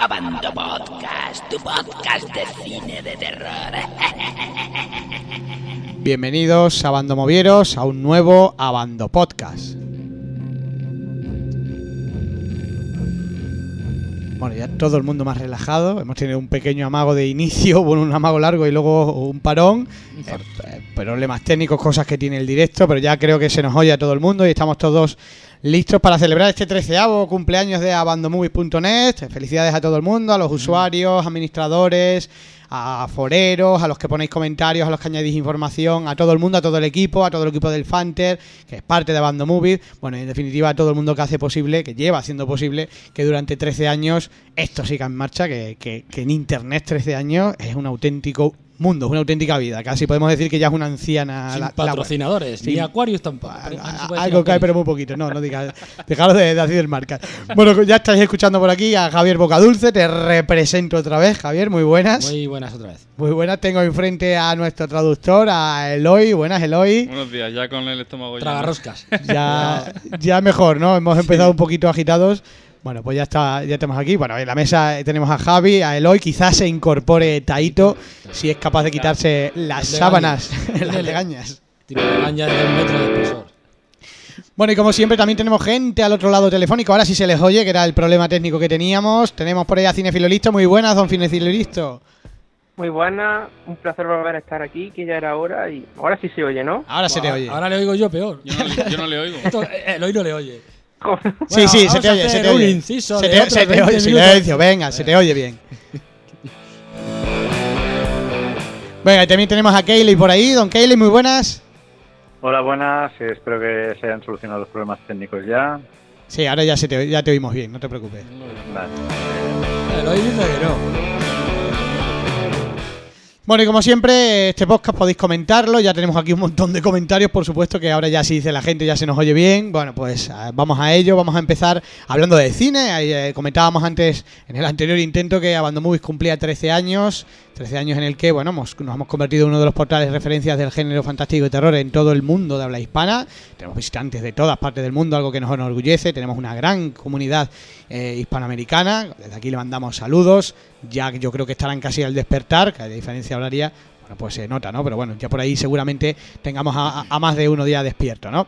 Abando Podcast, tu podcast de cine de terror. Bienvenidos, Abando Movieros, a un nuevo Abando Podcast. Bueno, ya todo el mundo más relajado. Hemos tenido un pequeño amago de inicio, bueno, un amago largo y luego un parón. Eh, eh, problemas técnicos, cosas que tiene el directo, pero ya creo que se nos oye a todo el mundo y estamos todos listos para celebrar este treceavo cumpleaños de abandomovies.net. Felicidades a todo el mundo, a los usuarios, administradores, a foreros, a los que ponéis comentarios, a los que añadís información, a todo el mundo, a todo el equipo, a todo el equipo del Fanter, que es parte de Abando Movies. Bueno, en definitiva, a todo el mundo que hace posible, que lleva haciendo posible que durante 13 años esto siga en marcha, que, que, que en Internet 13 años es un auténtico mundo, es una auténtica vida. Casi podemos decir que ya es una anciana. Sin la- la- patrocinadores, Sí. ni Aquarius tampoco. a- a- decir algo cae, pero muy poquito. No, no digas. Dejaros de, de decir marcas. Bueno, ya estáis escuchando por aquí a Javier Bocadulce. Te represento otra vez, Javier. Muy buenas. Muy buenas otra vez. Muy buenas. Tengo enfrente a nuestro traductor, a Eloy. Buenas, Eloy. Buenos días, ya con el estómago lleno. Tragarroscas. Ya, ya mejor, ¿no? Hemos empezado un poquito agitados. Bueno, pues ya está, ya estamos aquí. Bueno, en la mesa tenemos a Javi, a Eloy. Quizás se incorpore Taito si es capaz de quitarse las Legañas. sábanas, las legañas. Caña de un metro de espesor. Bueno, y como siempre también tenemos gente al otro lado telefónico. Ahora sí se les oye, que era el problema técnico que teníamos. Tenemos por ahí a Cinefilo Listo. Muy buenas, don Cinefilo Listo. Muy buena, un placer volver a estar aquí, que ya era hora y ahora sí se oye, ¿no? Ahora se te Ahora- oye. Ahora le oigo yo peor. Yo no, le- yo no le oigo. Esto, eh, el hoy no le oye. Sí, Bueno, sí, se te oye, se te un oye. inciso se te, se te 20 oye, silencio, venga, se te oye bien. Venga, y también tenemos a Kayleigh por ahí. Don Kayleigh, muy buenas. Hola, buenas. eh, Espero que se hayan solucionado los problemas técnicos ya. Sí, ahora ya, se te, ya te oímos bien, no te preocupes. Vale. El hoy dice que no. Bueno, y como siempre, este podcast podéis comentarlo. Ya tenemos aquí un montón de comentarios, por supuesto, que ahora ya si dice la gente ya se nos oye bien. Bueno, pues eh, vamos a ello. Vamos a empezar hablando de cine. Eh, comentábamos antes, en el anterior intento, que Abandon Movies cumplía 13 años. 13 años en el que, bueno, hemos- nos hemos convertido en uno de los portales de referencias del género fantástico y terror en todo el mundo de habla hispana. Tenemos visitantes de todas partes del mundo, algo que nos enorgullece. Tenemos una gran comunidad eh, hispanoamericana. Desde aquí le mandamos saludos. Ya yo creo que estarán casi al despertar, que a diferencia hablaría, pues se nota, ¿no? Pero bueno, ya por ahí seguramente tengamos a, a- a más de uno día despierto, ¿no?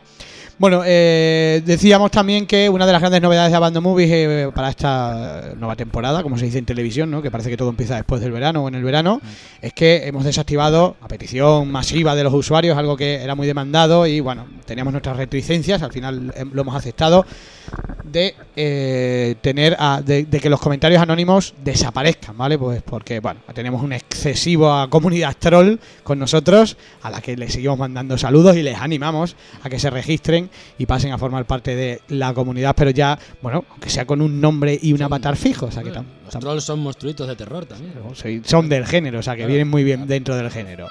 Bueno, eh, decíamos también que una de las grandes novedades de Abandon Movies eh, para esta nueva temporada, como se dice en televisión, ¿no? que parece que todo empieza después del verano o en el verano, es que hemos desactivado a petición masiva de los usuarios, algo que era muy demandado y bueno, teníamos nuestras reticencias, al final eh, lo hemos aceptado, de eh, tener a- de, de que los comentarios anónimos desaparezcan, ¿vale? Pues porque, bueno, tenemos una excesiva comunidad troll con nosotros, a la que les seguimos mandando saludos y les animamos a que se registren y pasen a formar parte de la comunidad, pero ya, bueno, aunque sea con un nombre y un Son- avatar fijo, o sea que tam- Los tam- trolls son monstruitos de terror también. Son del género, o sea que vienen muy bien dentro del género.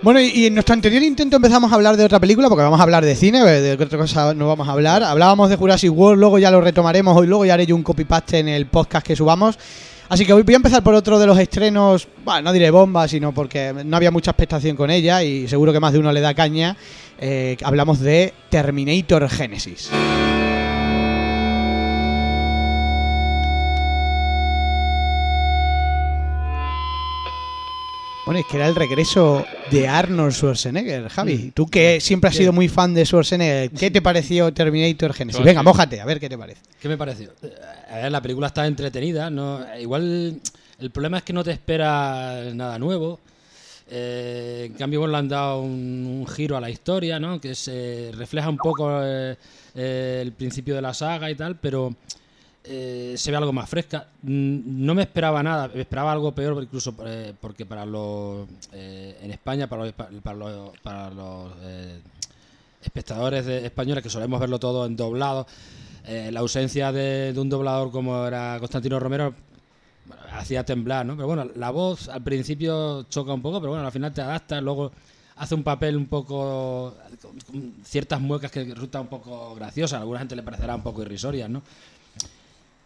Bueno, y, en nuestro anterior intento empezamos a hablar de otra película, porque vamos a hablar de cine, de otra cosa no vamos a hablar. Hablábamos de Jurassic World, luego ya lo retomaremos, hoy luego ya haré yo un copy-paste en el podcast que subamos. Así que voy a empezar por otro de los estrenos, bueno, no diré bomba, sino porque no había mucha expectación con ella y seguro que más de uno le da caña. Eh, hablamos de Terminator Genesis. Bueno, es que era el regreso de Arnold Schwarzenegger, Javi. Tú que siempre has sido muy fan de Schwarzenegger, ¿qué te pareció Terminator Genesis? Venga, mójate, a ver qué te parece. ¿Qué me pareció? A ver, la película está entretenida. No, igual el problema es que no te espera nada nuevo. Eh, en cambio, bueno, le han dado un, un giro a la historia, ¿no? Que se refleja un poco eh, eh, el principio de la saga y tal, pero eh, se ve algo más fresca. Mm, No me esperaba nada, me esperaba algo peor, incluso eh, porque para los eh, en España, para los, para los, para los, eh, espectadores de- españoles que solemos verlo todo en doblado, eh, la ausencia de, un doblador como era Constantino Romero hacía temblar, ¿no? Pero bueno, la voz al principio choca un poco, pero bueno, al final te adaptas, luego hace un papel un poco con ciertas muecas que resultan un poco graciosas, a alguna gente le parecerá un poco irrisorias, ¿no?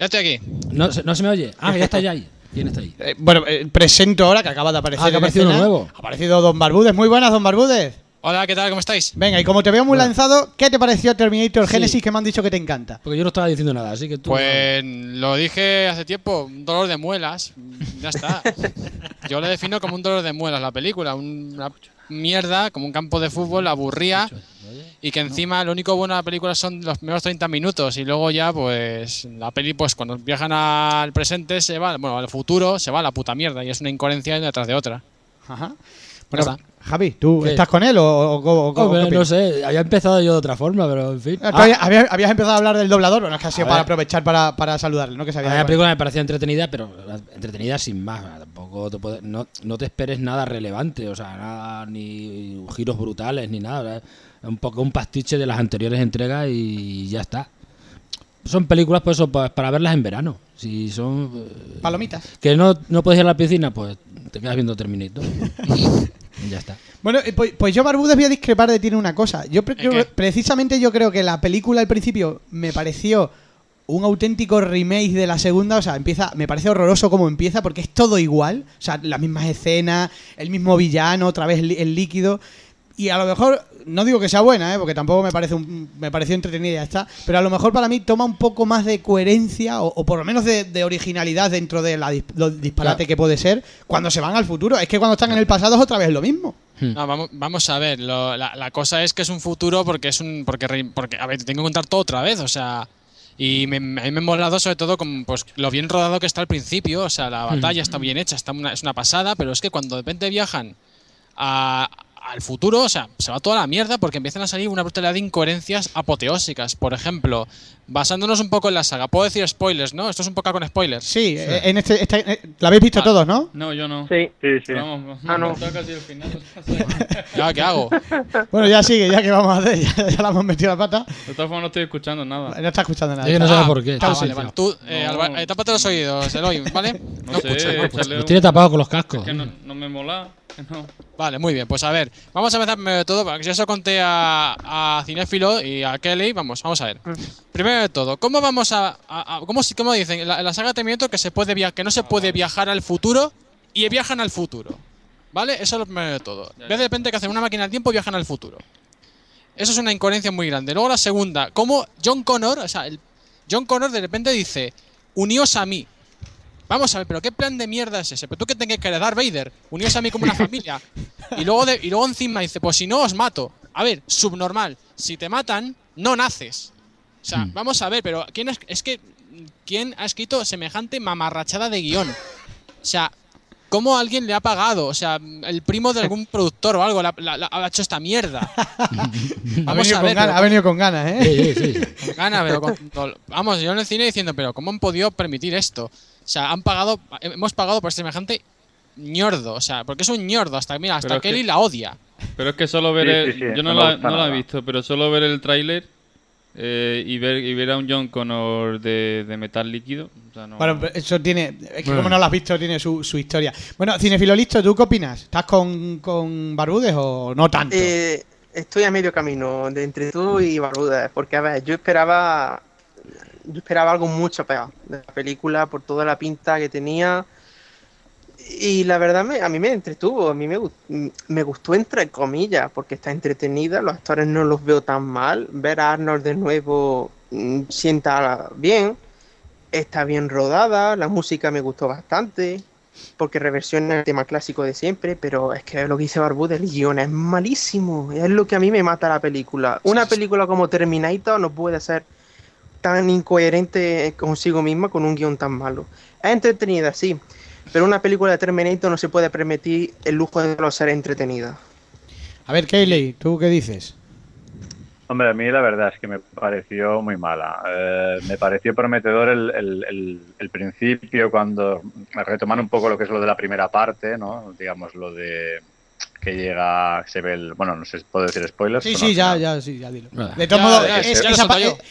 Ya estoy aquí. ¿No, se- no se me oye? Ah, ya está ya ahí. ¿Quién está ahí? Eh, bueno, eh, presento ahora que acaba de aparecer. Ah, que ha aparecido uno nuevo. Ha aparecido Don Barbudes. Muy buenas, Don Barbudes. Hola, ¿qué tal? ¿Cómo estáis? Venga, y como te veo muy lanzado, ¿qué te pareció Terminator Sí. Genesis que me han dicho que te encanta? Porque yo no estaba diciendo nada, así que tú. Pues lo dije hace tiempo, un dolor de muelas. Ya está. Yo lo defino como un dolor de muelas la película, una mierda, como un campo de fútbol, aburría. Y que encima lo único bueno de la película son los primeros 30 minutos y luego ya pues la peli pues cuando viajan al presente se va, bueno, al futuro se va a la puta mierda y es una incoherencia una detrás de otra. Ajá. Bueno, Javi, ¿tú ¿Qué? estás con él o, o- o- o- Hombre, no sé, había empezado yo de otra forma, pero en fin. Ah, habías, habías- empezado a hablar del doblador, bueno, es que ha sido A para ver. aprovechar para, para saludarle, ¿no? Que A sabía mí la película me parecía entretenida, pero entretenida sin más. Tampoco te puede- no, no te esperes nada relevante, o sea, nada, ni giros brutales, ni nada. Es un poco un pastiche de las anteriores entregas y ya está. Son películas pues, eso, pues, para verlas en verano. Si son. eh, Palomitas. Que no, no puedes ir a la piscina, pues te quedas viendo Terminator. y ya está. Bueno, eh, pues, pues yo, Barbudes, voy a discrepar de ti en una cosa. Yo pre- ¿En creo- qué? precisamente yo creo que la película al principio me pareció un auténtico remake de la segunda. O sea, empieza, me parece horroroso como empieza porque es todo igual. O sea, las mismas escenas, el mismo villano, otra vez el líquido. Y a lo mejor, no digo que sea buena, ¿eh? porque tampoco me parece un- me pareció entretenida y ya está, pero a lo mejor para mí toma un poco más de coherencia o, o por lo menos de, de originalidad dentro de la dis- lo disparate Claro. que puede ser cuando se van al futuro. Es que cuando están en el pasado es otra vez lo mismo. No, vamos, vamos a ver, lo- la, la cosa es que es un futuro porque es un porque a ver, te tengo que contar todo otra vez, o sea, y me, me- a mí me ha molado sobre todo con pues lo bien rodado que está al principio, o sea, la batalla está bien hecha, está una- es una pasada, pero es que cuando de repente viajan a- al futuro, o sea, se va toda la mierda porque empiezan a salir una brutalidad de incoherencias apoteósicas. Por ejemplo, basándonos un poco en la saga, puedo decir spoilers, ¿no? Esto es un poco con spoilers. Sí, eh, en este, esta- eh, la habéis visto Ah. todos, ¿no? No, yo no. Sí. Sí, sí. Vamos, Ah, no. casi el final. ¿Ya qué hago? Bueno, ya sigue, ya que vamos a hacer, ya, ya la hemos metido la pata. De todas formas, no estoy escuchando nada. No está escuchando nada. Es que no está- sabe por qué. Ah, vale, vale. Tú, eh, No. Alba- eh, tápate los oídos, Eloy, ¿vale? No, sé, no escucho. échale Los tiene tapado con los cascos. Que no, no me mola. no. Vale, muy bien. Pues a ver, vamos a empezar primero de todo, porque yo eso conté a, a Cinéfilo y a Kelly. Vamos, vamos a ver. Primero de todo, ¿cómo vamos a. a- a- cómo, dicen? En la, la saga de Terminator que, se puede via- que no se puede viajar al futuro y viajan al futuro. ¿Vale? Eso es lo primero de todo. De repente que hacen una máquina del tiempo y viajan al futuro. Eso es una incoherencia muy grande. Luego la segunda, ¿cómo John Connor, o sea, el, John Connor de repente dice, uníos a mí. Vamos a ver, pero ¿qué plan de mierda es ese? ¿Pero tú qué tenés que heredar, Vader? Uníos a mí como una familia. Y luego, de- y luego encima dice, pues si no os mato. A ver, subnormal. Si te matan, no naces. O sea, Hmm. vamos a ver, pero ¿quién es, es que quién ha escrito semejante mamarrachada de guion? O sea, ¿cómo alguien le ha pagado? O sea, el primo de algún productor o algo la- la- la- ha hecho esta mierda. Ha Vamos venido, a con ver, ganas, pero ha venido con ganas, ¿eh? Sí, sí, sí. con ganas, pero con Vamos, yo en el cine diciendo, pero ¿cómo han podido permitir esto? O sea, han pagado, hemos pagado por semejante ñordo, o sea, porque es un ñordo, hasta mira, hasta Kelly que- la odia. Pero es que solo ver Sí, el. sí, sí, yo no, no la, gusta no la he visto, pero solo ver el tráiler eh, y, ver, y ver a un John Connor de, de metal líquido. o sea, no- Bueno, eso tiene. Es que Bueno. como no lo has visto, tiene su, su historia. Bueno, Cinefilo listo, ¿tú qué opinas? ¿Estás con, con Barbudes o no tanto? Eh, estoy a medio camino de entre tú y Barbuda, porque a ver, yo esperaba yo esperaba algo mucho peor de la película por toda la pinta que tenía y la verdad me, a mí me entretuvo, a mí me, me gustó entre comillas, porque está entretenida, los actores no los veo tan mal, ver a Arnold de nuevo mm, sienta bien, está bien rodada, la música me gustó bastante, porque reversiona el tema clásico de siempre, pero es que lo que dice Barbuda, el guion es malísimo, es lo que a mí me mata la película. Una película como Terminator no puede ser tan incoherente consigo misma con un guion tan malo. Es entretenida, sí, pero una película de Terminator no se puede permitir el lujo de no ser entretenida. A ver, Kayleigh, ¿tú qué dices? Hombre, a mí la verdad es que me pareció muy mala. Eh, me pareció prometedor el, el- el- el principio cuando retoman un poco lo que es lo de la primera parte, ¿no? Digamos, lo de que llega, se ve el... Bueno, no sé, ¿puedo decir spoilers? Sí, sí, ya, ya, sí, ya dilo. De todos modos.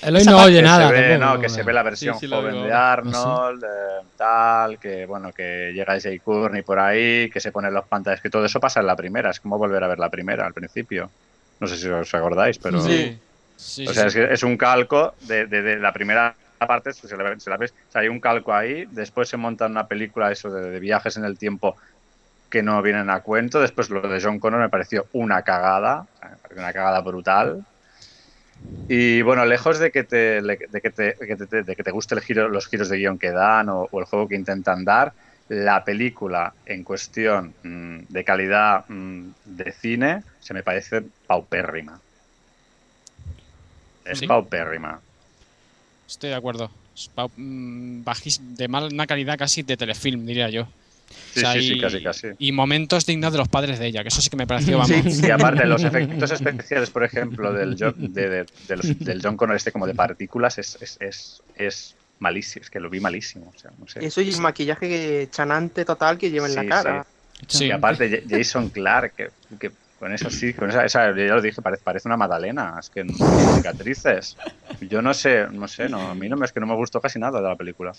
Eloy no oye que nada. se ve, tampoco, no, que se ve la versión Sí, sí, lo joven de Arnold, eh, tal, que bueno, que llega Jay Courtney por ahí, que se ponen los pantallas, que todo eso pasa en la primera, es como volver a ver la primera al principio. No sé si os acordáis, pero... Sí. Sí, O sea, sí. es, que es un calco de, de- de la primera parte, se la, se la ves, o sea, hay un calco ahí, después se monta una película eso de, de viajes en el tiempo que no vienen a cuento. Después lo de John Connor me pareció una cagada, una cagada brutal. Y bueno, lejos de que te, de que te, de que te- de que te guste el giro, los giros de guion que dan o, o el juego que intentan dar, la película en cuestión mm, de calidad mm, de cine se me parece paupérrima. Es ¿Sí? paupérrima. Estoy de acuerdo. Es mm, bajis- de mala calidad casi de telefilm, diría yo. Sí, O sea, sí, sí, y- casi, casi. Y momentos dignos de los padres de ella, que eso sí que me pareció, vamos. Sí. Y aparte, los efectos especiales, por ejemplo, del John, de, de- de los- del John Connor este como de partículas es, es, es, es malísimo, es que lo vi malísimo. O sea, no sé. Eso y el maquillaje chanante total que lleva en la cara. Sí. Y aparte, Ja- Jason Clark, que, que con eso sí, con esa, esa- ya lo dije, parece, parece una magdalena, es que no tiene cicatrices. Yo no sé, no sé, no, a mí no me, es que no me gustó casi nada de la película.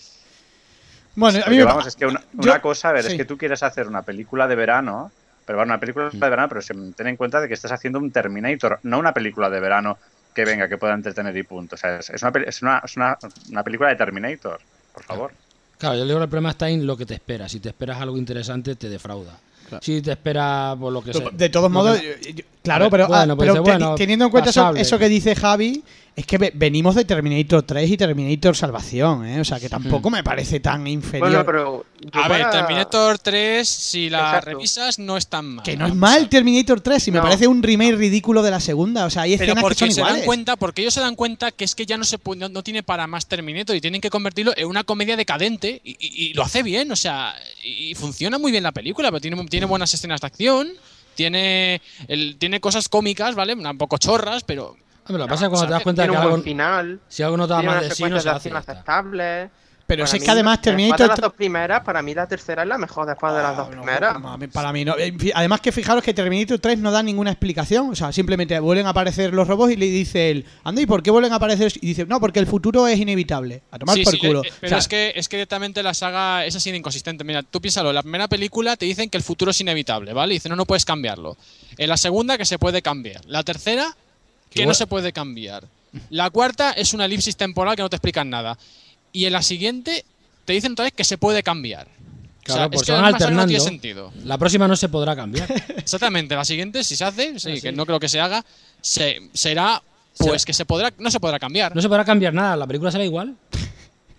Bueno, a mí Porque, me vamos, es que una, yo- una cosa, a ver, sí. es que tú quieres hacer una película de verano, pero bueno, una película de verano, pero se- ten en cuenta de que estás haciendo un Terminator, no una película de verano que venga, que pueda entretener y punto. O sea, es, es una, es una, es una, una película de Terminator, por favor. Claro, yo digo que el problema está en lo que te esperas. Si te esperas algo interesante, te defrauda. Si te esperas por lo que sea. De todos modos, que- claro, pero, ah, bueno, pues pero bueno, teniendo en cuenta pasable. eso que dice Javi, es que ve- venimos de Terminator 3 y Terminator Salvación, ¿eh? O sea, que tampoco me parece tan inferior. Bueno, pero. A ver, Terminator 3, si la Exacto. revisas, no es tan mal. Que no es mal Terminator 3, y me parece un remake ridículo de la segunda. O sea, hay Pero escenas que porque son se iguales. dan cuenta, porque ellos se dan cuenta que es que ya no se no, no tiene para más Terminator y tienen que convertirlo en una comedia decadente y, y- y lo hace bien, o sea, y, y funciona muy bien la película, pero tiene, tiene buenas escenas de acción, tiene el, tiene cosas cómicas, ¿vale? Un poco chorras, pero Hombre, lo que pasa es cuando te das cuenta que algo, final. si algo no te da más de sí, no secuencias se hace. aceptables. Pero si es mí, que además Después de Terminator. las dos primeras, para mí la tercera es la mejor después de las dos No, primeras. no, no, para mí no. Fin, Además que fijaros que Terminator 3 no da ninguna explicación. O sea, simplemente vuelven a aparecer los robots y le dice él, anda, ¿y por qué vuelven a aparecer? Y dice, no, porque el futuro es inevitable. A tomar Sí, por sí, culo. eh, eh, O pero sea, es que es que directamente la saga es así de inconsistente. Mira, tú piénsalo, en la primera película te dicen que el futuro es inevitable, ¿vale? Dicen, no, no puedes cambiarlo. En la segunda que se puede cambiar. La tercera que no se puede cambiar. La cuarta es una elipsis temporal que no te explican nada. Y en la siguiente te dicen otra vez que se puede cambiar. Claro, o sea, pues es que van no alternando. tiene sentido. La próxima no se podrá cambiar. Exactamente, la siguiente, si se hace, sí, que no creo que se haga, se, será pues que se podrá, no se podrá cambiar. No se podrá cambiar nada, la película será igual.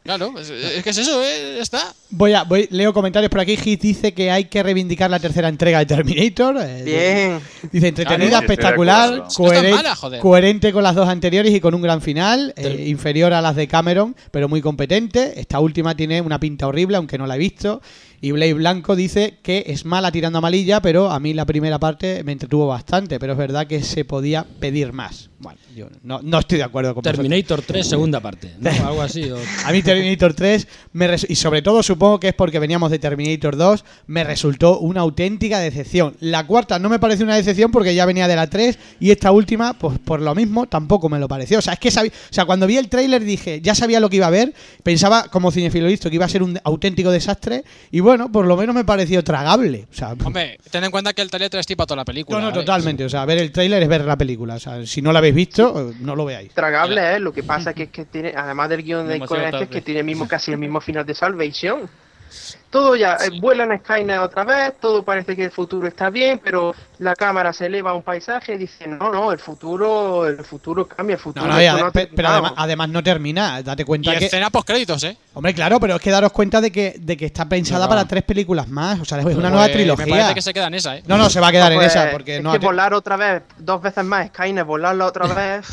Claro, es, es que es eso, ¿eh? Ya está. voy a, voy, leo comentarios por aquí. Hit dice que hay que reivindicar la tercera entrega de Terminator. eh, Bien. Dice entretenida, Claro, espectacular. No mala, joder. coherente con las dos anteriores y con un gran final, eh, inferior a las de Cameron, pero muy competente. Esta última tiene una pinta horrible, aunque no la he visto. Y Blade Blanco dice que es mala tirando a malilla, pero a mí la primera parte me entretuvo bastante, pero es verdad que se podía pedir más. Bueno, yo no, no estoy de acuerdo con vosotros. Terminator 3, segunda parte. ¿no? Algo así. o- A mí Terminator 3, me res- y sobre todo supongo que es porque veníamos de Terminator 2, me resultó una auténtica decepción. La cuarta no me parece una decepción porque ya venía de la 3 y esta última, pues por lo mismo, tampoco me lo pareció. O sea, es que sabí- o sea, cuando vi el tráiler dije, ya sabía lo que iba a ver, pensaba como cinefilo listo que iba a ser un auténtico desastre y bueno, por lo menos me pareció tragable. O sea, Hombre, ten en cuenta que el trailer te para toda la película. no, no, ¿vale? totalmente. O sea, ver el tráiler es ver la película. O sea, si no la habéis visto, no lo veáis. Tragable, ¿eh? Lo que pasa es que, es que tiene, además del guion de tarde. que tiene mismo casi el mismo final de Salvation. Todo ya, eh, vuelan a Skynet otra vez, todo parece que el futuro está bien, pero la cámara se eleva a un paisaje y dice, no, no, el futuro, el futuro cambia, el futuro No, no, y esto ade- no ha pe- pero terminado". además, además no termina. Date Y cuenta que. escena post créditos, ¿eh? Hombre, claro, pero es que daros cuenta de que, de que está pensada para tres películas más. O sea, es una Pues nueva Me trilogía. parece que se queda en esa, ¿eh? No, no, se va a quedar en Pues, esa porque es no que volar otra vez, dos veces más Skynet, volarla otra vez.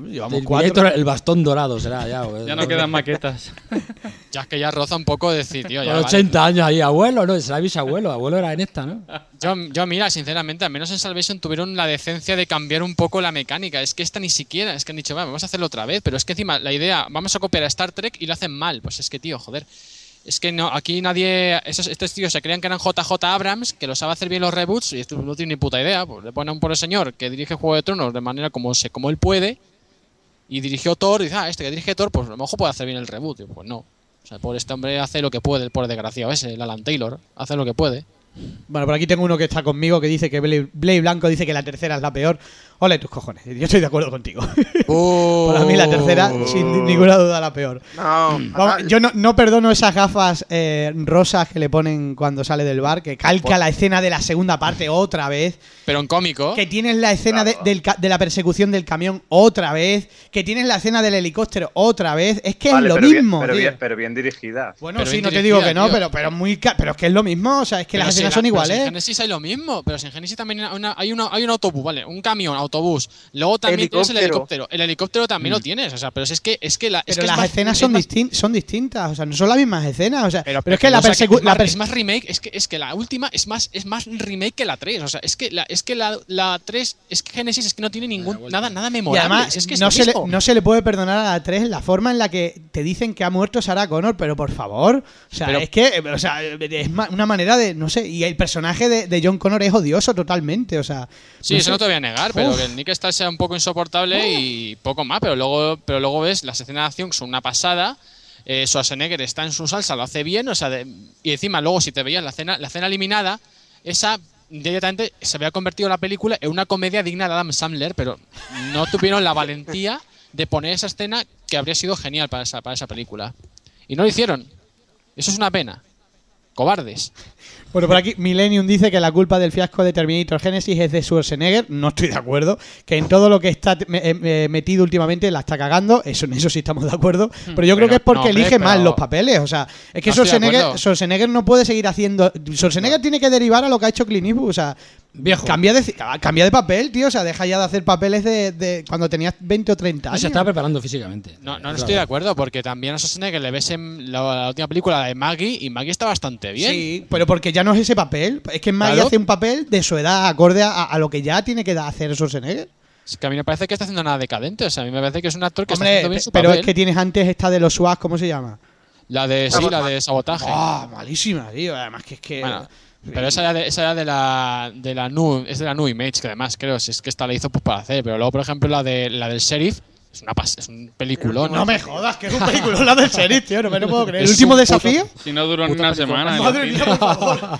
Llevamos cuatro. El bastón dorado será ya. Ya no quedan maquetas. Ya es que ya roza un poco decir, tío, ya. Con vale. 80 años ahí, abuelo, ¿no? Será bisabuelo. Abuelo era en esta, ¿no? Yo, yo, mira, sinceramente, al menos en Salvation tuvieron la decencia de cambiar un poco la mecánica. Es que esta ni siquiera, es que han dicho, "Va, vamos a hacerlo otra vez, pero es que encima la idea, vamos a copiar a Star Trek y lo hacen mal. Pues es que, tío, joder. Es que no, aquí nadie. Esos, estos tíos se creían que eran JJ Abrams, que lo sabe hacer bien los reboots, y esto no tiene ni puta idea. Pues le ponen a un pobre señor que dirige Juego de Tronos de manera como, se, como él puede, y dirigió Thor, y dice, ah, este que dirige Thor, pues a lo mejor puede hacer bien el reboot. Pues no. O sea, por este hombre hace lo que puede, el pobre desgraciado ese, el Alan Taylor, hace lo que puede. Bueno, por aquí tengo uno que está conmigo que dice que Blade, Blade Blanco dice que la tercera es la peor. Ole tus cojones, yo estoy de acuerdo contigo. Para mí la tercera, sin ninguna duda, la peor. No, Vamos, yo no, no perdono esas gafas eh, rosas que le ponen cuando sale del bar, que calca la escena de la segunda parte otra vez. Pero en cómico. Que tienes la escena de, del ca- de la persecución del camión otra vez. Que tienes la escena del helicóptero otra vez. Es que Vale, es lo pero bien- mismo. pero, tío. bien, pero bien dirigida. Bueno, Pero sí, no te digo que no, tío. pero, pero, muy ca- pero es que es lo mismo. O sea, es que las Pero son pero iguales. en Genesis hay lo mismo, pero si en Genesis también hay, una- hay, una- hay un autobús, ¿vale? Un camión, autobús. Luego también tienes el Helicóptero. helicóptero. El helicóptero también lo tienes, o sea, pero es que, es que, la, es Pero que es las más- escenas es son, distin- son distintas, o sea, no son las mismas escenas, o sea, pero, es que la o sea, persecución... es, más, es más remake, es que, es que la última es más, es más remake que la 3, o sea, es que la, es que la, la 3, es que Genesis es que no tiene ningún, nada, nada Y memorable. además, es que es no, se le, no se le puede perdonar a la 3 la forma en la que te dicen que ha muerto Sarah Connor, pero por favor. O sea, Pero- es que, eh, o sea, es una manera de, no sé, y el personaje de, de John Connor es odioso totalmente, o sea. Sí, no eso sé. no te voy a negar, pero Uf. que el Nick Stahl sea un poco insoportable y poco más, pero luego, pero luego ves las escenas de acción que son una pasada. Eh, Schwarzenegger está en su salsa, lo hace bien, o sea, de- y encima luego si te veías la escena, la escena eliminada, esa directamente se había convertido la película en una comedia digna de Adam Sandler, pero no tuvieron la valentía de poner esa escena que habría sido genial para esa, para esa película. Y no lo hicieron. Eso es una pena. Cobardes. Bueno, por aquí Millennium dice que la culpa del fiasco de Terminator Genesis es de Schwarzenegger. No estoy de acuerdo. Que en todo lo que está eh, metido últimamente la está cagando. Eso, en eso sí estamos de acuerdo. Pero yo creo que es porque no, hombre, elige mal los papeles. O sea, es que No Schwarzenegger. Schwarzenegger no puede seguir haciendo. Schwarzenegger tiene que derivar a lo que ha hecho Clint Eastwood. O sea, Viejo. Cambia de, cambia de papel, tío. O sea, deja ya de hacer papeles de, de cuando tenías 20 o 30 No años. se está preparando físicamente. No, no, estoy de acuerdo, porque también a Schwarzenegger le ves en la, la última película, la de Maggie, y Maggie está bastante bien. Sí, pero porque ya no es ese papel. Es que Maggie Claro. hace un papel de su edad, acorde a, a lo que ya tiene que hacer Schwarzenegger. Es que a mí me parece que está haciendo nada decadente. O sea, a mí me parece que es un actor que está Hombre, haciendo bien pe- su pero papel. es que tienes antes esta de los SWAT, ¿cómo se llama? La de, sí, la de sabotaje. Ah, malísima, tío. Además que es que... Bueno, pero esa ya de, esa ya de la de la new, es de la new image que además creo si es que esta la hizo pues para hacer, pero luego por ejemplo la de la del sheriff es una pas- es un peliculón. no me jodas, que es un película la del sheriff, tío. No me lo puedo creer. ¿El último puto- desafío? Si no duró Puta una película. semana. Madre mía, por favor.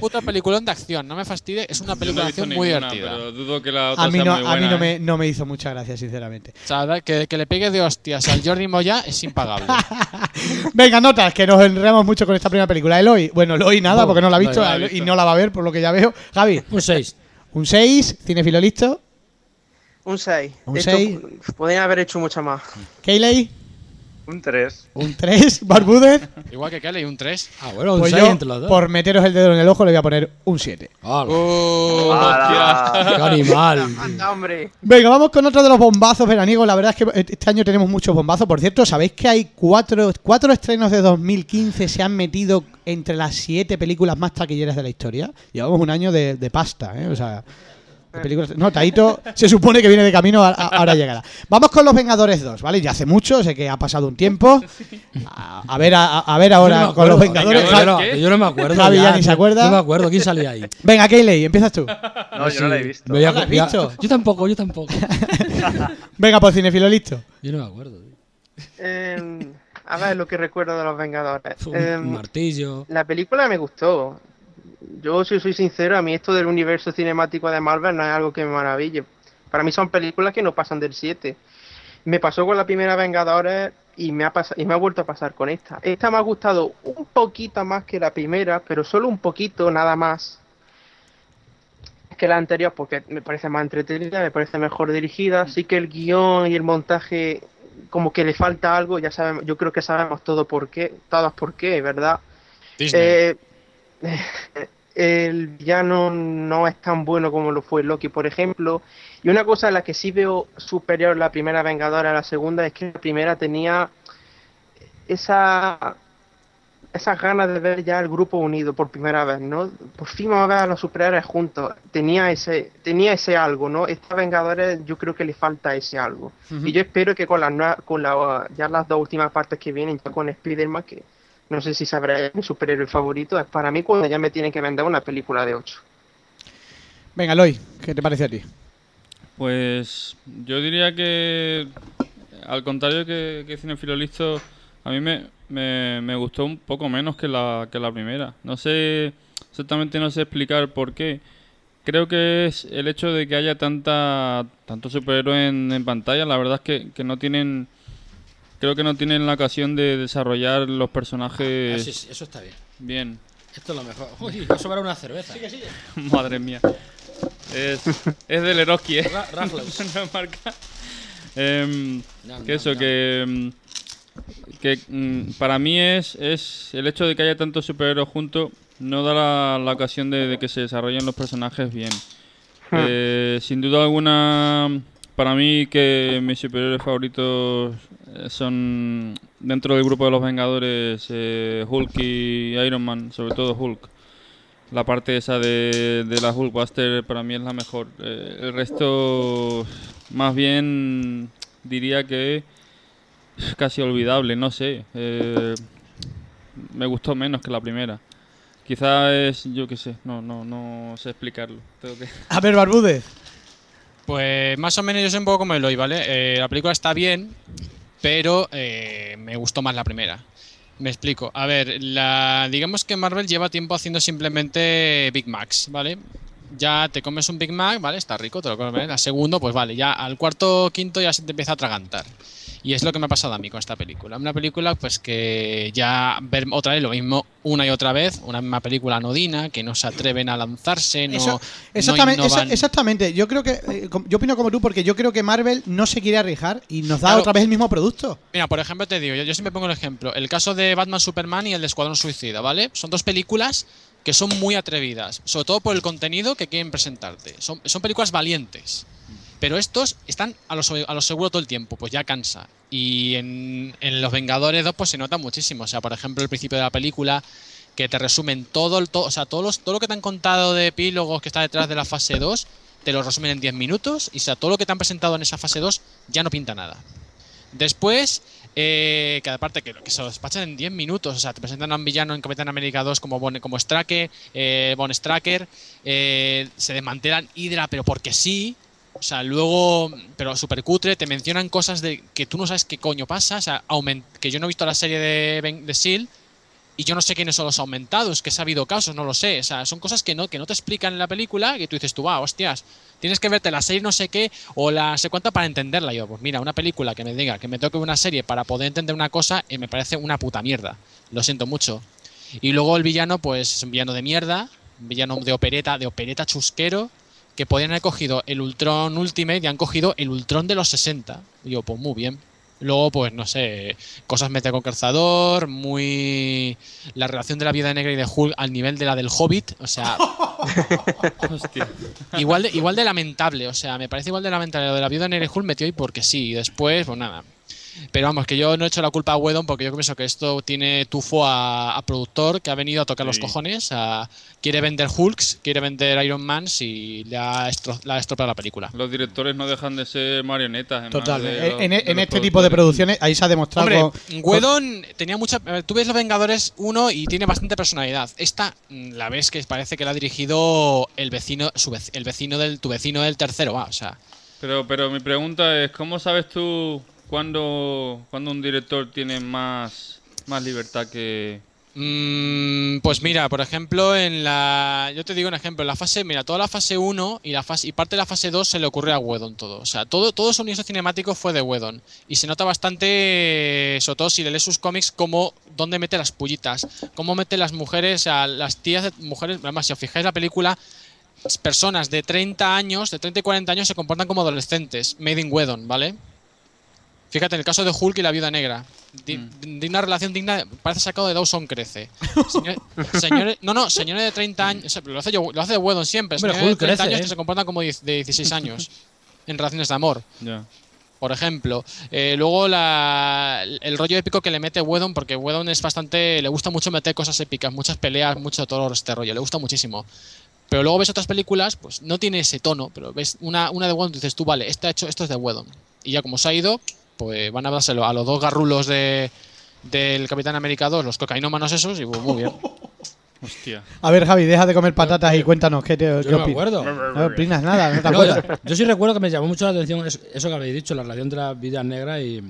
Puto peliculón de acción, no me fastidie, es una película no de acción muy divertida. Pero dudo que la otra A mí, sea no, muy a buena. mí no, ¿eh? me, no me hizo mucha gracia, sinceramente. O sea, da- que, que le pegue de hostias al Jordi Moya es impagable. Venga, notas, que nos enredamos mucho con esta primera película. Eloy, bueno, Eloy nada, No, porque no la ha no visto la visto. y no la va a ver, por lo que ya veo. Javi, Un 6. un 6, cinefilo listo. Un 6. Un seis. Podrían haber hecho mucho más. Keyley, Un 3. un 3. Barbúdez. Igual que Kelly, un 3. Ah, bueno, un Pues 6 yo, entre los dos. por meteros el dedo en el ojo, le voy a poner un 7. Hola, Uh, ¡Hala! ¡Qué animal! Anda, hombre. Venga, vamos con otro de los bombazos veraniegos. La verdad es que este año tenemos muchos bombazos. Por cierto, ¿sabéis que hay cuatro, cuatro estrenos de 2015 se han metido entre las siete películas más taquilleras de la historia? Llevamos un año de, de pasta, ¿eh? O sea, películas... No, Taito se supone que viene de camino, a- a- ahora llegará. Vamos con Los Vengadores 2, ¿vale? Ya hace mucho, sé que ha pasado un tiempo. A, a ver, a, a ver ahora no con Los. Vengadores. Yo no, me acuerdo. Javi ya ni se acuerda. No me acuerdo. ¿Quién salía ahí? Venga, Keyley, empiezas tú. No, yo no la he visto. Me voy a- ¿No la has voy a- visto? Yo tampoco, yo tampoco. Venga, pues cinefilo listo. Yo no me acuerdo. tío. Eh, a ver lo que recuerdo de los Vengadores. Un, Eh, un martillo. la película me gustó. Yo, si soy sincero, a mí esto del universo cinemático de Marvel no es algo que me maraville. Para mí son películas que no pasan del 7. Me pasó con la primera Vengadores y me, ha y me ha vuelto a pasar con esta. Esta me ha gustado un poquito más que la primera, pero solo un poquito, nada más. Que la anterior, porque me parece más entretenida, me parece mejor dirigida. Sí que el guion y el montaje, como que le falta algo, ya sabemos, yo creo que sabemos todo por qué, todas por qué, ¿verdad? Disney. Eh, el villano no es tan bueno como lo fue Loki, por ejemplo. Y una cosa en la que sí veo superior la primera Vengadora a la segunda es que la primera tenía esa esas ganas de ver ya el grupo unido por primera vez, ¿no? Por fin vamos a ver a los superhéroes juntos. Tenía ese tenía ese algo, ¿no? Esta Vengadores yo creo que le falta ese algo. Y yo espero que con las con la, ya las dos últimas partes que vienen, ya con Spider-Man, que no sé si sabrá mi superhéroe favorito, es para mí cuando ya me tienen que vender una película de 8. Venga, Eloy, ¿qué te parece a ti? Pues yo diría que, al contrario que, que Cinefilo Listo, a mí me, me, me gustó un poco menos que la, que la primera. No sé, exactamente no sé explicar por qué. Creo que es el hecho de que haya tanta tanto superhéroe en, en pantalla. La verdad es que, que no tienen. Creo que no tienen la ocasión de desarrollar los Ah, personajes sí, sí, eso está bien. bien. Esto es lo mejor. Uy, va a sobrar una cerveza. Madre mía. Es, es del Eroski, ¿eh? Ra-. No marca. Em, que eso, que, mm, que mm, para mí es, es el hecho de que haya tantos superhéroes juntos no da la, la ocasión de, de que se desarrollen los personajes bien. Eh, sin duda alguna, para mí que mis superhéroes favoritos eh, son dentro del grupo de los Vengadores eh, Hulk y Iron Man, sobre todo Hulk. La parte esa de, de la Hulkbuster para mí es la mejor. Eh, el resto, más bien, diría que es casi olvidable, no sé. Me gustó menos que la primera. Quizá es, yo qué sé, no, no, no sé explicarlo. Tengo que... A ver, Barbúdez. Pues más o menos yo soy un poco como Eloy, ¿vale? Eh, la película está bien, pero eh, me gustó más la primera. Me explico. A ver, la, digamos que Marvel lleva tiempo haciendo simplemente Big Macs, ¿vale? Ya te comes un Big Mac, ¿vale? Está rico, te lo comes. Al segundo, pues vale, ya al cuarto, quinto ya se te empieza a atragantar. Y es lo que me ha pasado a mí con esta película. Una película, pues que ya ver otra vez lo mismo una y otra vez, una misma película anodina, que no se atreven a lanzarse, no, Eso- no exactamente, innovan. exactamente. Yo creo que. eh, yo opino como tú, porque yo creo que Marvel no se quiere arriesgar y nos da Claro. otra vez el mismo producto. Mira, por ejemplo, te digo, yo, yo siempre pongo el ejemplo. El caso de Batman Superman y el de Escuadrón Suicida, ¿vale? Son dos películas que son muy atrevidas, sobre todo por el contenido que quieren presentarte. Son, son películas valientes. Pero estos están a lo, seguro todo el tiempo, pues ya cansa. Y en, Los Vengadores 2 pues se nota muchísimo. O sea, por ejemplo, el principio de la película, que te resumen todo, el, to- o sea, todos los- todo lo que te han contado de epílogos que está detrás de la fase 2, te lo resumen en 10 minutos. Y sea, todo lo que te han presentado en esa fase 2 ya no pinta nada. Después, eh, que aparte que, se lo despachan en 10 minutos, o sea, te presentan a un villano en Capitán América 2 como, Bon- como Straker, eh, Straker, eh, se desmantelan Hydra, pero porque sí. O sea, luego, pero super cutre, te mencionan cosas de que tú no sabes qué coño pasa. O sea, que yo no he visto la serie de, Ben- S.H.I.E.L.D. y yo no sé quiénes son los aumentados, que ha habido casos, no lo sé. O sea, son cosas que no, que no te explican en la película y que tú dices tú, va, hostias, tienes que verte la serie no sé qué o la sé cuánta para entenderla. Yo, pues mira, una película que me diga que me toque una serie para poder entender una cosa y me parece una puta mierda. Lo siento mucho. Y luego el villano, pues es un villano de mierda, un villano de opereta, de opereta chusquero, que podían haber cogido el Ultron Ultimate y han cogido el Ultron de los 60. Y yo, pues muy bien. Luego, pues no sé, cosas mete con calzador, muy. La relación de la vida negra y de Hulk al nivel de la del Hobbit, o sea, Hostia. igual de, igual de lamentable, o sea, me parece igual de lamentable lo de la viuda negra y Hulk metió ahí porque sí, y después, pues nada. Pero vamos, que yo no he hecho la culpa a Wedon porque yo pienso que esto tiene tufo a, a productor que ha venido a tocar los cojones, a- quiere vender Hulks, quiere vender Iron Mans y le ha, estro- le ha estropeado la película. Los directores no dejan de ser marionetas. en Total. de eh, los- en, de en los este tipo de producciones, ahí se ha demostrado. Hombre, con- Wedon tenía mucha. Tú ves Los Vengadores 1 y tiene bastante personalidad. Esta mm, la ves que parece que la ha dirigido el vecino, su vec- el vecino del tu vecino del tercero, va, o sea. Pero, pero mi pregunta es, ¿cómo sabes tú cuándo, cuándo un director tiene más, más libertad que... Mm, pues mira, por ejemplo, en la. Yo te digo un ejemplo, en la fase. Mira, toda la fase 1 y la fase y parte de la fase 2 se le ocurrió a Wedon todo. O sea, todo, todo su universo cinemático fue de Wedon. Y se nota bastante, sobre todo si le lees sus cómics, cómo. dónde mete las pullitas. Cómo mete las mujeres, a las tías de mujeres. Además, si os fijáis la película. Personas de 30 años, de 30 y 40 años se comportan como adolescentes. Made in Wedon, ¿vale? Fíjate, en el caso de Hulk y la viuda negra. Di- Mm. Digna relación digna, parece sacado de Dawson Crece. Señor- señores, no, no, señores de 30 años. o sea, Lo hace, yo- lo hace de Wedon siempre. Hombre, Señores Hulk de 30 crece, años ¿eh? que se comportan como de 16 años en relaciones de amor. Por ejemplo, Eh, luego la- el rollo épico que le mete Wedon, porque Wedon es bastante. Le gusta mucho meter cosas épicas, muchas peleas, mucho todo este rollo, le gusta muchísimo. Pero luego ves otras películas, pues no tiene ese tono, pero ves una, una de Wedon y dices tú, vale, este ha hecho, esto es de Wedon. Y ya como se ha ido, pues van a dárselo a los dos garrulos de, del Capitán América 2, los cocainómanos esos, y pues, muy bien. Hostia. A ver, Javi, deja de comer patatas y cuéntanos qué, te, Yo qué no me opinas. acuerdo. No opinas nada, no te No, acuerdas. yo sí recuerdo que me llamó mucho la atención eso, eso que habéis dicho, la relación de las vidas negras y,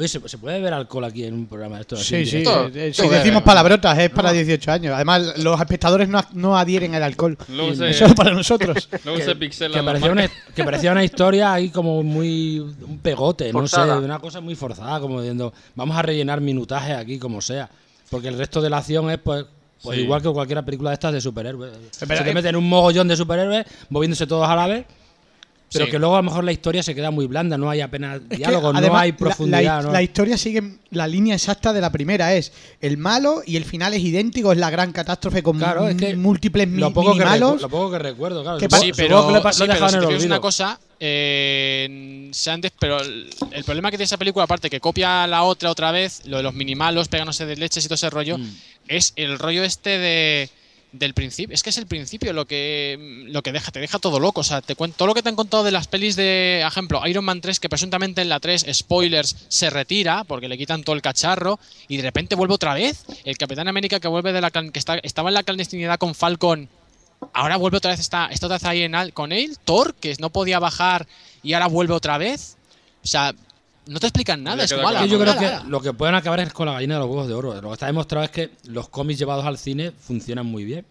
Oye, ¿se, se puede beber alcohol aquí en un programa de estos? así Sí, sí. Esto- eh, esto Si decimos palabrotas, es para 18 años. Además, los espectadores no, no adhieren al alcohol. Luego se- Eso es para nosotros. Luego se pixela Que parecía, una, que parecía una historia ahí como muy. un pegote, Forzada. no sé, una cosa muy forzada, como diciendo, vamos a rellenar minutaje aquí como sea. Porque el resto de la acción es pues. Pues Sí. igual que cualquier película de estas de superhéroes. Pero, se te meten un mogollón de superhéroes moviéndose todos a la vez. Pero Sí. que luego a lo mejor la historia se queda muy blanda, no hay apenas Es que, diálogo, no además, hay la- profundidad. La, ¿no? la historia sigue la línea exacta de la primera. Es el malo y el final es idéntico. Es la gran catástrofe con Claro, es que múltiples lo poco, que minimalos. recu- lo poco que recuerdo, claro. Que Sí, pero, que lo, sí, pero si te fijas una cosa, eh, se han des- pero el, el problema que tiene esa película, aparte que copia la otra otra vez, lo de los minimalos, pegándose de leches y todo ese rollo, Mm. es el rollo este de del principio. Es que es el principio lo que lo que deja, te deja todo loco. O sea, te cuento todo lo que te han contado de las pelis de, ejemplo, Iron Man 3, que presuntamente en la 3, spoilers, se retira porque le quitan todo el cacharro y de repente vuelve otra vez. El Capitán América que vuelve de la que está, estaba en la clandestinidad con Falcon ahora vuelve otra vez, está, está otra vez ahí en con él, Thor, que no podía bajar y ahora vuelve otra vez. O sea, no te explican nada, es igual. yo creo que lo que pueden acabar es con la gallina de los huevos de oro. Lo que está demostrado es que los cómics llevados al cine funcionan muy bien.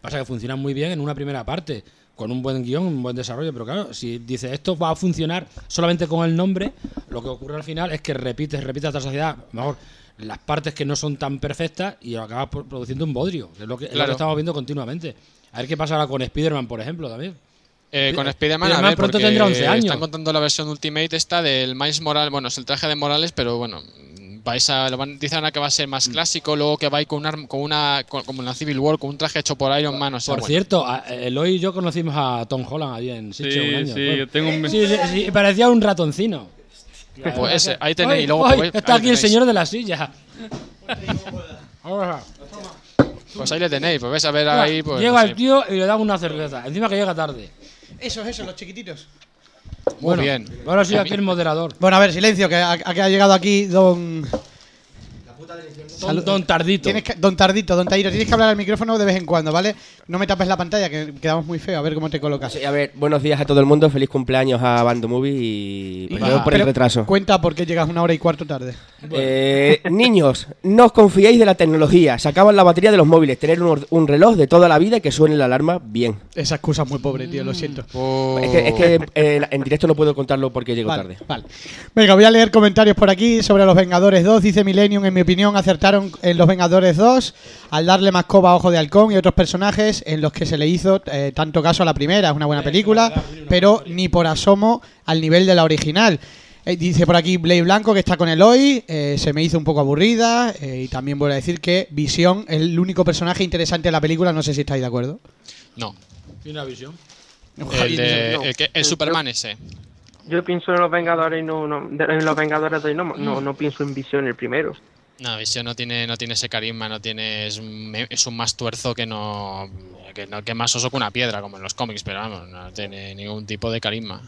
Pasa que funcionan muy bien en una primera parte, con un buen guion, un buen desarrollo. Pero claro, si dices esto va a funcionar solamente con el nombre, lo que ocurre al final es que repites, repites hasta la lo mejor las partes que no son tan perfectas y acabas pro- produciendo un bodrio, que es lo que, es lo que estamos viendo continuamente. A ver qué pasa ahora con Spider-Man, por ejemplo, también. Eh, con Spider-Man, a Spider-Man ver, pronto porque tendrá 11 años. Están contando la versión Ultimate esta del Miles Morales. Bueno, es el traje de Morales, pero bueno, vais a, lo van, dicen ahora que va a ser más Mm. clásico, luego que va a ir con una, con una con- como en la Civil War, con un traje hecho por Iron Man. O sea, Por bueno. cierto, a- Eloy y yo conocimos a Tom Holland allí en Sí, Sitges un año. sí, Fue- yo tengo un... Sí, sí, sí, parecía un ratoncino. Pues ese, ahí tenéis. Y luego, pues, está ahí aquí el señor de la silla. Pues ahí le tenéis, pues ves a ver ahí. Pues, llega no el tío y le da una cerveza. Encima que llega tarde. Esos, esos, los chiquititos. Muy Bueno, bien. Ahora sí, aquí el moderador. Bueno, a ver, silencio, que ha, que ha llegado aquí don. Don, don Tardito. Tienes que- don Tardito, don Tairo, tienes que hablar al micrófono de vez en cuando, ¿vale? No me tapes la pantalla, que quedamos muy feo. A ver cómo te colocas. Sí, a ver, buenos días a todo el mundo, feliz cumpleaños a Bando Movie y perdón por el retraso. Cuenta por qué llegas una hora y cuarto tarde. Eh, niños, no os confiéis de la tecnología, se acaban la batería de los móviles, tener un, reloj de toda la vida que suene la alarma bien. Esa excusa es muy pobre, tío, lo siento. Oh. Es que, es que eh, en directo no puedo contarlo porque llego Vale, tarde. vale. Venga, voy a leer comentarios por aquí sobre Los Vengadores 2. Dice Millennium, en mi opinión, acertaron en Los Vengadores 2 al darle más coba a Ojo de Halcón y otros personajes en los que se le hizo eh, tanto caso a la primera. Es una buena película, pero ni por asomo al nivel de la original. Eh, dice por aquí Blade Blanco que está con Eloy, eh, se me hizo un poco aburrida eh, y también voy a decir que Visión es el único personaje interesante de la película, no sé si estáis de acuerdo. No. Tiene una visión. El, de, no. el, que- el Superman ese. Yo pienso en los Vengadores y no, no de- en los Vengadores 2 y no, no, no pienso en Visión el primero. No, Visión no tiene, no tiene ese carisma, no tiene. Es un, es un más tuerzo que no. Que, no, que más oso que una piedra, como en los cómics, pero vamos, no tiene ningún tipo de carisma.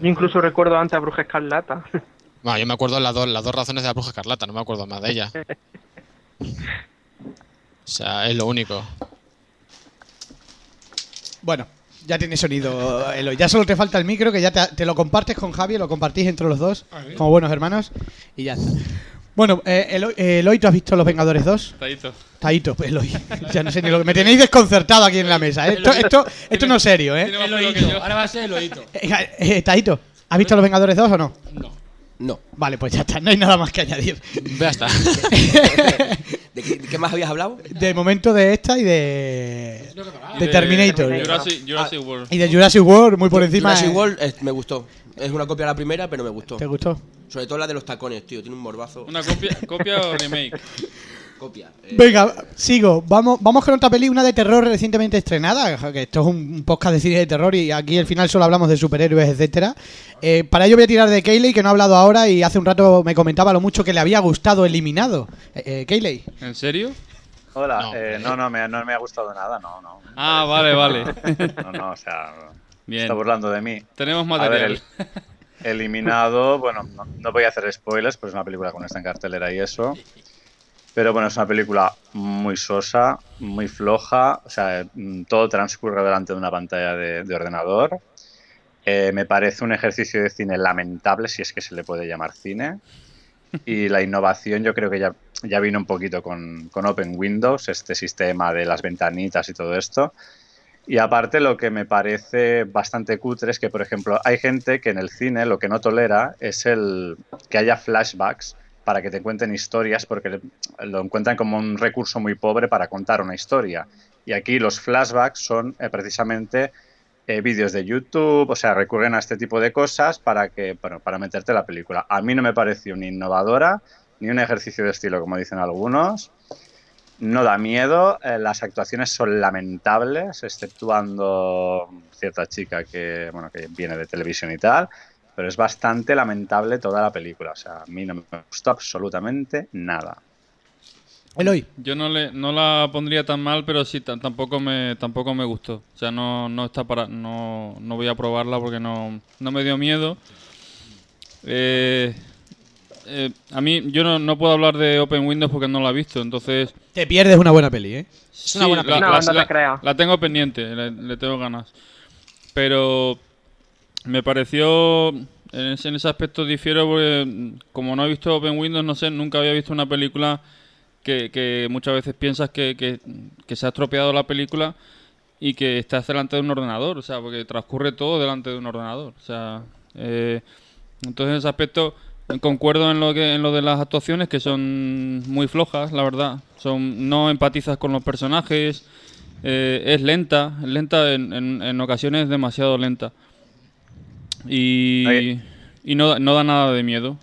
Yo incluso recuerdo antes a Bruja Escarlata. Bueno, yo me acuerdo las dos, las dos razones de la bruja escarlata, no me acuerdo más de ella. O sea, es lo único. Bueno, ya tiene sonido, Eloy. Ya solo te falta el micro, que ya te, te lo compartes con Javi, lo compartís entre los dos, como buenos hermanos, y ya está. Bueno, eh, Eloy, eh, Eloy, ¿tú has visto Los Vengadores 2? Taito. Taito, Eloy. Ya no sé ni lo que... Me tenéis desconcertado aquí en la mesa. ¿eh? Esto, esto, esto no es serio, ¿eh? Ahora va a ser el oído. Eh, eh, Taito, ¿has visto Los Vengadores 2 o no? No. Vale, pues ya está, no hay nada más que añadir. Ya está. ¿De qué, de qué más habías hablado? De momento de esta y de... Y De Terminator. Jurassic, Jurassic World. Y de Jurassic World, muy por encima. Jurassic World eh, me gustó. Es una copia de la primera, pero me gustó. ¿Te gustó? Sobre todo la de los tacones, tío. Tiene un morbazo. Una copia, copia o remake. copia. eh, Venga, sigo. Vamos, vamos con otra peli, una de terror recientemente estrenada. Que esto es un podcast de cine de terror y aquí al final solo hablamos de superhéroes, etcétera. Eh, para ello voy a tirar de Kayley, que no ha hablado ahora y hace un rato me comentaba lo mucho que le había gustado Eliminado. Eh, eh, Kayley. ¿En serio? Hola, No, eh, eh. no, no, me, no me ha gustado nada, no, no. Ah, vale, vale. No, no, o sea, Bien. está burlando de mí. Tenemos A ver, material. el- eliminado, bueno, no, no voy a hacer spoilers, pues es una película con esta en cartelera y eso. Pero bueno, es una película muy sosa, muy floja, o sea, mm, todo transcurre delante de una pantalla de, de ordenador. Eh, me parece un ejercicio de cine lamentable, si es que se le puede llamar cine. Y la innovación yo creo que ya, ya vino un poquito con, con Open Windows, este sistema de las ventanitas y todo esto. Y aparte lo que me parece bastante cutre es que, por ejemplo, hay gente que en el cine lo que no tolera es el que haya flashbacks para que te cuenten historias porque lo encuentran como un recurso muy pobre para contar una historia. Y aquí los flashbacks son eh, precisamente eh, vídeos de YouTube, o sea, recurren a este tipo de cosas para que bueno, para meterte la película. A mí no me pareció ni innovadora ni un ejercicio de estilo, como dicen algunos. No da miedo, eh, las actuaciones son lamentables, exceptuando cierta chica que, bueno, que viene de televisión y tal, pero es bastante lamentable toda la película. O sea, a mí no me gustó absolutamente nada. Eloy. Yo no le no la pondría tan mal, pero sí tampoco me tampoco me gustó. O sea, no, no está para no, no voy a probarla porque no, no me dio miedo. Eh, eh, a mí yo no, no puedo hablar de Open Windows porque no la he visto, entonces Te pierdes una buena peli, ¿eh? Es una buena la, película. No, la- no te la- creas. la tengo pendiente, le, le tengo ganas. Pero me pareció en ese, en ese aspecto difiero porque mm, como no he visto Open Windows, no sé, nunca había visto una película que, que muchas veces piensas que, que- que se ha estropeado la película y que estás delante de un ordenador, o sea, porque transcurre todo delante de un ordenador, o sea, eh, entonces en ese aspecto concuerdo en lo que en lo de las actuaciones que son muy flojas, la verdad, son no empatizas con los personajes, eh, es lenta, lenta en, en, en ocasiones demasiado lenta. Y, y no, da- no da nada de miedo.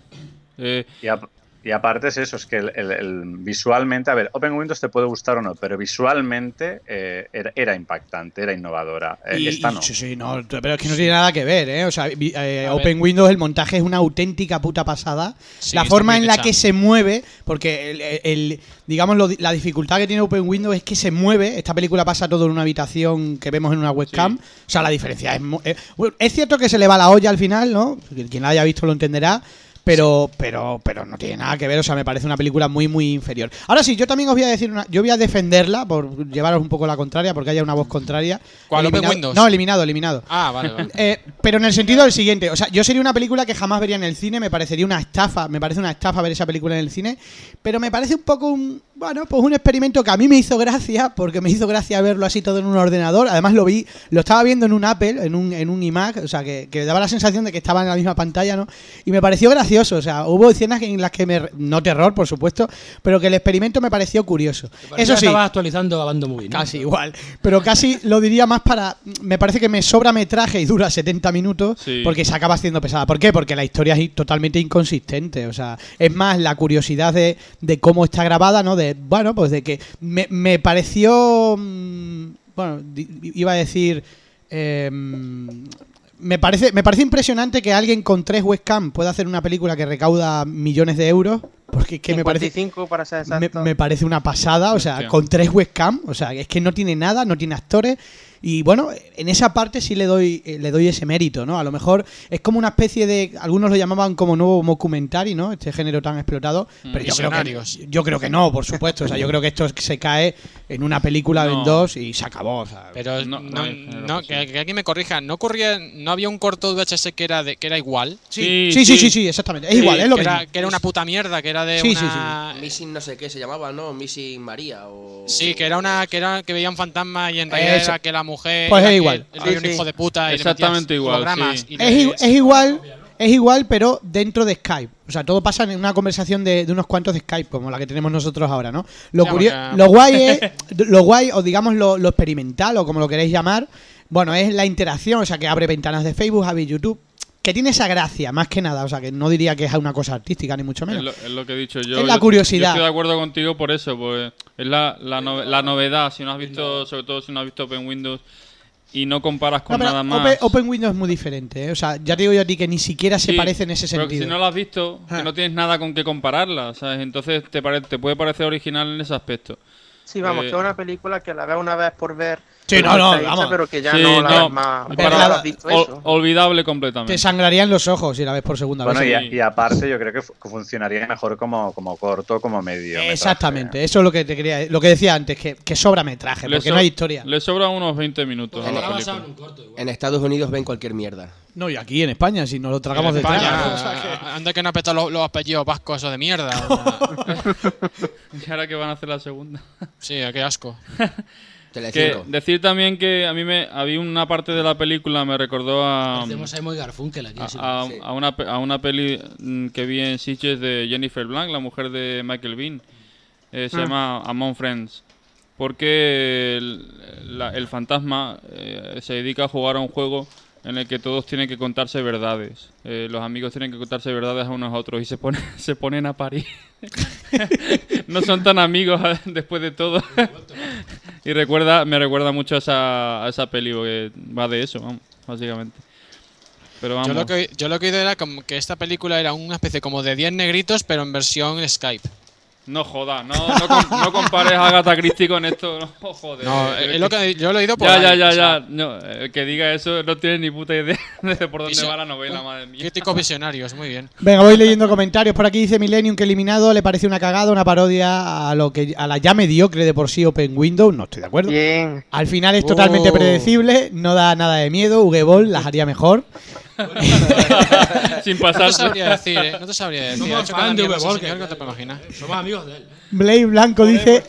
Eh, Y, y aparte es eso, es que el, el- el- visualmente, a ver, Open Windows te puede gustar o no, pero visualmente eh, era, era impactante, era innovadora. Eh, Y- esta y- no. Sí, sí, no, pero es que no tiene nada que ver, ¿eh? O sea, eh, Open Windows, el montaje es una auténtica puta pasada. Sí, la forma en la que se mueve, porque el, el- digamos lo- la dificultad que tiene Open Windows es que se mueve. Esta película pasa todo en una habitación que vemos en una webcam. O sea, la diferencia es, eh, es cierto que se le va la olla al final, ¿no? Quien la haya visto lo entenderá. Pero, pero, pero no tiene nada que ver, o sea, me parece una película muy, muy inferior. Ahora sí, yo también os voy a decir una, yo voy a defenderla por llevaros un poco la contraria, porque haya una voz contraria. ¿Cuál, Eliminado- Windows? No, eliminado, eliminado. Ah, vale, vale. Eh, pero en el sentido del siguiente, o sea, yo sería una película que jamás vería en el cine, me parecería una estafa, me parece una estafa ver esa película en el cine, pero me parece un poco un, bueno, pues un experimento que a mí me hizo gracia, porque me hizo gracia verlo así todo en un ordenador, además lo vi, lo estaba viendo en un Apple, en un, en un iMac, o sea, que, que daba la sensación de que estaba en la misma pantalla, ¿no? Y me pareció gracioso, o sea, hubo escenas en las que me, no terror, por supuesto, pero que el experimento me pareció curioso. Eso sí. Estaba actualizando a Bando Movie, ¿no? Casi igual. Pero casi lo diría más para. Me parece que me sobra metraje y dura 70 minutos Sí. porque se acaba haciendo pesada. ¿Por qué? Porque la historia es totalmente inconsistente. O sea, es más la curiosidad de, de cómo está grabada, ¿no? De, bueno, pues de que me, me pareció. mm, Bueno, iba a decir. eh, me parece, me parece impresionante que alguien con tres webcam pueda hacer una película que recauda millones de euros. Porque es que me parece. 55 para ser Me, parece una pasada, o sea, Hostia. con tres webcam, o sea, es que no tiene nada, no tiene actores y bueno, en esa parte sí le doy eh, le doy ese mérito, ¿no? A lo mejor es como una especie de algunos lo llamaban como nuevo mockumentary, ¿no? Este género tan explotado, pero yo creo que yo creo que no, por supuesto, o sea, yo creo que esto se cae en una película en No. dos y se acabó, o sea, Pero No, no, no que, que alguien me corrija, ¿no ocurría, no había un corto VHS que era de, que era igual? sí, Sí, sí, sí, sí, sí. sí, exactamente, es Sí, igual, es lo que mismo. era, que era una puta mierda, que era de Sí, sí, una... Missing no sé qué se llamaba, ¿no? Missing María o... Sí, que era una que era que veía un fantasma y en realidad era que la mujer Pues es igual. el- el Sí, rollo un sí. hijo de puta y Exactamente le igual, hologramas sí. y Es, es igual, es igual, pero dentro de Skype. O sea, todo pasa en una conversación de, de unos cuantos de Skype, como la que tenemos nosotros ahora, ¿no? Lo, curio- porque- lo guay es, lo guay, o digamos lo, lo experimental, o como lo queréis llamar, bueno, es la interacción, o sea, que abre ventanas de Facebook, abre YouTube, que tiene esa gracia, más que nada, o sea, que no diría que es una cosa artística, ni mucho Es menos. lo, es lo que he dicho yo. Es la curiosidad. Yo estoy de acuerdo contigo por eso, pues es la, la, la novedad. Si no has visto, sobre todo si no has visto Open Windows y no comparas No, con pero nada más. Open, Open Windows es muy diferente, ¿eh? o sea, ya te digo yo a ti que ni siquiera se Sí, parece en ese pero sentido. si no la has visto, Ah. que no tienes nada con qué compararla, ¿sabes? Entonces te, pare- te puede parecer original en ese aspecto. Sí, vamos, Eh, que es una película que la ves una vez por ver Sí, no, no, hecha, vamos. Pero que ya Sí, no la no, ves más. y ya para- no has visto ol- eso. olvidable Te completamente. sangrarían los ojos si la ves por segunda Bueno, vez. y, y aparte yo creo que fu- que funcionaría mejor como, como corto, como medio. Exactamente, eso es lo que te quería, lo que decía antes, que, que sobra metraje, Le porque so- no hay historia. Le sobran unos 20 minutos a la en película. corto. En Estados Unidos ven cualquier mierda. No, y aquí en España, si nos lo tragamos de España, anda que no ha petado los, los apellidos vascos esos de mierda. Y ahora que van a hacer la segunda. sí, qué asco. Que decir también que a mí me había una parte de la película me recordó a Hacemos a Moy Garfunkel aquí. así. a, a una a una peli mm, que vi en Sitges de Jennifer Blanc, la mujer de Michael Bean. Eh, se llama Among Friends. Porque el, la- el fantasma eh, se dedica a jugar a un juego en el que todos tienen que contarse verdades. Eh, los amigos tienen que contarse verdades a unos a otros y se, ponen se ponen a parir. no son tan amigos después de todo. Y recuerda me recuerda mucho a esa, a esa peli, porque va de eso, vamos, básicamente. Pero vamos. Yo lo, que, yo lo que he oído era como que esta película era una especie como de 10 negritos, pero en versión Skype. No jodas, no, no, com- no compares a Agatha Christie con esto, no joder. No, Eh, es lo que yo lo he oído por Ya, ahí, ya, ya, o sea, ya. No, el que diga eso no tiene ni puta idea de por dónde va la novela, madre mía. Críticos visionarios, muy bien. Venga, voy leyendo comentarios. Por aquí dice Millennium que eliminado le parece una cagada, una parodia a lo que a la ya mediocre de por sí Open Windows. No estoy de acuerdo. Bien. Al final es totalmente Oh. predecible, no da nada de miedo. Ugeball las haría mejor. Sin No te pasarse. sabría decir, ¿eh? No te sabría decir. Somos fan de que no te puedes imaginar. Somos amigos de él. Blade Blanco dice,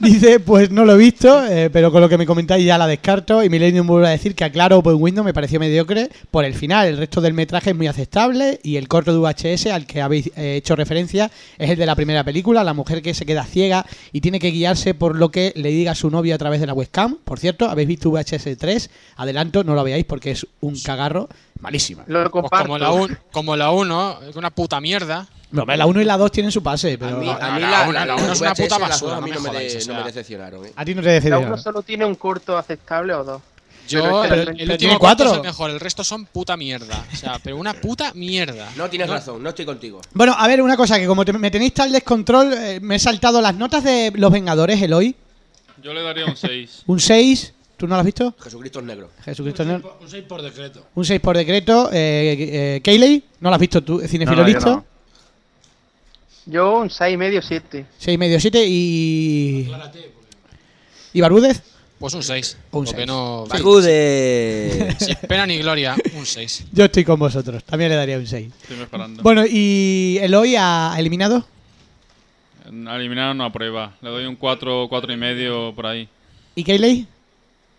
dice, pues no lo he visto, eh, pero con lo que me comentáis ya la descarto. Y Millennium vuelve a decir que aclaro Open Windows me pareció mediocre por el final. El resto del metraje es muy aceptable y el corto de VHS al que habéis eh, hecho referencia es el de la primera película, la mujer que se queda ciega y tiene que guiarse por lo que le diga su novio a través de la webcam. Por cierto, habéis visto VHS 3, adelanto, no lo veáis porque es un cagarro malísima. Lo Pues como la 1, como la 1, es una puta mierda. No, la 1 y la 2 tienen su pase, A pero mí, a, a mí la la, una- la- la una las es una puta basura, a no mí me no me, jodáis, de- o no sea. me decepcionaron. ¿eh? ti no te La decepciona. uno solo tiene un corto aceptable o dos. Yo, Pero el, la- el último cuarto es cuatro. el mejor, el resto son puta mierda. O sea, pero una puta mierda. No tienes razón, no estoy contigo. Bueno, a ver, una cosa, que como te- me tenéis tal descontrol, eh, me he saltado las notas de Los Vengadores, Eloy. Yo le daría un 6. Un 6, ¿tú no lo has visto? Jesucristo es negro. Jesucristo, Un no. seis por- Un 6 por decreto. Un 6 por decreto. Eh, eh, ¿no lo has visto tú? ¿Cinefilo No, no, no. Yo un 6 y medio, 7. 6 medio 7 y... ¿Y Barúdez? Pues un 6. Un porque seis. no. Sacude. Sin pena ni gloria, un 6. Yo estoy con vosotros, también le daría un 6. Estoy mejorando. Bueno, ¿y Eloy ha eliminado? A eliminar no aprueba. Le doy un 4, 4 y medio por ahí. ¿Y Keyley?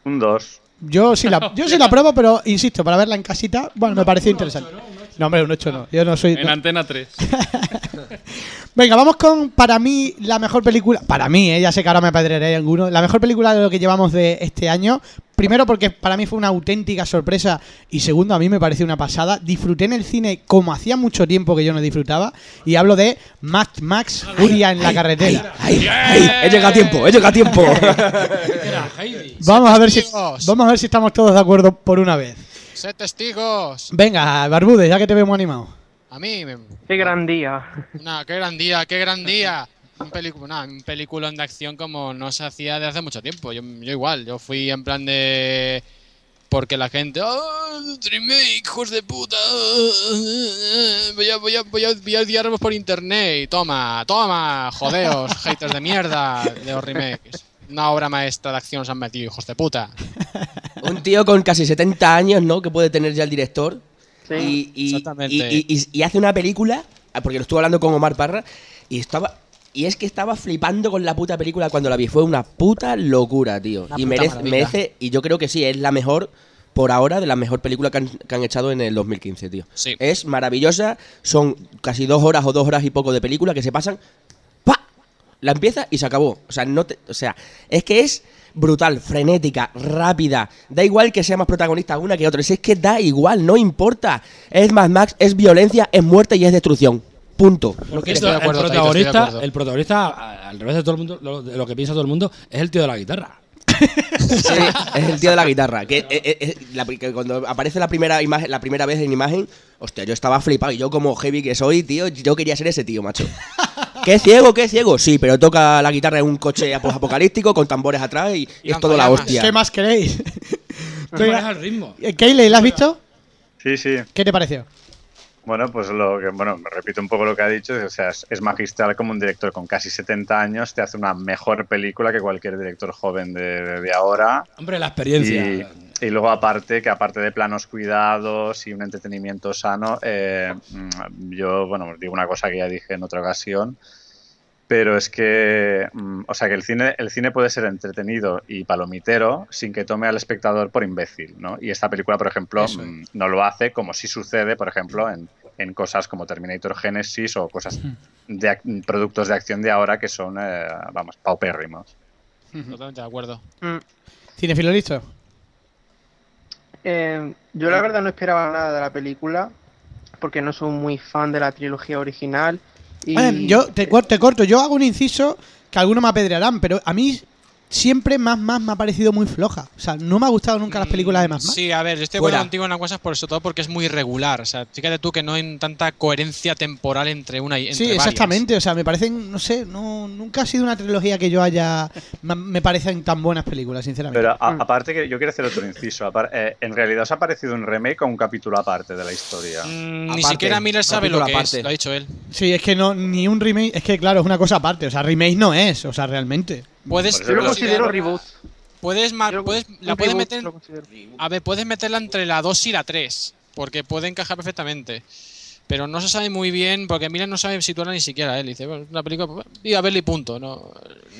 Un 2. Yo sí la, yo sí la pruebo, pero insisto, para verla en casita, bueno, me pareció interesante. No, hombre, un 8 no. Yo no soy. En antena 3. Venga, vamos con, para mí, la mejor película. Para mí, eh, ya sé que ahora me apedrearé alguno. La mejor película de lo que llevamos de este año. Primero, porque para mí fue una auténtica sorpresa. Y segundo, a mí me pareció una pasada. Disfruté en el cine como hacía mucho tiempo que yo no disfrutaba. Y hablo de Max Max Furia en la carretera. ¡Ay, ay! He llegado a tiempo, he llegado a tiempo. Vamos a ver si vamos a ver si estamos todos de acuerdo por una vez. ¡Sé testigos! Venga, Barbudes, ya que te vemos animado. A mí, me... Qué gran día. Nah, qué gran día, qué gran día. Un, nah, un peliculón de acción como no se hacía desde hace mucho tiempo. Yo, yo igual, yo fui en plan de... Porque la gente... ¡Oh, remake, hijos de puta! Voy a, voy a, voy a, voy a odiarnos por internet. Y Toma, toma, jodeos, haters de mierda de los remakes. Una obra maestra de acción os han metido, hijos de puta. Un tío con casi 70 años, ¿no? Que puede tener ya el director. Sí. y, y- Exactamente. y- y- y hace una película, ah, porque lo estuve hablando con Omar Parra, y estaba. Y es que estaba flipando con la puta película cuando la vi. Fue una puta locura, tío. Una y merece, y yo creo que sí, es la mejor, por ahora, de la mejor película que han, que han echado en el 2015, tío. Sí. Es maravillosa, son casi dos horas o dos horas y poco de película que se pasan. La empieza y se acabó. O sea, no te- o sea, es que es brutal, frenética, rápida. Da igual que sea más protagonista una que otra. Si es que da igual, no importa. Es Mad Max, es violencia, es muerte y es destrucción. Punto. Porque esto, de acuerdo, el Taito, estoy de protagonista, acuerdo. el protagonista, al revés de todo el mundo, lo, de lo que piensa todo el mundo, es el tío de la guitarra. Sí, es el tío de la guitarra. Que, eh, eh, eh, la- que cuando aparece la primera imagen, la primera vez en imagen, hostia, yo estaba flipado. Y yo como heavy que soy, tío, yo quería ser ese tío, macho. ¿Qué ciego, qué ciego? Sí, pero toca la guitarra en un coche apocalíptico con tambores atrás y, Y es todo la hostia. ¿Qué más queréis? Maneja el ritmo. Eh, Keyley, ¿la has visto? Sí, sí. ¿Qué te pareció? Bueno, pues lo que, bueno, me repito un poco lo que ha dicho, o sea, es, es magistral como un director con casi 70 años te hace una mejor película que cualquier director joven de, de ahora. Hombre, la experiencia. Y, y luego aparte, que aparte de planos cuidados y un entretenimiento sano, eh, mm, yo, bueno, digo una cosa que ya dije en otra ocasión, pero es que, mm, o sea, que el cine, el cine puede ser entretenido y palomitero sin que tome al espectador por imbécil, ¿no? Y esta película, por ejemplo, es. mm, no lo hace como sí sucede, por ejemplo, en, en cosas como Terminator Genesis o cosas de productos de acción de ahora que son, eh, vamos, paupérrimos. Totalmente de acuerdo. Mm. ¿Cinefilo listo? Eh, yo la verdad no esperaba nada de la película porque no soy muy fan de la trilogía original. Y yo te, te corto, yo hago un inciso que algunos me apedrearán, pero a mí siempre más más me ha parecido muy floja. O sea, no me ha gustado nunca las películas de más más. Sí, a ver, yo estoy de acuerdo contigo en una cosa, por sobre todo porque es muy irregular. O sea, fíjate tú que no hay tanta coherencia temporal entre una y entre Sí, varias. exactamente. O sea, me parecen, no sé, no, nunca ha sido una trilogía que yo haya. Me, parecen tan buenas películas, sinceramente. Pero a- Mm. aparte que yo quiero hacer otro inciso. apar- eh, ¿En realidad os ha parecido un remake o un capítulo aparte de la historia? Mm, ni siquiera Miller sabe lo que es, aparte. lo ha dicho él. Sí, es que no, ni un remake. Es que, claro, es una cosa aparte. O sea, remake no es. O sea, realmente. Puedes, yo lo considero reboot. Puedes, puedes- la puedes reboot meter. A ver, puedes meterla entre la 2 y la 3. Porque puede encajar perfectamente. Pero no se sabe muy bien, porque Miller no sabe situarla ni siquiera él. Dice, bueno, una película, pues, y a verla y punto. No,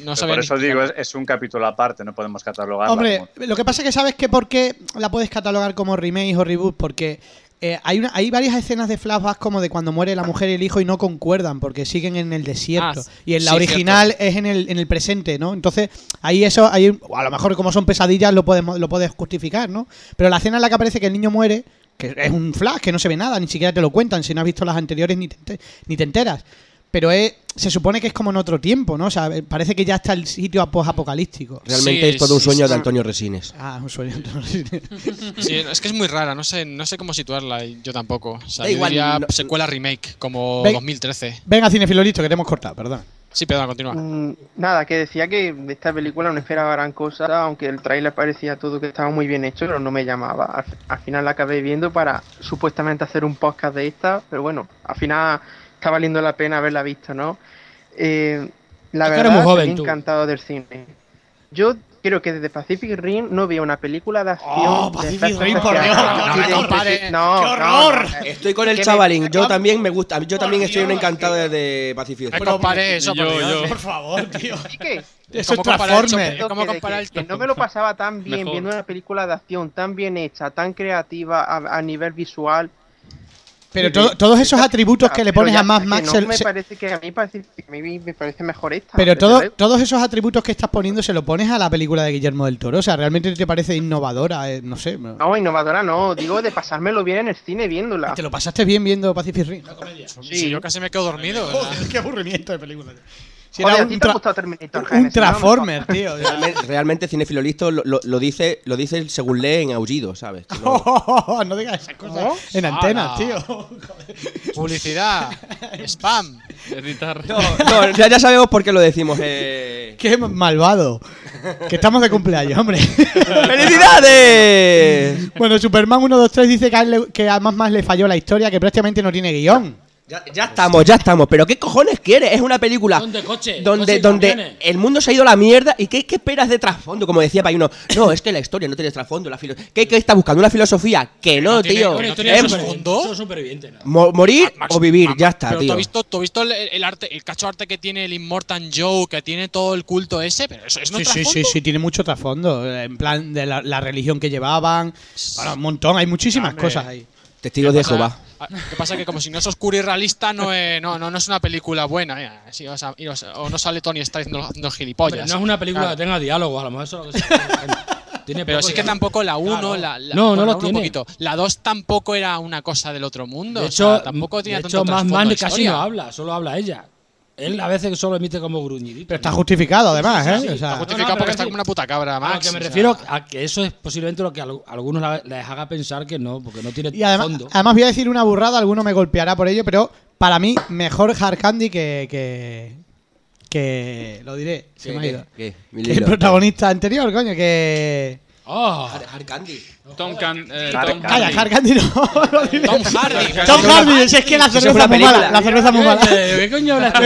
no sabe por ni eso digo, es, es un capítulo aparte, no podemos catalogarla Hombre, como- lo que pasa es que sabes que por qué la puedes catalogar como remake o reboot, porque eh, hay, una, hay varias escenas de flashbacks como de cuando muere la mujer y el hijo y no concuerdan, porque siguen en el desierto. Ah, y en la sí, original es en el, en el presente, ¿no? Entonces, ahí eso, ahí, a lo mejor como son pesadillas lo podemos, lo puedes justificar, ¿no? Pero la escena en la que aparece que el niño muere, que es un flash, que no se ve nada, ni siquiera te lo cuentan, si no has visto las anteriores ni te, ni te enteras. Pero es, se supone que es como en otro tiempo, ¿no? O sea, parece que ya está el sitio post-apocalíptico. Realmente Sí, es todo un sí, sueño sí. de Antonio Resines. Ah, un sueño. Sí, es que es muy rara, no sé, no sé cómo situarla, y yo tampoco. O sea, Da yo igual, diría no- secuela remake, como Ven- 2013. Venga, cinefilo listo, que te hemos cortado, perdón. Sí, perdón, continúa. Mm, Nada, que decía que de esta película no esperaba gran cosa, aunque el tráiler parecía todo que estaba muy bien hecho, pero no me llamaba. Al, al final la acabé viendo para supuestamente hacer un podcast de esta, pero bueno, al final está valiendo la pena haberla visto, ¿no? Eh, la Es verdad, muy joven, estoy tú. encantado del cine. Yo creo que desde Pacific Rim no veo una película de acción. Oh, Pacific Rim, por Dios, no me compares. no, ¡Qué no, horror! no, Estoy con el chavalín, yo también me gusta, yo también estoy Dios, encantado de, Pacific No Rim. compare eso, yo- por Dios. yo- Por favor, tío. ¿Y qué? Eso es ¿Cómo comparar no me lo pasaba tan bien Mejor. viendo una película de acción tan bien hecha, tan creativa a, a nivel visual. Pero Sí, to- sí, todos esos atributos que le pones ya a Mad Max. no se- me parece que a mí, parece, a mí me parece mejor esta. pero todo- todos esos atributos que estás poniendo se lo pones a la película de Guillermo del Toro. O sea, realmente te parece innovadora. eh, no sé. No, innovadora no, digo de pasármelo bien en el cine viéndola. ¿Te lo pasaste bien viendo Pacific Rim? Sí, yo casi me quedo dormido. Joder, qué aburrimiento de película. Si Joder, era ¿a ti un, te no? Transformer, tío. Realmente, realmente Cinefilo Listo lo, lo- lo dice, lo dice según lee en aullido, ¿sabes? Que no- no digas esas cosas ¿No? en antenas, tío. Publicidad, spam. Editar. No, no, ya, ya sabemos por qué lo decimos. eh. Qué malvado. Que estamos de cumpleaños, hombre. ¡Felicidades! bueno, Superman 1, 2, 3 dice que a, él le- que a más más le falló la historia, que prácticamente no tiene guion. Ya, ya estamos, ya estamos. Pero ¿qué cojones quieres? Es una película ¿Dónde, coche? donde, Coche donde camiones. el mundo se ha ido a la mierda. ¿Y qué, qué esperas de trasfondo? Como decía Payuno. No, es que la historia no tiene trasfondo. La filo- ¿Qué, ¿Qué está buscando? ¿Una filosofía? Que no, tiene- tío. Bueno, historia Es supervivientes, ¿no? mo- morir Max- o vivir, ya está, pero tío. ¿tú has visto, tú has visto el, el arte, el cacho arte que tiene el Immortal Joe, que tiene todo el culto ese? Pero eso es no Sí, sí, trasfondo. sí, sí, tiene mucho trasfondo. eh, En plan de la, la religión que llevaban. Bueno, un montón, hay muchísimas cosas ahí. Testigos de Jehová. ah, ¿Qué pasa? Que como si no es oscuro y realista, no es, no, no, no es una película buena. sí, o, sea, y o sea, o no sale Tony Stark haciendo, haciendo gilipollas. No es una película Claro. que tenga diálogo, a lo mejor eso es lo que se Tiene Pero sí que tampoco la 1, Claro. la, la- No, bueno, no la lo uno un tiene. poquito. La 2 tampoco era una cosa del otro mundo. De o sea, hecho, tampoco de tenía hecho tanto más más de casi no habla, solo habla ella. Él a veces solo emite como gruñidito. Pero está justificado, además, ¿eh? O sea, Está justificado no, no, porque está como una puta cabra, A lo Max. que me o sea, refiero a que eso es posiblemente lo que a al- algunos les haga pensar que no, porque no tiene y además, fondo. además voy a decir una burrada, alguno me golpeará por ello, pero para mí, mejor Hard Candy que. que, que lo diré, se ¿Qué, me ha ido. qué? Que el protagonista anterior, coño, que. ¡Oh! Hard Candy. Tom Can... eh, Tom Calla, Hardy. No. Tom Hardy. Tom Hardy, si es que la cerveza es muy mala. La cerveza es muy mala. ¿Qué coño hablas tú?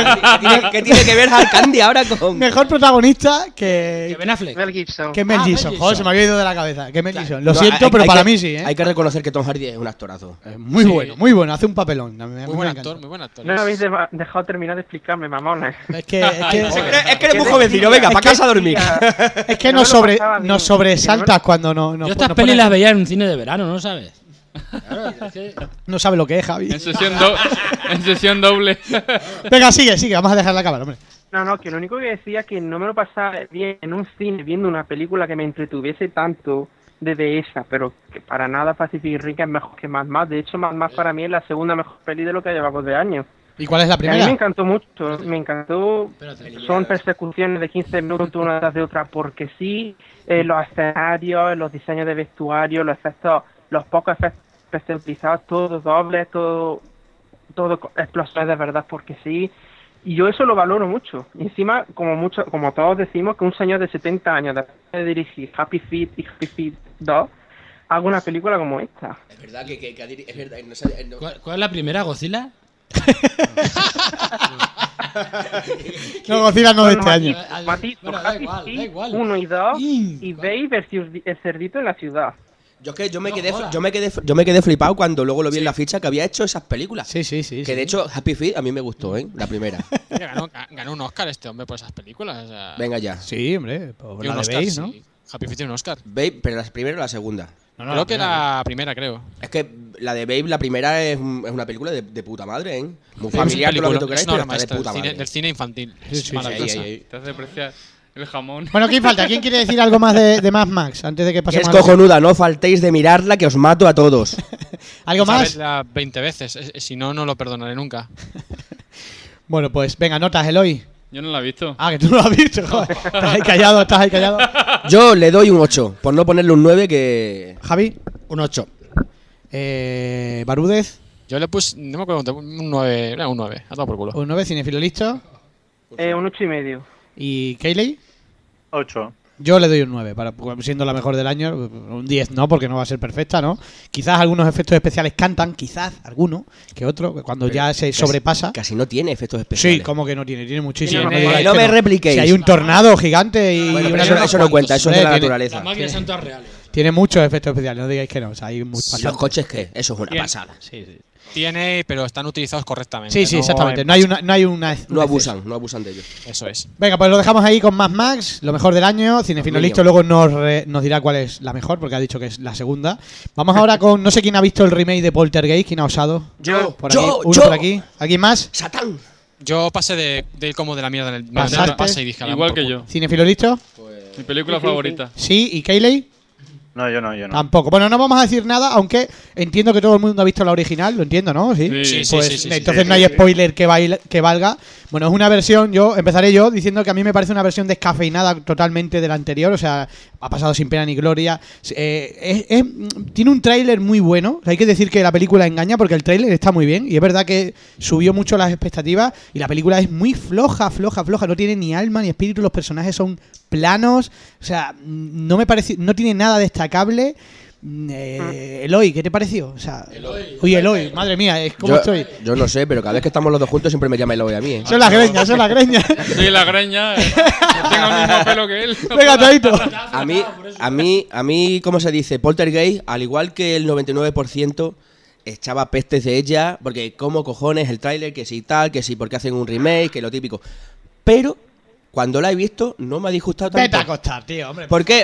¿Qué tiene, que ver Hard Candy ahora con.? Mejor protagonista Que que. Ben Affleck. Mel Gibson. Que Mel Ah, Gibson. Joder, se me había ido de la cabeza. Que Mel Gibson. Lo siento, pero para mí sí, ¿eh? Hay que reconocer que Tom Hardy es un actorazo. Muy Sí. bueno, muy bueno. Hace un papelón. Muy buen actor, muy buen actor. No me habéis de- dejado terminar de explicarme, mamones. Es que, es que, Es que, es que eres muy jovencito, venga, para casa a dormir. es que nos, sobresaltas cuando no, Yo estas nos pelis las veía en un cine de verano, ¿no sabes? Claro, es que- no sabe lo que es, Javi. En sesión, do- en sesión doble. Venga, sigue, sigue. Vamos a dejar la cámara, hombre. No, no, que lo único que decía es que no me lo pasaba bien en un cine viendo una película que me entretuviese tanto desde esa, pero que para nada Pacific Rim es mejor que Mad Max. De hecho, Mad Max para mí es la segunda mejor peli de lo que llevamos de años. ¿Y cuál es la Y a mí me primera? encantó mucho, me encantó. Son persecuciones de 15 minutos una tras de otra, porque sí, eh, los escenarios, los diseños de vestuario, los efectos, los pocos efectos especializados, todo doble, todo, todo explosiones de verdad, porque sí. Y yo eso lo valoro mucho. Y encima, como mucho, como todos decimos, que un señor de 70 años después de dirigir Happy Feet y Happy Feet 2 haga una película como esta. Es verdad que, que, que es verdad, no sé, no- ¿Cuál, cuál es la primera, Godzilla? No, Godzilla no de Bueno, este año. Matito, bueno, da Happy igual, da Feet igual. 1 y 2 Mm, y Babe versus el cerdito en la ciudad. Yo es que yo me No quedé yo me quedé yo me quedé flipado cuando luego lo vi en la ficha que había hecho esas películas. Sí, sí, sí. Que sí. de hecho Happy Feet a mí me gustó, ¿eh? La primera. Ganó, ga- ganó un Oscar este hombre por esas películas. O sea, Venga ya. Sí, hombre. Pues y un la Oscar, sí. ¿no? Happy Feet tiene un Oscar. Babe, pero la primera o la segunda. No, no, creo la que primera. la primera, creo. Es que la de Babe, la primera es, un- es una película de, de puta madre, ¿eh? Muy Es familiar, todo lo que tú queráis, pero está de puta madre. del cine infantil. Sí, Es sí, sí. maravillosa. Ahí, ahí, ahí. Te hace apreciar el jamón. Bueno, ¿quién falta? ¿Quién quiere decir algo más de, de Mad Max antes de que Que pasemos es a la- cojonuda, no faltéis de mirarla que os mato a todos. ¿Algo más? Sabedla 20 veces. eh, eh, Si no, no lo perdonaré nunca. Bueno, pues venga, notas, Eloy. Yo no la he visto. Ah, que tú no lo has visto, joder. Estás ahí callado, estás ahí callado. Yo le doy un 8, por no ponerle un 9 que... Javi, Un 8. eh, Barúdez, Yo le puse, no me acuerdo, un 9, era un 9, a todo por culo. un 9, Cinefilo listo. Eh, un ocho y medio. ¿Y Kayley? 8. Yo le doy un 9, para, siendo la mejor del año. Un 10 no, porque no va a ser perfecta, ¿no? Quizás algunos efectos especiales cantan, quizás alguno que otro, cuando ya se sobrepasa. Casi no tiene efectos especiales. Sí, como que no tiene, tiene muchísimo. Tiene- no digáis no me repliquéis. Si hay un tornado gigante y Bueno, pero una eso, no cuenta, eso es de la Hombre, tiene- Las naturaleza. máquinas son todas reales. Tiene muchos efectos especiales, no digáis que no. O sea, hay muy ¿Y bastantes. los coches qué? Eso es una Bien. pasada. Sí, sí. Tiene, pero están utilizados correctamente. Sí, sí, no exactamente. en No hay una, no hay una, un No abusan, no abusan de ellos. Eso es. Venga, pues lo dejamos ahí con Mad Max, lo mejor del año. Cinefilo Mínimo. listo, luego nos, re- nos dirá cuál es la mejor, porque ha dicho que es la segunda. Vamos ahora con, no sé quién ha visto el remake de Poltergeist, quién ha osado. Yo, Por yo, aquí, uno yo. por aquí. ¿Alguien más? ¡Satán! Yo pasé de, como de la mierda en el ¿Pasaste? pase y dije, "Ala, Igual que culo". yo. ¿Cinefilo listo? Mi película sí, favorita. Sí, ¿y Kayley? No, yo no, yo no. Tampoco. Bueno, no vamos a decir nada, aunque entiendo que todo el mundo ha visto la original, lo entiendo, ¿no? Sí. Sí. Pues, sí, sí, sí. entonces sí, no hay spoiler que, baila- que valga. Bueno, es una versión, yo empezaré yo diciendo que a mí me parece una versión descafeinada totalmente de la anterior, o sea, ha pasado sin pena ni gloria. Eh, es- es- tiene un tráiler muy bueno, o sea, hay que decir que la película engaña porque el tráiler está muy bien y es verdad que subió mucho las expectativas y la película es muy floja, floja, floja, no tiene ni alma ni espíritu, los personajes son planos, o sea, no me parece, no tiene nada destacable. Eh, Eloy, ¿qué te pareció? O sea, oye, Eloy, madre mía, es como Yo, estoy. yo no sé, pero cada vez que estamos los dos juntos siempre me llama Eloy a mí, ¿eh? Son las greñas, son las greñas. Sí, la greña. eh. Tengo el mismo pelo que él. Venga, Taito. A mí, a mí, a mí, ¿cómo se dice? Poltergeist, al igual que el 99%, echaba pestes de ella, porque como cojones el tráiler, que si tal, que si porque hacen un remake, que lo típico. Pero, cuando la he visto, no me ha disgustado tanto. Vete a acostar, tío, hombre. ¿Por qué?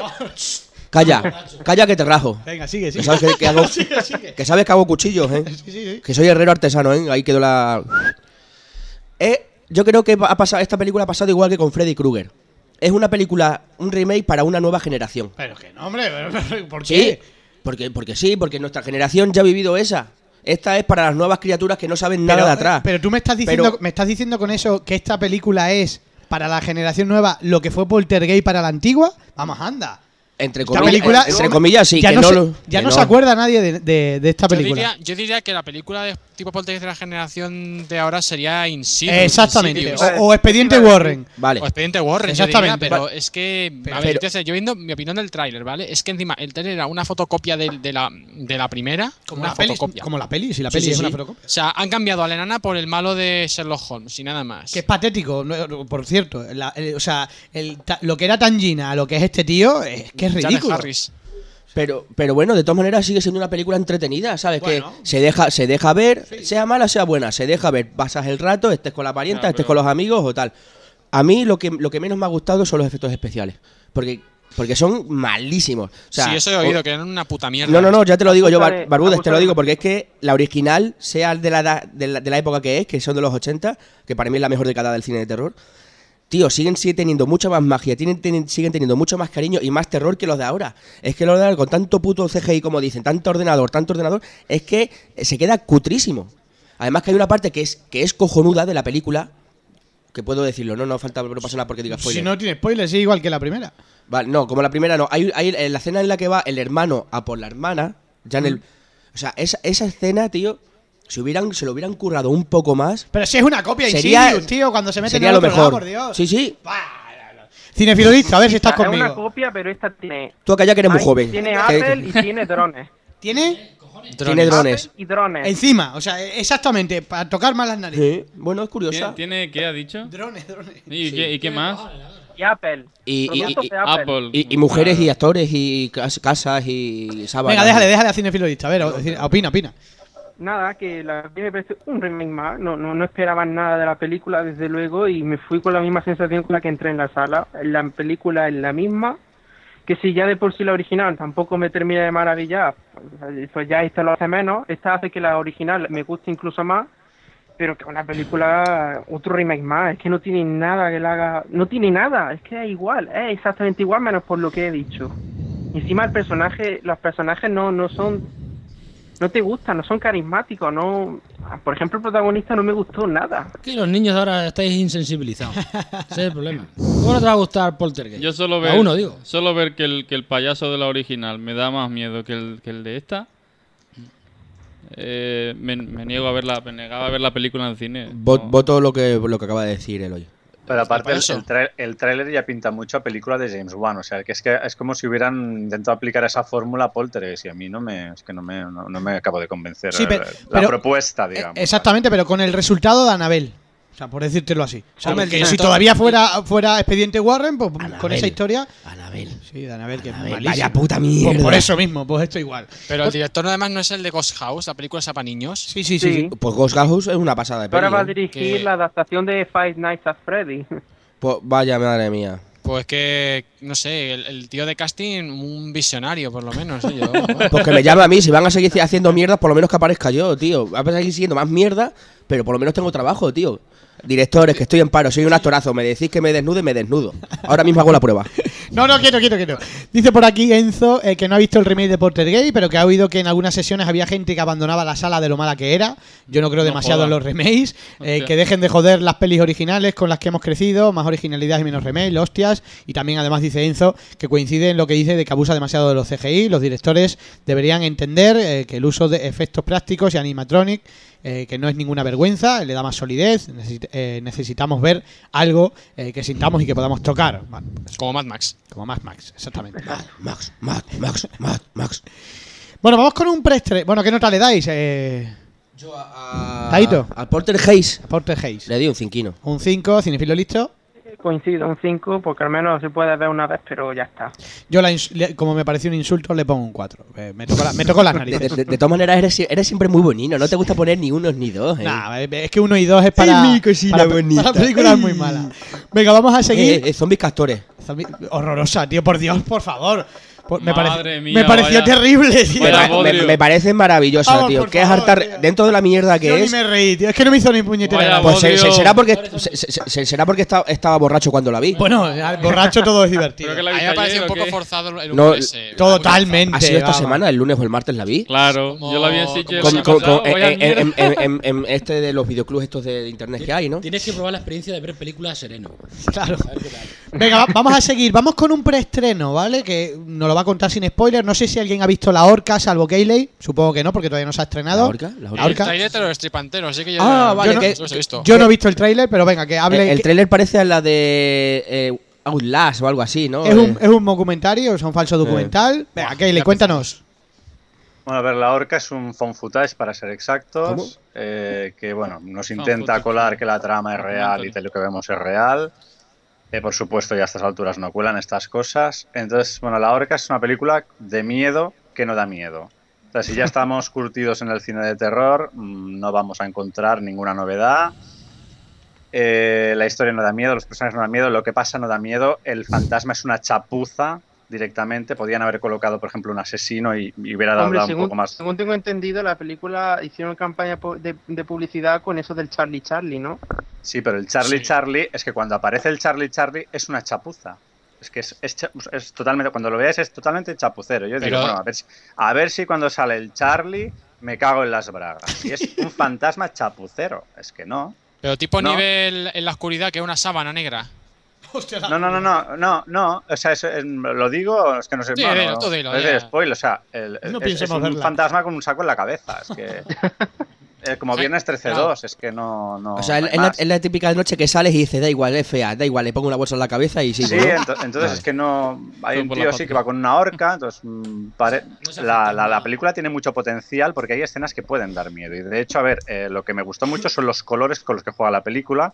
Calla, calla que te rajo. Venga, sigue, Que sigue. sabes que, que hago, Sigue, sigue. que sabes que hago cuchillos, ¿eh? Sí, sí, sí. Que soy herrero artesano, ¿eh? Ahí quedó la... Eh, yo creo que ha pasado, esta película ha pasado igual que con Freddy Krueger. Es una película, un remake para una nueva generación. Pero que no, hombre, ¿por Sí, qué? porque, porque sí, porque nuestra generación ya ha vivido esa. Esta es para las nuevas criaturas que no saben nada pero, de atrás. Pero tú me estás diciendo, Pero- me estás diciendo con eso que esta película es para la generación nueva lo que fue Poltergeist para la antigua. Vamos, anda. Entre Esta comillas, película, entre comillas sí, ya que no, no, se, lo- ya que no se acuerda nadie de, de- de esta Yo película. diría, yo diría que la película de tipo Poltergeist de la generación de ahora sería Insidious. Exactamente. Insidious. O, o Expediente Warren. Vale. O Expediente Warren, diría, Exactamente. pero es que, Pero- a ver, yo, viendo mi opinión del tráiler, ¿vale? Es que encima el tráiler era una fotocopia de, de la, de la primera, Como una la, peli, fotocopia. como la peli, si la peli sí, es sí. una fotocopia. O sea, han cambiado a la enana por el malo de Sherlock Holmes y nada más. Que es patético, por cierto. la- el- o sea, el ta- lo que era Tangina a lo que es este tío, es que es Ridículo. Harris. Pero, pero bueno, de todas maneras sigue siendo una película entretenida, ¿sabes? Bueno. Que se deja, se deja ver, sea mala, sea buena, se deja ver, pasas el rato, estés con la parienta, estés pero- con los amigos o tal. A mí lo que, lo que menos me ha gustado son los efectos especiales. Porque, porque son malísimos. O sea, sí, eso he o- oído, que eran una puta mierda. No, no, no, ya te lo digo yo, Bar- Barbudes, te lo digo, porque es que la original, sea de la, edad- de la, de la época que es, que son de los 80, que para mí es la mejor década del cine de terror, tío, siguen, sigue teniendo mucha más magia, tienen, siguen teniendo mucho más cariño y más terror que los de ahora. Es que los de ahora, con tanto puto CGI, como dicen, tanto ordenador, tanto ordenador, es que eh, se queda cutrísimo. Además que hay una parte que es, que es cojonuda de la película, que puedo decirlo, no, no falta, no pasa nada porque diga spoiler. Si no tiene spoilers, sí, igual que la primera. Vale, no, como la primera no. Hay, hay en la escena en la que va el hermano a por la hermana, ya en el... O sea, esa, esa escena, tío, si hubieran, se lo hubieran currado un poco más, Pero si es una copia Sería- Insidious, tío, cuando se meten sería en lo otro mejor. lado, por Dios. Sí, sí. Cinefilodista, a ver si estás Es una conmigo. copia, pero esta tiene. Tú acá ya que eres muy Ay, joven. Tiene Que- Apple y tiene drones. ¿Tiene? Tiene drones. Apple y drones. Encima, o sea, exactamente, para tocar más las narices. Sí, bueno, es curiosa. ¿Tiene, tiene- qué ha dicho? Drones, drones. ¿Y, qué, y qué más? Y Apple. Y, y- Productos y- de Apple. Apple. y- y mujeres y actores y cas- casas y sábanas. Venga, déjale, déjale a Cinefilodista. A ver, opina, opina. Nada, que la me parece un remake más. No, no, no esperaba nada de la película, desde luego, y me fui con la misma sensación con la que entré en la sala. La película es la misma, que si ya de por sí la original tampoco me termina de maravillar, pues, ya esta lo hace menos. Esta hace que la original me guste incluso más, pero que una película, otro remake más. Es que no tiene nada que la haga. No tiene nada, es que es igual, es exactamente igual, menos por lo que he dicho. Encima el personaje, los personajes no, no son no te gustan, no son carismáticos, no. Por ejemplo, el protagonista no me gustó nada. Que los niños ahora estáis insensibilizados. Ese es el problema. ¿Cómo no te va a gustar Poltergeist? Yo solo A ver, uno, digo. solo ver que el, que el payaso de la original me da más miedo que el, que el de esta. eh, me, me niego a ver la, me negaba a ver la película en el cine. No. Voto lo que, lo que acaba de decir Eloy. Pero aparte, el, el, tra- el tráiler ya pinta mucho a película de James Wan. O sea, que es que es como si hubieran intentado aplicar esa fórmula a Poltergeist. Y a mí no me, es que no me, no, no me acabo de convencer Sí, pero- eh, la pero- propuesta, Eh, digamos. Exactamente, pero con el resultado de Anabel. O sea, por decírtelo así. O sea, Hombre, que el si todavía fuera, fuera Expediente Warren, pues con esa historia. Anabel. Sí, de Anabel, que es Anabel, malísimo. vaya puta Pues mierda. por eso mismo, pues esto igual. Pero el director además no es el de Ghost House, la película esa para niños. Sí, sí, sí. sí. Pues Ghost House es una pasada de Ahora va a ¿eh? dirigir Que- la adaptación de Five Nights at Freddy. Pues vaya madre mía. Pues que, no sé, el, el tío de casting, un visionario por lo menos. ¿eh? Yo, Pues que me llame a mí, si van a seguir haciendo mierda, por lo menos que aparezca yo, tío. Va a seguir siendo más mierda, pero por lo menos tengo trabajo, tío. Directores, que estoy en paro, soy un actorazo, me decís que me desnude, me desnudo. Ahora mismo hago la prueba. No, no, quiero, quiero, quiero. Dice por aquí Enzo eh, que no ha visto el remake de Poltergeist, pero que ha oído que en algunas sesiones había gente que abandonaba la sala de lo mala que era. Yo no creo No demasiado en los remakes. eh, que dejen de joder las pelis originales con las que hemos crecido, más originalidad y menos remake, hostias. Y también además dice Enzo que coincide en lo que dice de que abusa demasiado de los CGI. Los directores deberían entender eh, que el uso de efectos prácticos y animatronic eh, que no es ninguna vergüenza, le da más solidez. Necesit- eh, necesitamos ver algo eh, que sintamos y que podamos tocar. Bueno, pues, como Mad Max. como Mad Max, exactamente. Max, Max, Max, Max, Max. Bueno, vamos con un preestre. Bueno, ¿qué nota le dais? Eh, Yo a, a- Taito. Al Porter Hayes Poltergeist. le di un cinquino. Un 5, cinefilo listo. Coincido, un 5, porque al menos se puede ver una vez, pero ya está. Yo, la como me pareció un insulto, le pongo un 4. me, tocó la- me tocó las De, de- narices. de- de todas maneras, eres, eres siempre muy bonino. No te gusta poner ni unos ni dos, ¿eh? Nah, eh, es que uno y dos es para, Ay, mi cosita para, bonita. para películas muy malas. Venga, vamos a seguir. Eh, eh, zombies castores. Zombie- Horrorosa, tío, por Dios, por favor. Pues me, parece- mía, me pareció vaya- terrible, tío. Me, me- me parece maravillosa, Vamos, tío. es favor, hartar tío. dentro de la mierda que Yo ni es. me reí, tío. Es que no me hizo ni puñetera. Pues se- se- Bodrio. será porque se- se- se- será porque estaba, estaba borracho cuando la vi. Bueno, borracho todo es divertido. Creo que la A mí viste me pareció ayer, un ¿o poco qué? forzado el No, ese. Totalmente. ¿Ha sido esta vamos. semana, el lunes o el martes la vi? Claro, Como- yo la vi en como Sitges este de los videoclubs estos de internet que hay, ¿no? Tienes que probar la experiencia de ver películas sereno. Claro. Venga, va- vamos a seguir. Vamos con un preestreno, ¿vale? Que nos lo va a contar sin spoiler. No sé si alguien ha visto La Orca, salvo Keyley. Supongo que no, porque todavía no se ha estrenado. ¿La Orca? ¿La Orca? La El trailer te lo estripantero, así que yo Ah, ya- vale, yo que- no los he visto. Yo no he visto el tráiler, pero venga, que hable. El, el que- tráiler parece a la de eh, Outlast o algo así, ¿no? es, un, Eh, es un documentario, es un falso documental. Venga, Keyley, cuéntanos. Bueno, a ver, la orca es un found footage, para ser exactos, eh, que bueno, nos intenta colar que la trama es real y que lo que vemos es real. Eh, por supuesto, ya a estas alturas no cuelan estas cosas. Entonces, bueno, La Orca es una película de miedo que no da miedo. O sea, si ya estamos curtidos en el cine de terror, mm, no vamos a encontrar ninguna novedad. Eh, la historia no da miedo, los personajes no dan miedo, lo que pasa no da miedo. El fantasma es una chapuza directamente. Podían haber colocado, por ejemplo, un asesino y, y hubiera dado Hombre, un según, poco más. según tengo entendido, la película hicieron campaña de, de publicidad con eso del Charlie Charlie, ¿no? Sí, pero el Charlie Sí. Charlie es que cuando aparece el Charlie Charlie es una chapuza. Es que es, es es totalmente, cuando lo veas es totalmente chapucero. Yo digo, Pero- bueno, a ver, si, a ver si cuando sale el Charlie me cago en las bragas. Y es un fantasma chapucero. Es que no. Pero tipo No. nivel en la oscuridad, que es una sábana negra. No, no, no, no, no, no. O sea, eso, eh, lo digo, es que no sé. Sí, dilo, tú dilo, es ya. de spoiler, o sea, el- No es, es un verla. fantasma con un saco en la cabeza. Es que. eh, como Viernes 13-2, es que no. no o sea, es la, es la típica noche que sales y dices, da igual, es fea, da igual, le pongo una bolsa en la cabeza y sigo. Sí, entonces Vale. es que no. Hay un tío así que va con una horca, entonces mm, pare- No se la, la- película tiene mucho potencial porque hay escenas que pueden dar miedo. Y de hecho, a ver, eh, lo que me gustó mucho son los colores con los que juega la película.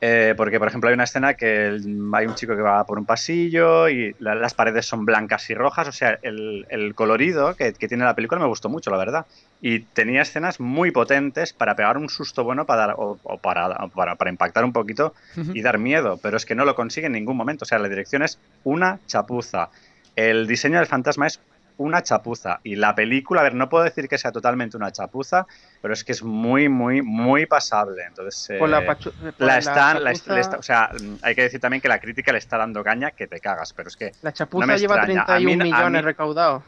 Eh, porque, por ejemplo, hay una escena que el- hay un chico que va por un pasillo y la- las paredes son blancas y rojas. O sea, el, el colorido que, que tiene la película me gustó mucho, la verdad. Y tenía escenas muy potentes para pegar un susto bueno para dar, o, o para, o para, para impactar un poquito y dar miedo. Pero es que no lo consigue en ningún momento. O sea, la dirección es una chapuza. El diseño del fantasma es una chapuza. Y la película, a ver, no puedo decir que sea totalmente una chapuza, pero es que es muy, muy, muy pasable. Entonces, Por la, eh, pachu- por la están, la, chapuza, está- o sea, hay que decir también que la crítica le está dando caña que te cagas, pero es que la chapuza no me lleva extraña. A 31 mí millones mí- recaudados.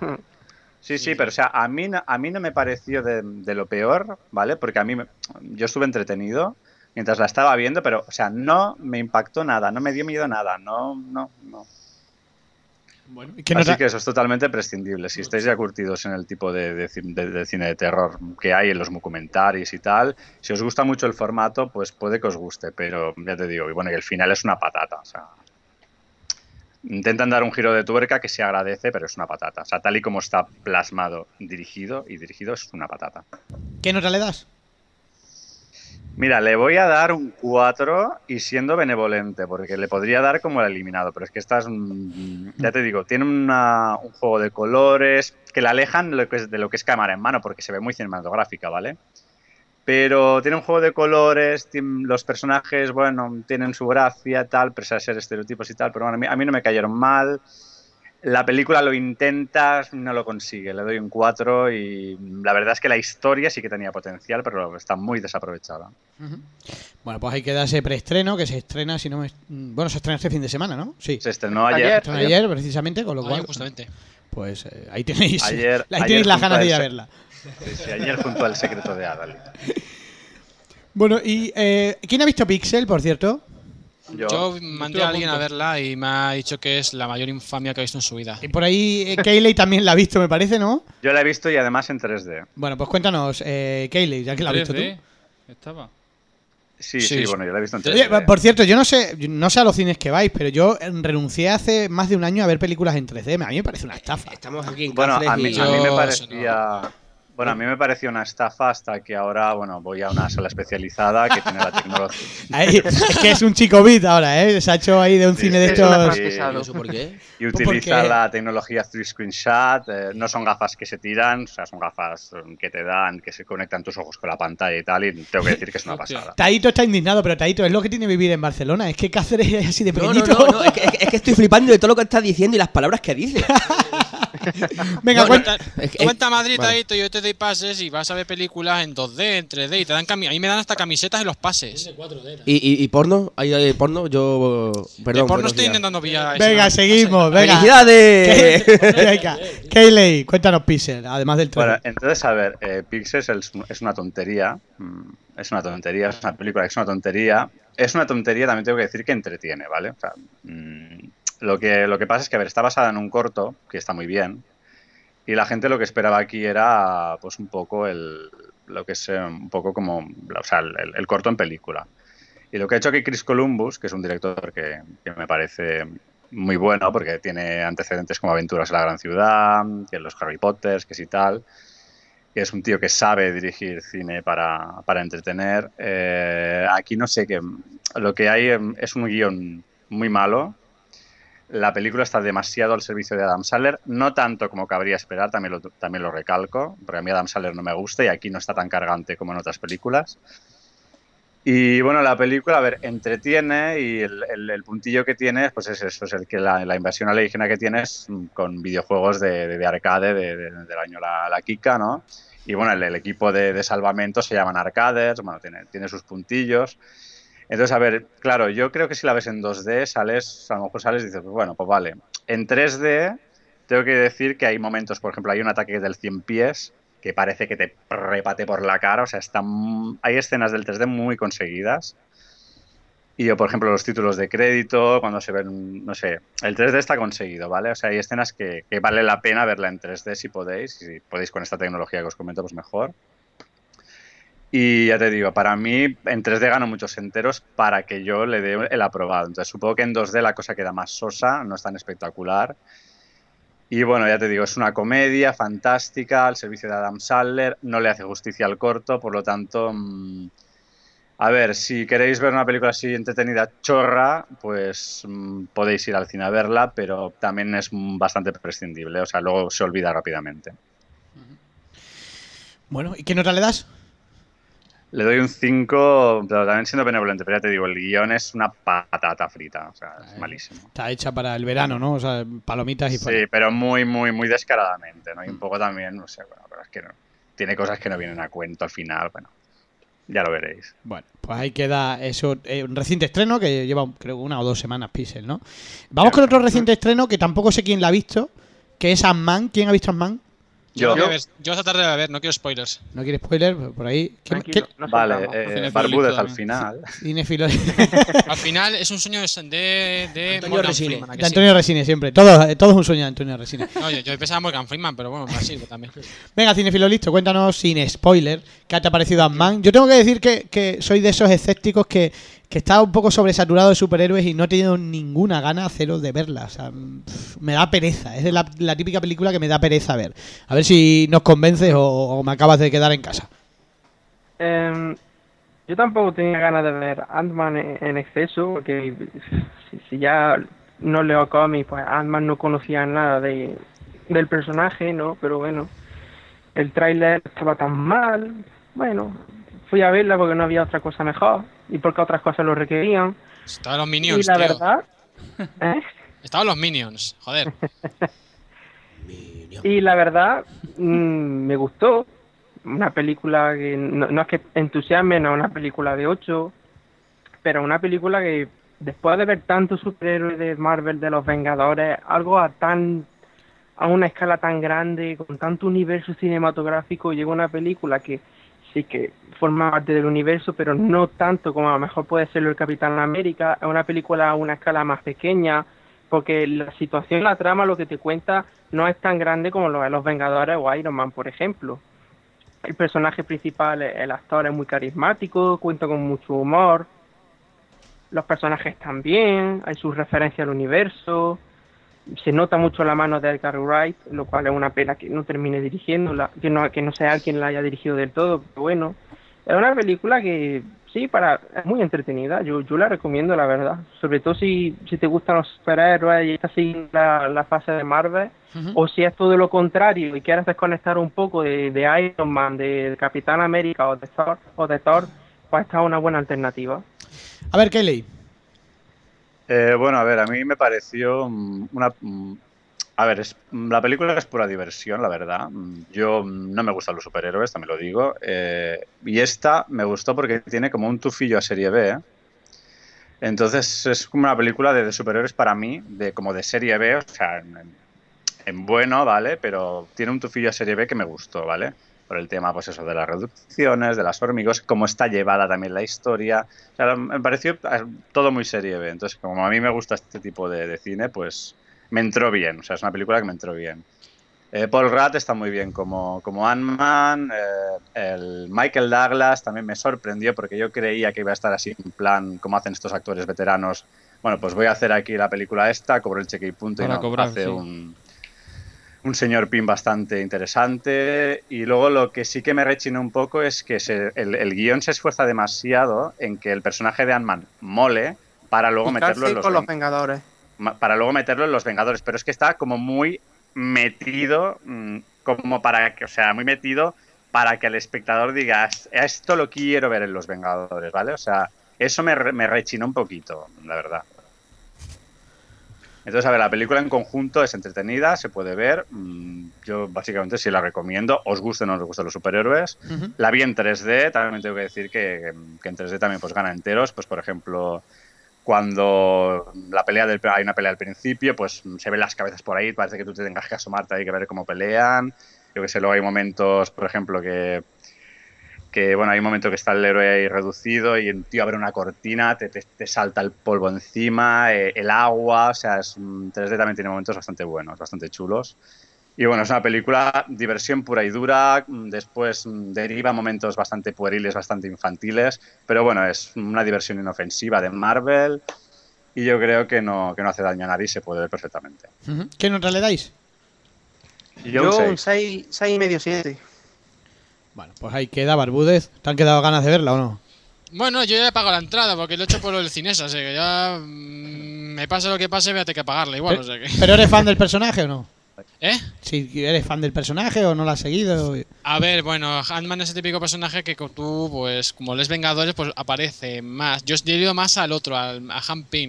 Sí, sí, pero o sea, a mí, no- a mí no me pareció de, de lo peor, ¿vale? Porque a mí, me- yo estuve entretenido mientras la estaba viendo, pero, o sea, no me impactó nada, no me dio miedo nada, no, no, no. Que no Así que eso es totalmente prescindible. Si estáis ya curtidos en el tipo de, de ci- de- de cine de terror que hay en los documentaries y tal, si os gusta mucho el formato, pues puede que os guste, pero ya te digo, y bueno, que el final es una patata, o sea... Intentan dar un giro de tuerca que se agradece, pero es una patata. O sea, tal y como está plasmado, dirigido y dirigido es una patata. ¿Qué nota le das? Mira, le voy a dar un 4 y siendo benevolente, porque le podría dar como el eliminado, pero es que esta ya te digo, tiene un juego de colores que la alejan de lo que, es, cámara en mano, porque se ve muy cinematográfica, ¿vale? Pero tiene un juego de colores, tien- los personajes, bueno, tienen su gracia, tal, pese a ser estereotipos y tal, pero bueno, a mí, a mí no me cayeron mal. La película lo intenta, no lo consigue, le doy un 4 y la verdad es que la historia sí que tenía potencial, pero está muy desaprovechada. Bueno, pues ahí queda ese preestreno que se estrena, si no me... Bueno, se estrena este fin de semana, ¿no? Sí. Se estrenó Ayer. ayer. Se estrena ayer, precisamente, con lo Ayer, cual... justamente. Pues eh, ahí tenéis, Ayer- ahí ayer tenéis las junto ganas de ir a verla. Sí, sí, ayer junto al secreto de Adali. Bueno, y eh, ¿quién ha visto Pixel, por cierto? Yo, Yo mandé a alguien a verla y me ha dicho que es la mayor infamia que ha visto en su vida. Y por ahí eh, también la ha visto, me parece, ¿no? yo la he visto y además en 3D. Bueno, pues cuéntanos, eh, Keyley, ya que la has visto tú. 3D Estaba. Sí, Sí, bueno, yo la he visto en 3D. Oye, por cierto, yo no sé, no sé a los cines que vais, pero yo eh, renuncié hace más de un año a ver películas en 3D. A mí me parece una estafa. Estamos aquí en bueno, a mí, y- a mí me Yo- parecía... Bueno, a mí me pareció una estafa hasta que ahora, bueno, voy a una sala especializada que tiene la tecnología. Ahí, es que es un chico bit ahora, ¿eh? Se ha hecho ahí de un Sí, cine de estos. ¿Y eso por qué? Y utiliza la tecnología 3 Screenshot. eh, no son gafas que se tiran, o sea, son gafas que te dan, que se conectan tus ojos con la pantalla y tal. Y tengo que decir que es una pasada. Taito está indignado, pero Taito es lo que tiene vivir en Barcelona. Es que Cáceres es así de No, no, pequeñito. no, no, es que, es que- es que estoy flipando de todo lo que estás diciendo y las palabras que dices. Venga, No, cuenta. Tú a Madrid, vale. Taito, yo te doy pases y vas a ver películas en 2D, en 3D y te dan cami a mí me dan hasta camisetas en los pases. ¿Y, y, y porno? ¿Hay, hay porno? Yo. Perdón. de porno estoy días. intentando pillar. Venga, no- seguimos. Venga. ¡Felicidades! Venga, Kayley, cuéntanos Pixel, además del Bueno, trailer. entonces, a ver, eh, Pixels es, es una tontería. mm, Es una tontería, es una película que es una tontería. Es una tontería, también tengo que decir que entretiene, ¿vale? O sea, mm, lo, que, lo que pasa es que, a ver, está basada en un corto, que está muy bien. Y la gente lo que esperaba aquí era, pues, un poco el, lo que es eh, un poco como, o sea, el, el corto en película. Y lo que ha hecho aquí Chris Columbus, que es un director que, que me parece muy bueno porque tiene antecedentes como Aventuras en la Gran Ciudad, que los Harry Potters, que sí tal, que es un tío que sabe dirigir cine para, para entretener. Eh, aquí no sé qué, lo que hay em, es un guion muy malo. La película está demasiado al servicio de Adam Sandler, no tanto como cabría esperar, también lo, también lo recalco, porque a mí Adam Sandler no me gusta y aquí no está tan cargante como en otras películas. Y bueno, la película, a ver, entretiene y el, puntillo que tiene, pues es eso, es el que la, la invasión alienígena que tienes mm, con videojuegos de, de- de arcade de- de- del año la, la Kika, ¿no? Y bueno, el, equipo de, salvamento se llaman arcades, bueno, tiene sus puntillos. Entonces, a ver, claro, yo creo que si la ves en 2D, sales, a lo mejor sales y dices, pues bueno, pues vale. En 3D, tengo que decir que hay momentos, por ejemplo, hay un ataque del 100 pies que parece que te repate por la cara, o sea, están, hay escenas del 3D muy conseguidas. Y yo, por ejemplo, los títulos de crédito, cuando se ven, no sé, el 3D está conseguido, ¿vale? O sea, hay escenas que, que vale la pena verla en 3D si podéis, si podéis con esta tecnología que os comento, pues mejor. Y ya te digo, para mí en 3D gano muchos enteros para que yo le dé el aprobado. Entonces supongo que en 2D la cosa queda más sosa, no es tan espectacular. Y bueno, ya te digo, es una comedia fantástica al servicio de Adam Sandler, no le hace justicia al corto, por lo tanto, mm, a ver, si queréis ver una película así entretenida, chorra, pues mm, podéis ir al cine a verla, pero también es bastante prescindible, o sea, luego se olvida rápidamente. Bueno, ¿y qué nota le das? Le doy un 5, pero también siendo benevolente, pero ya te digo, el guion es una patata frita, o sea, es malísimo. Está hecha para el verano, ¿no? O sea, palomitas y. Sí, pero muy, muy, muy descaradamente, ¿no? Y un poco también, no sé, bueno, pero es que no. Tiene cosas que no vienen a cuento al final, bueno, ya lo veréis. Bueno, pues ahí queda eso, eh, un reciente estreno que lleva creo una o dos semanas Pixel, ¿no? Vamos con otro reciente estreno que tampoco sé quién la ha visto, que es Ant-Man. ¿Quién ha visto Ant-Man? Yo, Yo, voy a ver- yo esta tarde voy a ver, no quiero spoilers. No quiere spoiler, por ahí. ¿Quién- Tranquilo, quién- no vale, eh, Barbudes al final. Cinefilo- Al final es un sueño de, de, Antonio Morgan Resine. Freeman, ¿a que de sí? Antonio Resine, siempre. Todo, eh, todo es un sueño de Antonio Resine. No, yo, yo pensaba Morgan Freeman, pero bueno, me sirve también. Venga, Cinefilo, listo. Cuéntanos sin spoiler qué te ha parecido Ant-Man. Yo tengo que decir que, que soy de esos escépticos que, que está un poco sobresaturado de superhéroes y no he tenido ninguna gana cero de verla. O sea, me da pereza. Es la, típica película que me da pereza ver. A ver si nos convences o, me acabas de quedar en casa. Em, yo tampoco tenía ganas de ver Ant-Man en, en exceso, porque si, si ya no leo cómics, pues Ant-Man no conocía nada de, del personaje, ¿no? Pero bueno, el tráiler estaba tan mal, bueno, fui a verla porque no había otra cosa mejor y porque otras cosas lo requerían. Estaban los y Minions, la tío. verdad, ¿eh? Estaban los Minions, joder. Y la verdad, mm, me gustó. Una película que no, no es que entusiasme, no es una película de 8, pero una película que después de ver tantos superhéroes de Marvel, de los Vengadores, algo a tan a una escala tan grande, con tanto universo cinematográfico, llega una película que sí que forma parte del universo, pero no tanto como a lo mejor puede serlo el Capitán América, es una película a una escala más pequeña, porque la situación, la trama, lo que te cuenta no es tan grande como lo de los Vengadores o Iron Man, por ejemplo. El personaje principal, el actor es muy carismático, cuenta con mucho humor, los personajes también, hay sus referencias al universo, se nota mucho la mano de Edgar Wright, lo cual es una pena que no termine dirigiéndola, que no, que no sea quien la haya dirigido del todo, pero bueno, es una película que sí, para es muy entretenida, yo, yo la recomiendo la verdad, sobre todo si, si te gustan los superhéroes y estás siguiendo la, la fase de Marvel, o si es todo lo contrario y quieres desconectar un poco de, de Iron Man, de, Capitán América o de Thor, o de Thor, pues esta es una buena alternativa. A ver, Kelly. Eh, bueno, a ver, a mí me pareció mm, una... mm, A ver, es, mm, la película es pura diversión, la verdad. Yo no me gustan los superhéroes, también lo digo. eh, y esta me gustó porque tiene como un tufillo a serie B. Entonces es como una película de, de superhéroes para mí, de como de serie B, o sea, en bueno, ¿vale? Pero tiene un tufillo a serie B que me gustó, ¿vale? Por el tema, pues eso, de las reducciones, de las hormigos, cómo está llevada también la historia. O sea, me pareció eh, todo muy serie B. Entonces, como a mí me gusta este tipo de, de cine, pues me entró bien. O sea, es una película que me entró bien. Eh, Paul Rudd está muy bien como, como Ant-Man. eh, el Michael Douglas también me sorprendió porque yo creía que iba a estar así en plan, como hacen estos actores veteranos. Bueno, pues voy a hacer aquí la película esta, cobro el cheque y punto. y Para no, cobrar, hace sí. un, un señor Pin bastante interesante. Y luego lo que sí que me rechinó un poco es que se- el, el guion se esfuerza demasiado en que el personaje de Ant-Man mole para luego meterlo en los, con los Ven- Vengadores. para luego meterlo en los Vengadores. Pero es que está como muy metido, mm, como para que, o sea, muy metido para que el espectador diga, esto lo quiero ver en los Vengadores, ¿vale? O sea, eso me, me rechinó un poquito, la verdad. Entonces, a ver, la película en conjunto es entretenida, se puede ver. mm, Yo básicamente sí la recomiendo. Os guste o no os gusten los superhéroes. La vi en 3D, también tengo que decir que, que en 3D también pues gana enteros. Pues por ejemplo, cuando la pelea del, hay una pelea al principio, pues se ven las cabezas por ahí, parece que tú te tengas que asomarte ahí que ver cómo pelean. Yo que sé, luego hay momentos, por ejemplo, que que bueno, hay un momento que está el héroe ahí reducido y el tío abre una cortina, te, te, te salta el polvo encima, eh, el agua, o sea, es, 3D también tiene momentos bastante buenos, bastante chulos. Y bueno, es una película diversión pura y dura, mm, después mm, deriva momentos bastante pueriles, bastante infantiles, pero bueno, es una diversión inofensiva de Marvel y yo creo que no, que no hace daño a nadie, se puede ver perfectamente. ¿Qué nota le dais? Yo, un 6,5-7. Bueno, pues ahí queda Barbúdez. ¿Te han quedado ganas de verla o no? Bueno, yo ya he pagado la entrada porque lo he hecho por el cinesa, así que ya mm, me pase lo que pase, voy a tener que pagarla igual, o sea que... ¿Pero eres fan del personaje o no? ¿Eh? Si eres fan del personaje o no la has seguido. A ver, bueno, Ant-Man es el típico personaje que tú, pues, como lees Vengadores, pues aparece más. Yo he ido más al otro, al, a.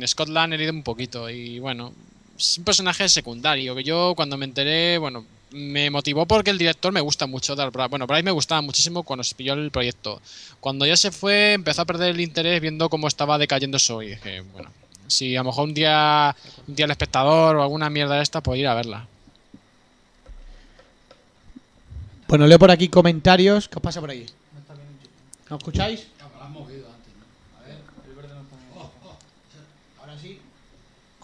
Scott Lang he ido un poquito y, bueno, es un personaje secundario que yo cuando me enteré, bueno, me motivó porque el director me gusta mucho. Bueno, Bryce me gustaba muchísimo cuando se pilló el proyecto. Cuando ya se fue, empezó a perder el interés viendo cómo estaba decayendo eso y dije, bueno, si a lo mejor un día, un día el espectador o alguna mierda de esta, pues ir a verla. Bueno, leo por aquí comentarios. ¿Qué os pasa por ahí? ¿No escucháis?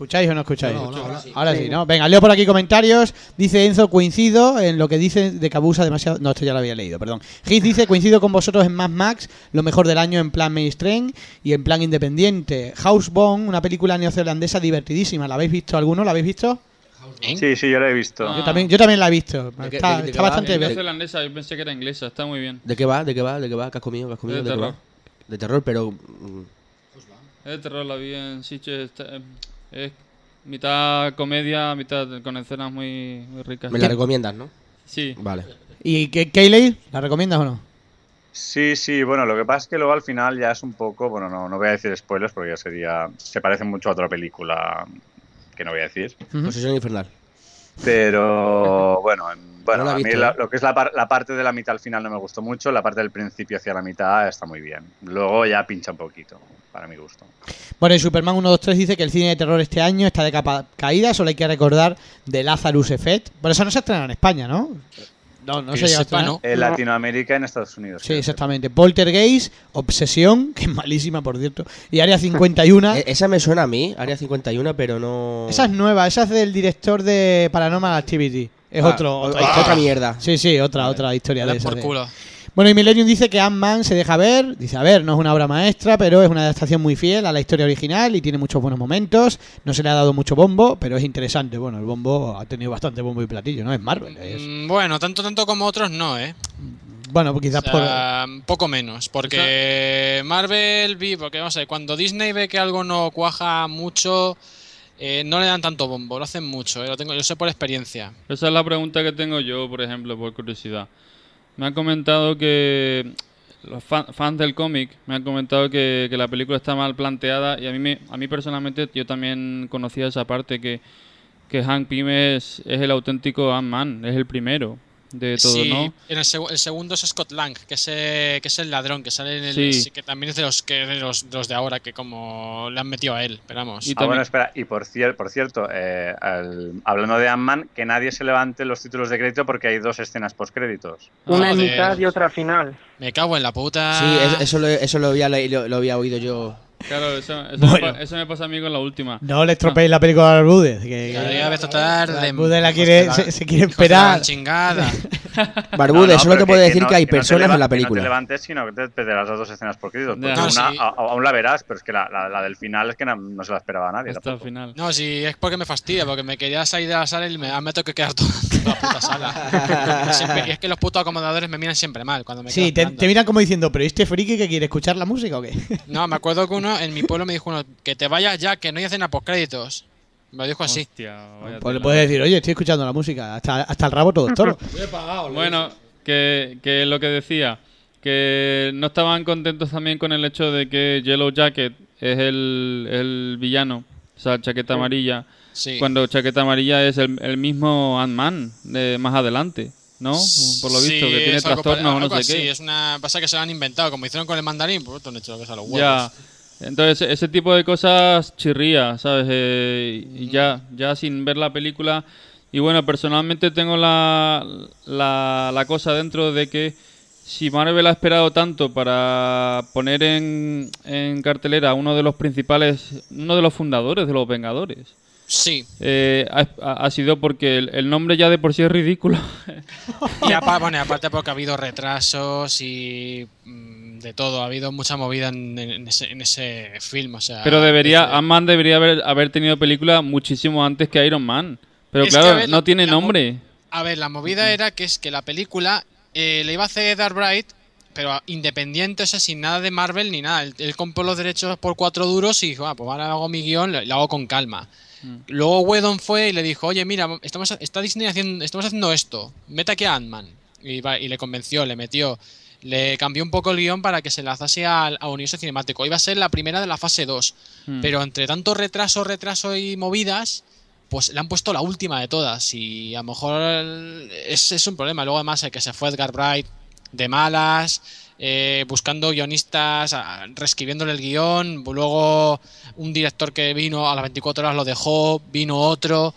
¿Escucháis o no escucháis? No, no, ahora Ahora sí, ¿no? Venga, leo por aquí comentarios. Dice Enzo, coincido en lo que dice de que abusa demasiado. No, esto ya lo había leído, perdón. Heath dice, coincido con vosotros en Mad Max, lo mejor del año en plan mainstream y en plan independiente. Housebone, una película neozelandesa divertidísima. ¿La habéis visto alguno? ¿La habéis visto? ¿Eh? Sí, sí, yo lo he visto. Ah. Yo, también, yo también la he visto. ¿De qué- Está, de- está bastante Es bien. neozelandesa, yo pensé que era inglesa, está muy bien. ¿De qué va? ¿De qué va? ¿De qué va? ¿Qué has comido? ¿Qué has comido? De terror. De terror, pero... mm, Es de terror, la vi en Sitges. Eh, Es mitad comedia, mitad con escenas muy, muy ricas. Me la recomiendas, ¿no? Sí, Vale. ¿Y qué, Kayleigh? ¿La recomiendas o no? Sí, sí, bueno, lo que pasa es que luego al final ya es un poco, bueno, no, no voy a decir spoilers porque ya sería, se parece mucho a otra película que no voy a decir. Posesión infernal. Pero bueno, en- bueno, No a mí la- ¿eh? lo que es la, par- la parte de la mitad al final no me gustó mucho, la parte del principio hacia la mitad está muy bien, luego ya pincha un poquito, para mi gusto. Bueno, y Superman 123 dice que el cine de terror este año está de capa caída, solo hay que recordar de Lazarus Effect. Bueno, eso no se estrena en España, ¿no? No, no Que se llega a estrenar. ¿no? En No. Latinoamérica y en Estados Unidos. Sí, creo. exactamente. Poltergeist, Obsesión, que es malísima, por cierto, y Área 51. E- esa me suena a mí, Área 51, pero no... Esa es nueva, esa es del director de Paranormal Activity. Es Ah, otro, otra, mierda. Sí, sí, otra, otra historia de esa. por culo. Bueno, y Millennium dice que Ant-Man se deja ver. Dice, a ver, no es una obra maestra, pero es una adaptación muy fiel a la historia original y tiene muchos buenos momentos. No se le ha dado mucho bombo, pero es interesante. Bueno, el bombo ha tenido bastante bombo y platillo, ¿no? Es Marvel. es- Mm, Bueno, tanto tanto como otros no, ¿eh? Bueno, pues quizás O sea, poco menos, porque Marvel vi, porque vamos a ver, cuando Disney ve que algo no cuaja mucho, eh, no le dan tanto bombo, lo hacen mucho, eh, lo tengo, yo sé por experiencia. Esa es la pregunta que tengo yo, por ejemplo, por curiosidad. Me han comentado que los fan- fans del cómic me han comentado que, que la película está mal planteada y a mí, me, a mí personalmente yo también conocía esa parte que, que Hank Pym es, es el auténtico Ant-Man, es el primero de todo, sí, ¿no? en el, segu- el segundo es Scott Lang, que es, eh, que es el ladrón, que sale en el, Sí. que también es de los que de los, de los de ahora, que como le han metido a él, pero vamos. Y Ah, también- bueno, espera, y por, cier- por cierto, eh, al- hablando de Ant-Man, que nadie se levante los títulos de crédito porque hay dos escenas postcréditos. Una en mitad y otra al final. Me cago en la puta. Sí, eso, eso lo, eso lo había, le- lo, lo había oído yo. Claro, eso, eso Bueno. me, eso me pasa a mí con la última. No le estropeéis la película a Barbudes. Que, Ya que- llega a esta tarde. Barbudes la quiere, se, se quiere esperar. chingada. Barbude, No, no, solo te puedo decir no- que hay personas leva- en la Que no te película. levantes, sino que te pedirás las dos escenas. Porque. No, una sí. a- aún la verás, pero es que la, la- la del final es que no, no se la esperaba nadie. Hasta el tampoco. final. No, sí, es porque me fastidia, porque me quería salir de la sala y me, me tengo que quedar toda la puta sala. Siempre- y es que los putos acomodadores me miran siempre mal cuando me Sí, te, miran como diciendo, pero ¿y este friki que quiere escuchar la música o qué? No, me acuerdo que uno en mi pueblo me dijo uno, que te vayas ya, que no hay escena postcréditos. Me lo dijo así. Hostia, Pues le puedes decir, oye, estoy escuchando la música, hasta, hasta el rabo todo es toro. Bueno, que, que lo que decía, que no estaban contentos también con el hecho de que Yellow Jacket es el, el villano, o sea, chaqueta amarilla, Sí. cuando chaqueta amarilla es el, el mismo Ant-Man de más adelante, ¿no? Por lo visto, Sí, que tiene trastornos o no sé así, qué. Es una, pasa que se lo han inventado, como hicieron con el mandarín, pues han hecho lo que es a los huevos. Ya. Entonces, ese tipo de cosas chirría, ¿sabes? Eh, y ya, ya sin ver la película. Y bueno, personalmente tengo la, la, la cosa dentro de que si Marvel ha esperado tanto para poner en, en cartelera a uno de los principales, uno de los fundadores de los Vengadores, Sí. eh, ha, sido porque el, el nombre ya de por sí es ridículo. Y aparte, bueno, aparte porque ha habido retrasos y mm, de todo, ha habido mucha movida en, en ese, en ese film, o sea... Pero debería, Ant-Man debería haber, haber tenido película muchísimo antes que Iron Man. Pero Es claro, ver, no la- tiene la nombre. A ver, la movida era que es que la película eh, le iba a hacer Dark Bright, pero independiente, o sea, sin nada de Marvel ni nada. Él, él compró los derechos por cuatro duros y dijo, ah, pues ahora hago mi guion, lo, lo hago con calma. Luego Whedon fue y le dijo, oye, mira, estamos, está Disney haciendo, estamos haciendo esto, mete aquí a Ant-Man. Y, y le convenció, le metió. Le cambió un poco el guion para que se lanzase al, a universo cinemático. Iba a ser la primera de la fase 2. Hmm. Pero entre tanto retraso, retraso y movidas, pues le han puesto la última de todas. Y a lo mejor es, es un problema. Luego además el que se fue Edgar Bright de malas, eh, buscando guionistas, reescribiéndole el guion. Luego un director que vino a las 24 horas lo dejó, vino otro.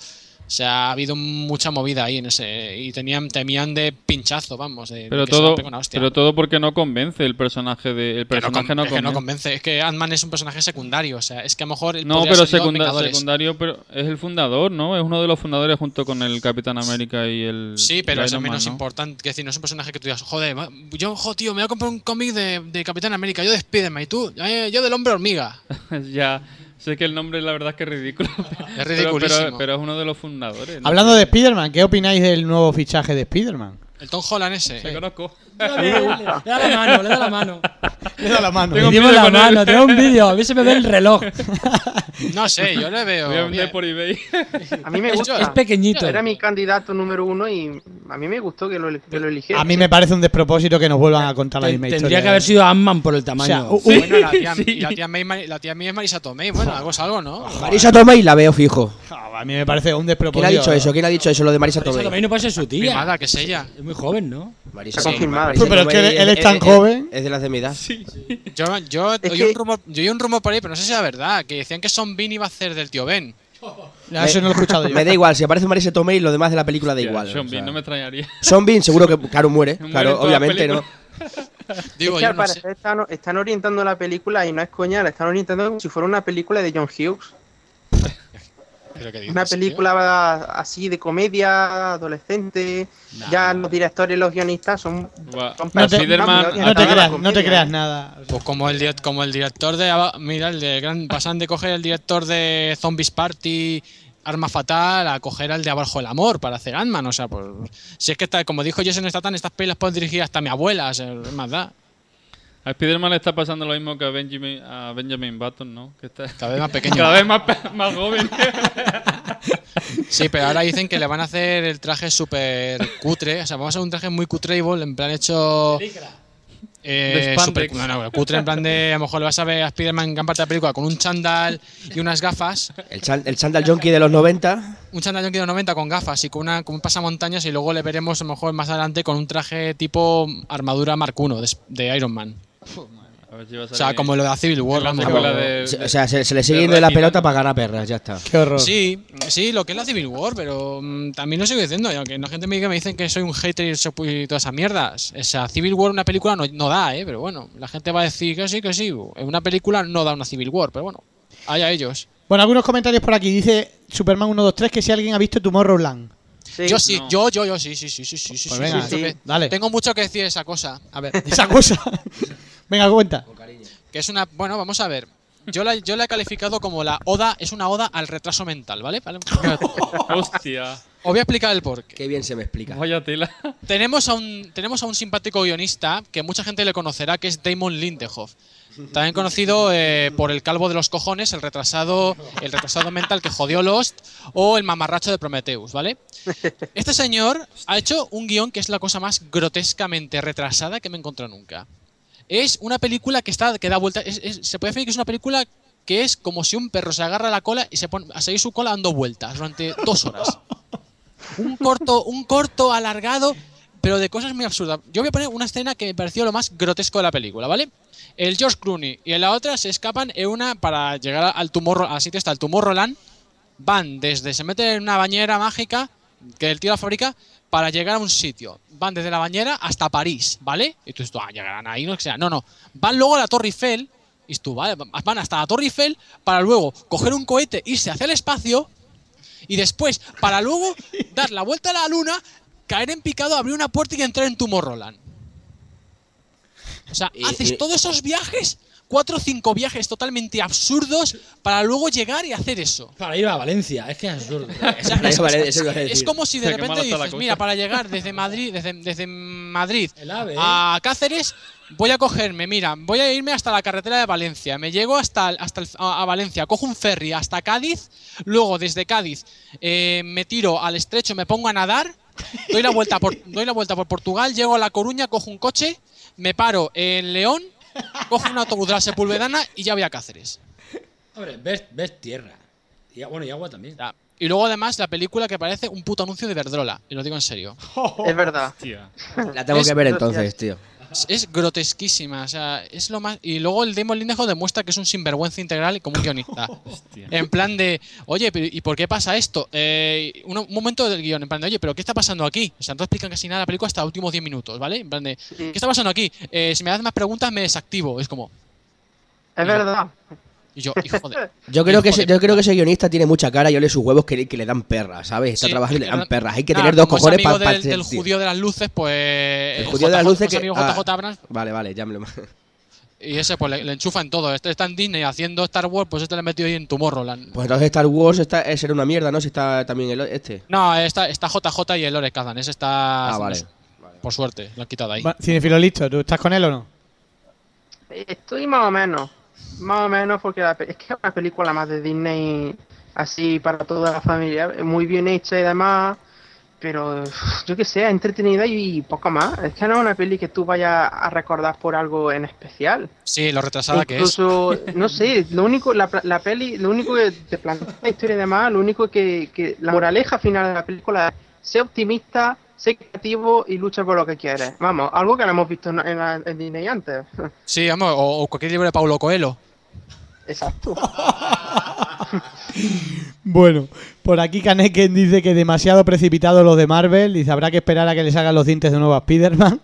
O sea, ha habido mucha movida ahí en ese. Y tenían, temían de pinchazo, vamos. De, de Pero se todo, pero todo porque no convence el personaje de el Que no, personaje con- no, es que no convence. convence. Es que Ant-Man es un personaje secundario. O sea, es que a lo mejor. No, pero secunda- secundario, pero es el fundador, ¿no? Es uno de los fundadores junto con el Capitán América y el. Sí, pero es Man, menos ¿no? importante. Que decir, no es un personaje que tú digas, joder, yo, jo, tío, me voy a comprar un cómic de, de Capitán América, yo de Spiderman y tú, eh, yo del hombre hormiga. ya, sé que el nombre la verdad es que es ridículo. pero- ridiculísimo. Pero, pero es uno de los fundadores. ¿no? Hablando de Spider-Man, ¿qué opináis del nuevo fichaje de Spider-Man? El Tom Holland ese. Te conozco. Le da la mano, le da la mano. Le da la mano. Tengo Le un la mano, tengo un vídeo. A mí se me ve el reloj. No sé, yo le veo. Voy a vender bien. por eBay. A mí me Es- gusta. Es pequeñito. Era mi candidato número uno y a mí me gustó que lo, que lo eligiera. A mí me parece un despropósito que nos vuelvan a contar la misma historia. Tendría que haber sido Ant-Man por el tamaño. O sea, Bueno, la tía, y la tía May, la tía May es Marisa Tomei. Bueno, algo es algo, ¿no? Marisa Tomei la veo fijo. A mí me parece un ¿Quién despropósito. ha dicho eso? ¿Quién ha dicho eso, lo de Marisa Tomei? también no puede ser su tía. Primada, que es ella. Es muy joven, ¿no? Marisa Está confirmada. Marisa Pero es que él es tan joven. Es de las de mi edad. Yo, yo, Es oí que- un rumor, yo oí un rumor por ahí, pero no sé si es verdad, que decían que Son Bean iba a hacer del tío Ben. No, eso no lo he escuchado yo. Me da igual, si aparece Marisa Tomei, lo demás de la película da igual. Sean o Bean, sea. no me extrañaría. Sean Bean, seguro que, claro, muere. Muere Claro, obviamente, ¿no? Digo, es que yo al no sé. parecer están, están orientando la película y no es coña, la están orientando como si fuera una película de John Hughes. Pero ¿qué dices, Una tío? película así de comedia, adolescente. Ya los directores y los guionistas son. Son No te, Spiderman- no creas, no te creas nada. Pues como el, como el director de. Mira, el de Gran. Pasan de coger el director de Zombies Party, Arma Fatal, a coger al de Abajo el Amor para hacer Ant-Man. O sea, pues. Si es que, está, como dijo Jason Statham, estas pelis pueden dirigir hasta mi abuela. O sea, es más da. A Spider-Man le está pasando lo mismo que a Benjamin, a Benjamin Button, ¿no? Que está Cada vez más pequeño. cada vez más, más joven. Sí, pero ahora dicen que le van a hacer el traje súper cutre. O sea, vamos a hacer un traje muy cutreable, en plan hecho. Eh, super- no, no, cutre en plan de. A lo mejor le vas a ver a Spider-Man en gran parte de la película con un chandal y unas gafas. El, chan- el Chandal Junkie de los 90. Un chandal de los 90 con gafas y con, una, con un pasamontañas. Y luego le veremos a lo mejor más adelante con un traje tipo armadura Mark I de, de Iron Man. A ver si va a O sea, salir como lo de la Civil War. la vamos. secuela de- O sea, se, se le sigue de yendo la Resident pelota para ganar perras, ya está. Qué horror. Sí, sí, lo que es la Civil War, pero mm, también lo sigo diciendo, y aunque no gente me diga me dicen que soy un hater y todas esas mierdas. O sea, Civil War una película no, no da, ¿eh? Pero bueno, la gente va a decir que sí, que sí. En una película no da una Civil War, pero bueno, allá ellos. Bueno, algunos comentarios por aquí. Dice Superman 123 que si alguien ha visto Tomorrowland. Sí. yo sí, no. yo, yo, yo, sí, sí, sí, sí, sí, sí. Pues sí, venga, sí, sí, que- dale. Tengo mucho que decir de esa cosa. A ver, esa cosa. Venga, cuenta. Que es una. Bueno, vamos a ver. Yo la, yo la he calificado como la oda, es una oda al retraso mental, ¿vale? Vale. Hostia, Os voy a explicar el porqué. Qué bien se me explica. vaya tela. Tenemos a un tenemos a un simpático guionista que mucha gente le conocerá, que es Damon Lindehoff. También conocido eh, por el calvo de los cojones, el retrasado, el retrasado mental que jodió Lost o el mamarracho de Prometheus, ¿vale? Este señor ha hecho un guion que es la cosa más grotescamente retrasada que me he encontrado nunca. Es una película que está que da vuelta, es- es- se puede decir que es una película que es como si un perro se agarra la cola y se pone a seguir su cola dando vueltas durante dos horas un corto, un corto alargado, pero de cosas muy absurdas. Yo voy a poner una escena que me pareció lo más grotesco de la película, ¿vale? El George Clooney y en la otra se escapan en una para llegar al tumor, al sitio está el Tomorrowland. Van desde se meten en una bañera mágica que el tío la fabrica para llegar a un sitio. Van desde la bañera hasta París, ¿vale? Y tú dices, ah, llegarán ahí, no que sea. No, no. Van luego a la Torre Eiffel. Y tú, ¿vale? Van hasta la Torre Eiffel para luego coger un cohete, irse hacia el espacio y después, para luego dar la vuelta a la luna, caer en picado, abrir una puerta y entrar en Tomorrowland. O sea, haces todos esos viajes, cuatro o cinco viajes totalmente absurdos, para luego llegar y hacer eso. Para ir a Valencia, es que es absurdo. O sea, Eso es, como si de O sea, qué repente dices, mira, para llegar desde Madrid, desde, desde Madrid AVE, ¿eh? a Cáceres, voy a cogerme, mira, voy a irme hasta la carretera de Valencia, me llego hasta, el- hasta el- a, a Valencia, cojo un ferry hasta Cádiz, luego desde Cádiz eh, me tiro al estrecho, me pongo a nadar, doy la vuelta por, doy la vuelta por Portugal, llego a La Coruña, cojo un coche, me paro en León, cojo un autobús de la Sepulvedana y ya voy a Cáceres. Hombre, ves, ves tierra. Y, bueno, y agua también. Ya. Y luego además la película que parece un puto anuncio de Verdrola, y lo digo en serio. Es verdad. Hostia. La tengo Es- que ver entonces, tío. Es, es grotesquísima, o sea, es lo más. Y luego el Damon Lindelof demuestra que es un sinvergüenza integral y como un guionista. En plan de, oye, ¿y por qué pasa esto? Eh, un, un momento del guion, en plan de, oye, pero ¿qué está pasando aquí? O sea, no explican casi nada la película hasta los últimos 10 minutos, ¿vale? En plan de, ¿qué está pasando aquí? Eh, si me das más preguntas, me desactivo. Es como, Es verdad. Y yo, hijo de. Yo creo, que ese, yo creo que ese guionista tiene mucha cara y ole sus huevos que, que le dan perras, ¿sabes? Está Sí, trabajando y le es dan perras. Hay que nada, tener dos es cojones para... del, del judío de las luces, pues. El judío de las luces pues que... ah, JJ Abrams, vale, vale, ya me lo... y ese pues le, le enchufa en todo. Este está en Disney haciendo Star Wars, pues este le ha metido ahí en Tomorrowland. Pues entonces Star Wars está, será una mierda, ¿no? Si está también el este. No, está, está JJ y el Lore Kazan. Ese está. Ah, vale. Por suerte, lo han quitado ahí. Cinefilo listo, ¿tú estás con él o no? Estoy más o menos. Más o menos porque la es que es una película más de Disney así para toda la familia. Muy bien hecha y demás. Pero yo que sé, entretenida y poco más. Es que no es una peli que tú vayas a recordar por algo en especial. Sí, lo retrasada que es. Incluso, no sé, lo único, la, la peli, lo único que te plantea la historia y demás, lo único que, que la moraleja final de la película es ser optimista, ser creativo y lucha por lo que quieres. Vamos, algo que no hemos visto en, en, la- en Disney antes. Sí, vamos, o, o cualquier libro de Paulo Coelho. Exacto. Bueno, por aquí Kaneken dice que demasiado precipitado lo de Marvel. Dice, habrá que esperar a que le salgan los dientes de nuevo a Spider-Man.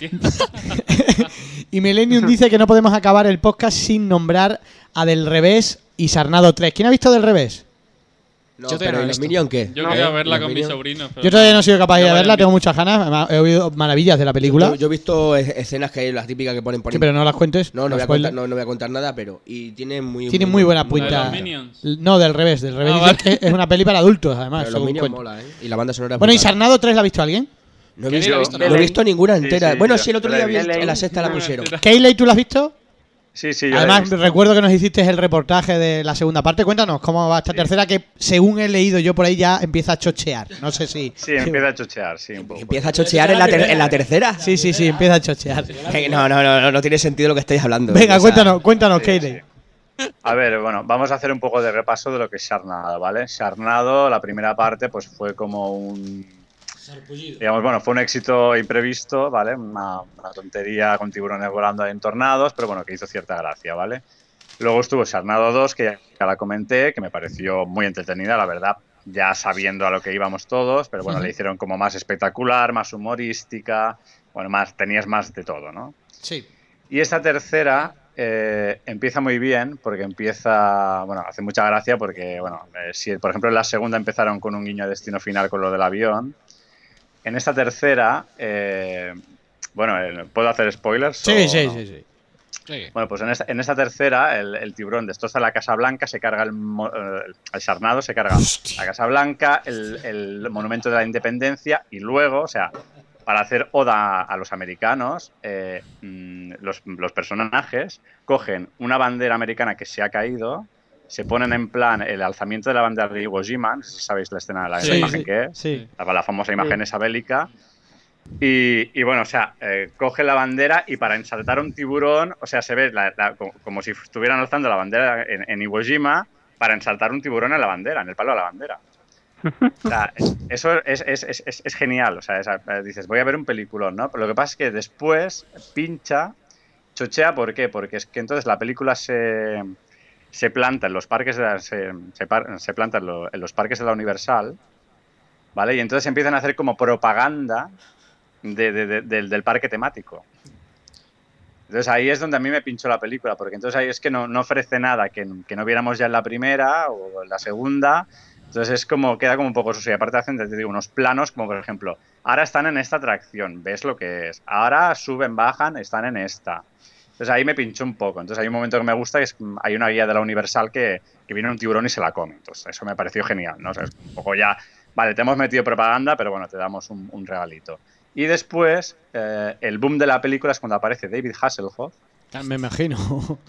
y Millennium dice que no podemos acabar el podcast sin nombrar a Del Revés y Sarnado 3. ¿Quién ha visto Del Revés? No, Yo todavía pero no ¿y he los. Minions qué? Yo No, quería verla con mis sobrinos. pero Yo todavía no he sido capaz de ir a verla, tengo muchas ganas. He oído maravillas de la película. Yo, yo he visto es- escenas que hay, las típicas que ponen por Sí, pero no las cuentes. No, no voy, a contar, no, no voy a contar nada, pero. Y tiene muy. Tiene muy buena ¿La de pinta. los Minions? No, del revés. Del revés Ah, es una peli para adultos, además. Pero los Minions mola, ¿eh? Y la banda sonora. Bueno, ¿y. Sarnado 3 la ha visto alguien? No he ¿Qué visto, no he ninguna entera. sí, bueno, sí, el otro día la vi en la sexta la pusieron. Keyley, ¿tú la has visto? Sí, sí, yo Además, recuerdo que nos hiciste el reportaje de la segunda parte. Cuéntanos cómo va esta tercera, que según he leído yo por ahí ya empieza a chochear. No sé si. Sí, empieza a chochear, sí, un poco. Empieza a chochear en la, ter- en la tercera. Sí, sí, sí, empieza a chochear. Que No, no, no, no, no tiene sentido lo que estáis hablando. Venga, cuéntanos, cuéntanos, Sí, Keyley. A ver, bueno, vamos a hacer un poco de repaso de lo que es Sharnado, ¿vale? Sharnado, la primera parte, pues fue como un... Digamos, bueno, fue un éxito imprevisto, ¿vale? Una, una tontería con tiburones volando en tornados, pero bueno, que hizo cierta gracia, ¿vale? Luego estuvo Sharnado 2, que ya, ya la comenté, que me pareció muy entretenida, la verdad, ya sabiendo a lo que íbamos todos, pero bueno, le hicieron como más espectacular, más humorística, bueno, más, tenías más de todo, ¿no? Sí. Y esta tercera eh, empieza muy bien porque empieza, bueno, hace mucha gracia porque, bueno, eh, si por ejemplo en la segunda empezaron con un guiño a destino final con lo del avión, en esta tercera, eh, bueno, eh, ¿puedo hacer spoilers? Sí, o sí, no? sí, sí. Sí. Bueno, pues en esta, en esta tercera el, el tiburón destroza la Casa Blanca, se carga el, mo- eh, el Sarnado, se carga la Casa Blanca, el, el Monumento de la Independencia y luego, o sea, para hacer oda a los americanos, eh, mm, los, los personajes cogen una bandera americana que se ha caído, se ponen en plan el alzamiento de la bandera de Iwo Jima, no sé si sabéis la escena, la, Sí, imagen sí, que es, sí. la, la famosa imagen esa bélica. Y, y bueno, o sea, eh, coge la bandera y para ensaltar un tiburón, o sea, se ve la- la- como, como si estuvieran alzando la bandera en, en Iwo Jima para ensaltar un tiburón en la bandera, en el palo de la bandera. O sea, es- eso es, es- es- es- genial. O sea, eh, dices, voy a ver un peliculón, ¿no? Pero lo que pasa es que después pincha, chochea, ¿por qué? Porque es que entonces la película se, se planta en los parques de la, se, se planta en, lo- en los parques de la Universal, ¿vale? Y entonces empiezan a hacer como propaganda de- de- de- del, parque temático. Entonces ahí es donde a mí me pinchó la película, porque entonces ahí es que no, no ofrece nada que, que no viéramos ya en la primera o en la segunda. Entonces es como, queda como un poco eso. Y aparte hacen, te digo, unos planos como por ejemplo, ahora están en esta atracción, ves lo que es. Ahora suben, bajan, están en esta. Entonces ahí me pinchó un poco. Entonces hay un momento que me gusta, que es mm, hay una guía de la Universal que, que viene un tiburón y se la come. Entonces eso me pareció genial, ¿no? O sea, es un poco ya, vale, te hemos metido propaganda, pero bueno, te damos un, un regalito. Y después, eh, el boom de la película es cuando aparece David Hasselhoff, Me imagino.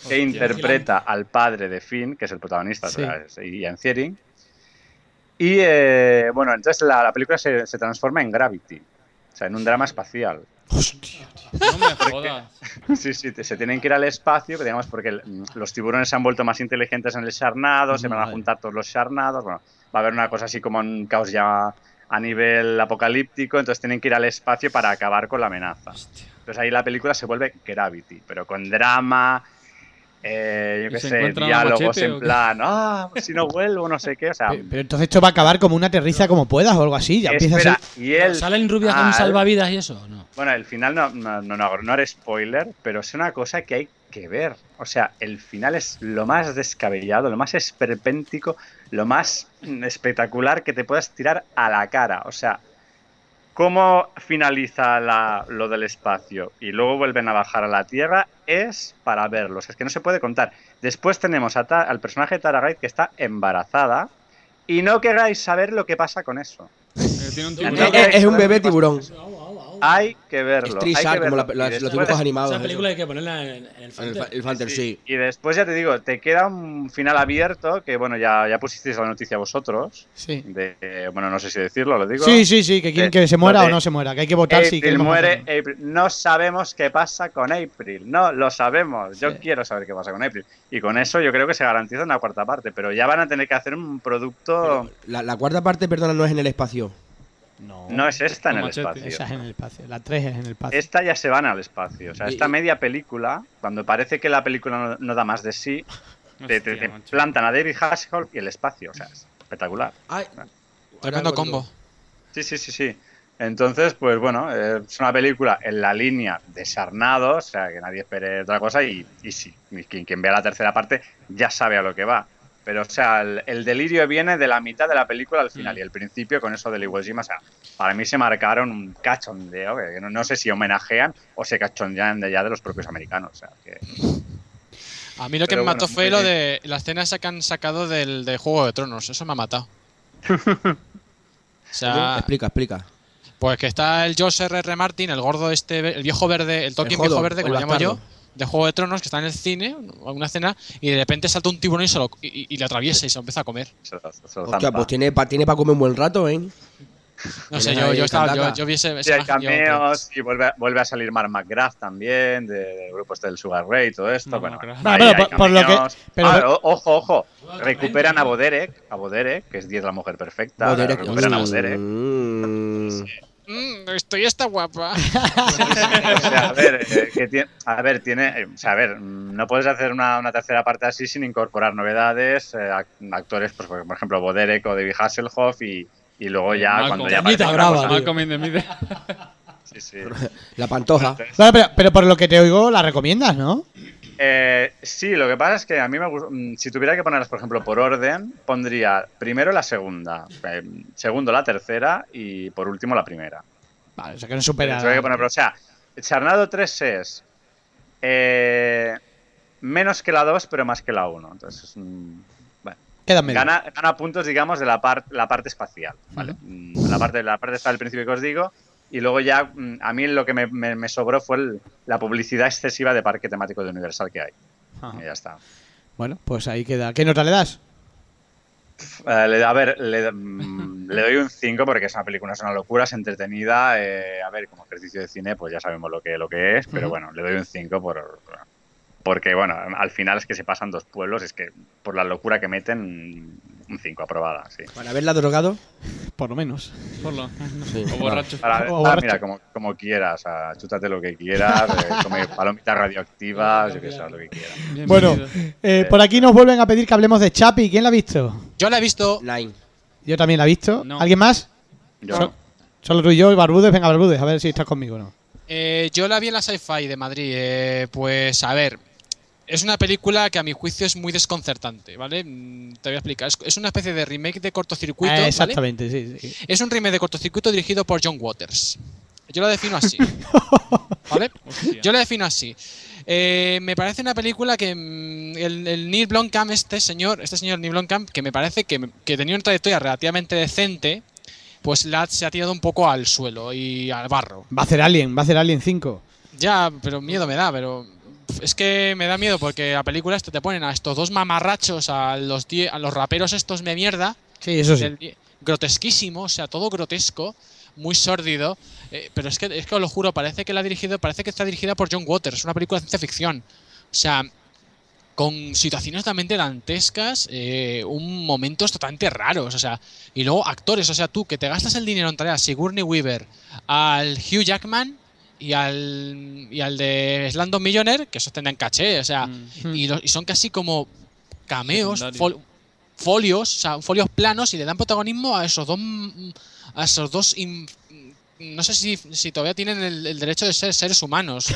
que interpreta al padre de Finn, que es el protagonista, Sí. o sea, es Ian Ziering. Y eh, bueno, entonces la, la película se, se transforma en Gravity, o sea, en un drama espacial. No me jodas. Sí, sí, te- se tienen que ir al espacio, digamos, porque el- los tiburones se han vuelto más inteligentes en el Sharnado, se van a juntar todos los Sharnados, bueno, va a haber una cosa así como un caos ya a nivel apocalíptico, entonces tienen que ir al espacio para acabar con la amenaza. Entonces ahí la película se vuelve Gravity, pero con drama, eh, yo ¿Y qué sé, diálogos machete en plan, ah, si no vuelvo, no sé qué, o sea, Pero, pero entonces esto va a acabar como una terriza como puedas o algo así. Ya empieza a ser. y él... ¿Salen rubias con Ah, salvavidas y eso? No. Bueno, el final no, no, no, no, no haré spoiler, pero es una cosa que hay que ver. O sea, el final es lo más descabellado, lo más esperpéntico, lo más mm, espectacular que te puedas tirar a la cara. O sea, cómo finaliza la- lo del espacio y luego vuelven a bajar a la Tierra es para verlos. Es que no se puede contar. Después tenemos a Ta- al personaje de Tara Gate que está embarazada y no queráis saber lo que pasa con eso. Eh, tiene un No Es, un bebé tiburón. Hay que verlo. Street hay que como verlo. la- la- Y los dibujos animados. Esa eso. película hay que ponerla en, en el Fanter, sí. Y después ya te digo, te queda un final abierto que, bueno, ya, ya pusisteis la noticia vosotros. Sí. De, bueno, no sé si decirlo, lo digo. Sí, sí, sí, que quieren Eh, que se muera o no se muera, que hay que votar si queremos muere. April. No sabemos qué pasa con April. No, lo sabemos. Yo Sí. quiero saber qué pasa con April. Y con eso yo creo que se garantiza una cuarta parte. Pero ya van a tener que hacer un producto. La, la cuarta parte, perdona, no es en el espacio. No, no es esta en el machete. espacio. esa es en el espacio. La 3 es en el espacio. Esta ya se van al espacio. O sea, esta y- media película, cuando parece que la película no, no da más de sí, te, plantan a David Hasselhoff y el espacio. O sea, es espectacular. Ay, Tremendo combo. Sí, sí, sí, sí. Entonces, pues bueno, eh, es una película en la línea de Sarnado, o sea, que nadie espere otra cosa y, y sí, quien vea la tercera parte ya sabe a lo que va. Pero, o sea, el, el delirio viene de la mitad de la película al final y el principio con eso del Iwo Jima. O sea, para mí se marcaron un cachondeo que no, no sé si homenajean o se cachondean de ya de los propios americanos. O sea, que A mí lo que me mató fue lo de la escena esa que han sacado del de Juego de Tronos. Eso me ha matado. o sea, Explica, explica. pues que está el George R.R. Martin, el gordo este, el viejo verde, el Tolkien jodo, viejo verde, como lo llamo yo. De Juego de Tronos, que está en el cine, una escena, y de repente salta un tiburón y, se lo, y, y le atraviesa y se lo empieza a comer. se lo- se lo Hostia, pues tiene para tiene pa comer un buen rato, ¿eh? No sé, yo, yo, estaba, yo, yo vi ese, Sí, hay cameos y vuelve, a- vuelve a salir Mark McGrath también, de- del grupo este del Sugar Ray y todo esto. Bueno, ahí pero por- lo que- pero- Ah, ojo, ojo. Recuperan a Boderek, a Boderek, que es 10 la mujer perfecta. Boderek. Recuperan a Boderek. Mm. Mm, estoy esta guapa. O sea, a ver, eh, que tiene, a ver, tiene, o sea, a ver, no puedes hacer una, una tercera parte así sin incorporar novedades, eh, ac- actores, pues, por ejemplo, Boderek o David Hasselhoff y, y luego ya cuando ya aparece brava, cosa-. Sí, sí. La pantoja. Pero, pero por lo que te oigo, la recomiendas, ¿no? Eh, sí, lo que pasa es que a mí me gusta. Si tuviera que ponerlas, por ejemplo, por orden, pondría primero la segunda, eh, segundo la tercera y por último la primera. Vale, o sea que no supera. Que poner- pero, o sea, Charnado 3 es eh, menos que la 2, pero más que la 1. Entonces, bueno, Queda medio. gana, gana puntos, digamos, de la parte espacial. ¿vale? Mm, La parte, la parte está del principio que os digo. Y luego ya, mm, a mí lo que me, me- me sobró fue el- la publicidad excesiva de parque temático de Universal que hay. Ajá. Y ya está. Bueno, pues ahí queda. ¿Qué nota le das? Eh, le- a ver, le, mm, le doy un 5 porque es una película, es una locura, es entretenida. eh, a ver, como ejercicio de cine, pues ya sabemos lo que, lo que es, pero bueno, le doy un 5 por, porque, bueno, al final es que se pasan dos pueblos, es que por la locura que meten, un 5, aprobada, sí. Para haberla drogado. Por lo menos. Por lo- Sí. O borracho. Para, O ah, borracho. mira, como, como quieras, o sea, chútate lo que quieras, eh, come palomitas radioactivas, yo qué sé, lo que quieras. Bueno, eh, por aquí nos vuelven a pedir que hablemos de Chapi. ¿Quién la ha visto? Yo la he visto. Nine. Yo también la he visto. No. ¿Alguien más? Yo, So- Solo tú y yo y Barbudes. Venga, Barbudes, a ver si estás conmigo o no. Eh, yo la vi en la Sci-Fi de Madrid. eh, pues a ver, es una película que a mi juicio es muy desconcertante, ¿vale? Mm, Te voy a explicar. Es, una especie de remake de cortocircuito. ¿vale? exactamente, sí, sí. Es un remake de cortocircuito dirigido por John Waters. Yo lo defino así. ¿Vale? Hostia. Yo lo defino así. Eh, me parece una película que mm, el, el Neil Blomkamp, este señor, este señor Neil Blomkamp, que me parece que, que tenía una trayectoria relativamente decente, pues la, se ha tirado un poco al suelo y al barro. Va a hacer Alien, va a hacer Alien 5. Ya, pero miedo me da, pero es que me da miedo porque la película esto te ponen a estos dos mamarrachos, a los die- a los raperos estos de mierda, Sí, eso sí. del grotesquísimo, o sea, todo grotesco, muy sórdido, eh, pero es que es que os lo juro, parece que la ha dirigido, parece que está dirigida por John Waters, una película de ciencia ficción. O sea, con situaciones totalmente dantescas, eh, un momentos totalmente raros, o sea, y luego actores, o sea, tú que te gastas el dinero en traer a Sigourney Weaver, al Hugh Jackman y al y al de Slumdog Millionaire, que esos tendrán caché, o sea, Mm. y, lo- y son casi como cameos, fol- folios, o sea, folios planos y le dan protagonismo a esos dos mm, a esos dos in- no sé si, si todavía tienen el, el derecho de ser seres humanos.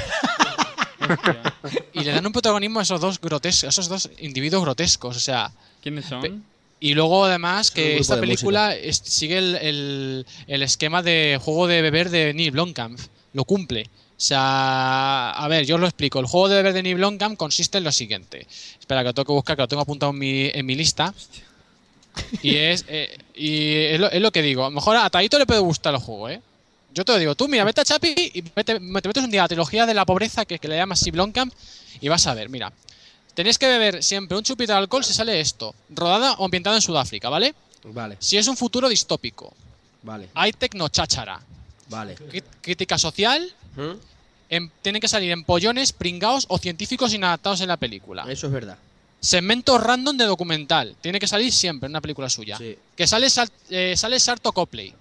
Y le dan un protagonismo a esos dos grotescos, esos dos individuos grotescos, o sea, ¿Quiénes son? Y luego además que esta película es- sigue el, el- el esquema de juego de beber de Neil Blomkamp, lo cumple. O sea, a ver, yo os lo explico. El juego de beber de Neil Blomkamp consiste en lo siguiente. Espera, que lo tengo que buscar, que lo tengo apuntado en mi, en mi lista. Y es, eh, y es, lo, es lo que digo. A lo mejor a Taito le puede gustar el juego, ¿eh? Yo te lo digo, tú mira, vete a Chapi y vete- te metes un día a la trilogía de la pobreza que, que le llamas Si Blomkamp y vas a ver, mira. Tenéis que beber siempre un chupito de alcohol si sale esto, rodada o ambientada en Sudáfrica, ¿vale? Vale, Si es un futuro distópico, vale, hay tecnocháchara, vale. crítica social, ¿Mm? em- tienen que salir empollones, pringaos o científicos inadaptados en la película. Eso es verdad. Segmento random de documental, tiene que salir siempre en una película suya. Sí, Que sale, Sal- eh, sale Sarto Copley,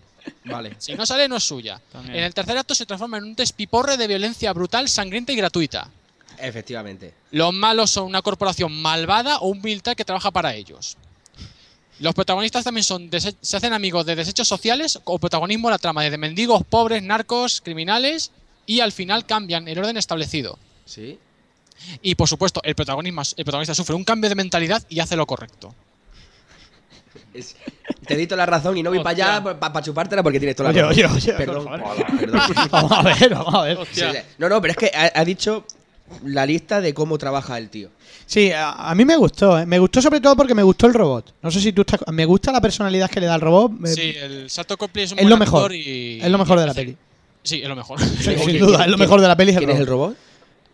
vale. si no sale no es suya. También. En el tercer acto se transforma en un despiporre de violencia brutal, sangrienta y gratuita. Efectivamente. Los malos son una corporación malvada o un militar que trabaja para ellos. Los protagonistas también son se hacen amigos de desechos sociales o protagonismo en la trama de mendigos, pobres, narcos, criminales y al final cambian el orden establecido. Sí. Y por supuesto, el protagonista, el protagonista sufre un cambio de mentalidad y hace lo correcto. Es- te di toda la razón y no voy para allá para chupártela porque tienes toda la Oye, razón. oye, oye, Perdón. por favor. Hola, perdón. Vamos a ver, vamos a ver. Sí, sí. No, no, pero es que ha, ha dicho la lista de cómo trabaja el tío. Sí, a, a mí me gustó. ¿eh? Me gustó sobre todo porque me gustó el robot. No sé si tú estás... Me gusta la personalidad que le da el robot. me- Sí, el Salto Copley es un es buen lo actor mejor. y- Es lo mejor de la peli. Sí, es lo mejor. Sí, ¿Quién- sin duda, es lo mejor de la peli. es el ¿Quién es el robot.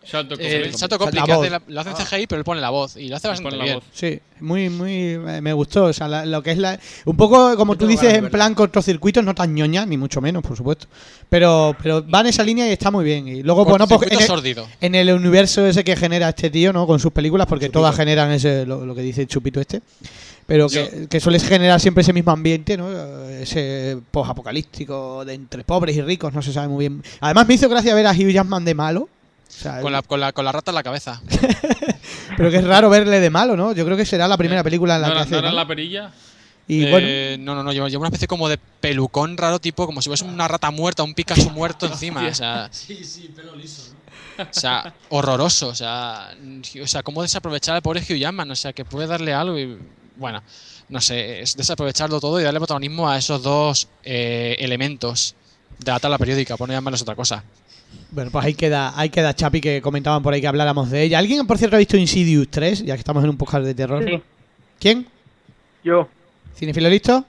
Salto Eh, el Salto La Copley que hace la- lo hace en CGI, pero él pone la voz y lo hace bastante bien. voz. Sí, muy, muy. Me gustó. O sea, la- lo que es la. Un poco, como Yo tú dices, en plan cortocircuitos, no tan ñoña, ni mucho menos, por supuesto. Pero, pero va en esa línea y está muy bien. Y luego, bueno, pues. En el, en el universo ese que genera este tío, ¿no? Con sus películas, porque todas generan ese, lo, lo que dice el chupito este. Pero que, que suele generar siempre ese mismo ambiente, ¿no? Ese post-apocalíptico de entre pobres y ricos, no se sabe muy bien. Además, me hizo gracia ver a Hugh Jackman de malo. O sea, Con la, con, la, con la rata en la cabeza. Pero que es raro verle de malo, ¿no? Yo creo que será la primera película en la ¿No que era, hace. no era la perilla? Y Eh, bueno, No, no, no, lleva, lleva una especie como de pelucón raro, tipo como si fuese una rata muerta, un Pikachu muerto encima. O sea, Sí, sí, pelo liso. o sea, horroroso. O sea, o sea, cómo desaprovechar al pobre Hugh Jackman. O sea, que puede darle algo y. Bueno, no sé, es desaprovecharlo todo y darle protagonismo a esos dos eh, elementos de la tabla periódica, por no llamarlos otra cosa. Bueno, pues ahí queda, ahí queda Chapi que comentaban por ahí que habláramos de ella. ¿Alguien, por cierto, ha visto Insidious 3? Ya que estamos en un podcast de terror. Sí, ¿Quién? yo. ¿Cinefilo listo?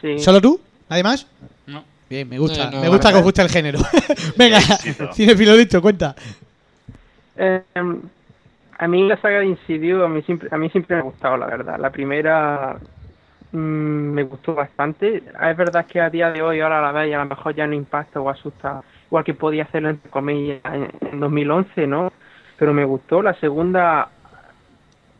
Sí. ¿Solo tú? ¿Nadie más? No. Bien, me gusta. Eh, no, me gusta que os guste el género. Venga. Cinefilo listo, cuenta. Eh, a mí la saga de Insidious a mí siempre, a mí siempre me ha gustado, la verdad. La primera mm, me gustó bastante. Es verdad que a día de hoy, ahora la vez, a lo mejor ya no impacta o asusta, igual que podía hacerlo entre comillas en, en 2011, ¿no? Pero me gustó. La segunda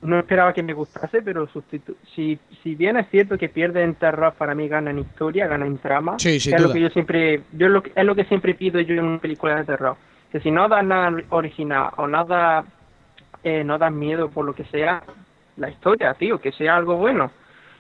no esperaba que me gustase, pero sustitu- si, si bien es cierto que pierde en terror, para mí gana en historia, gana en trama. Sí, sin es lo que yo siempre, yo es lo que, es lo que siempre pido yo en una película de terror. Que si no das nada original o nada, eh, no das miedo por lo que sea, la historia, tío, que sea algo bueno,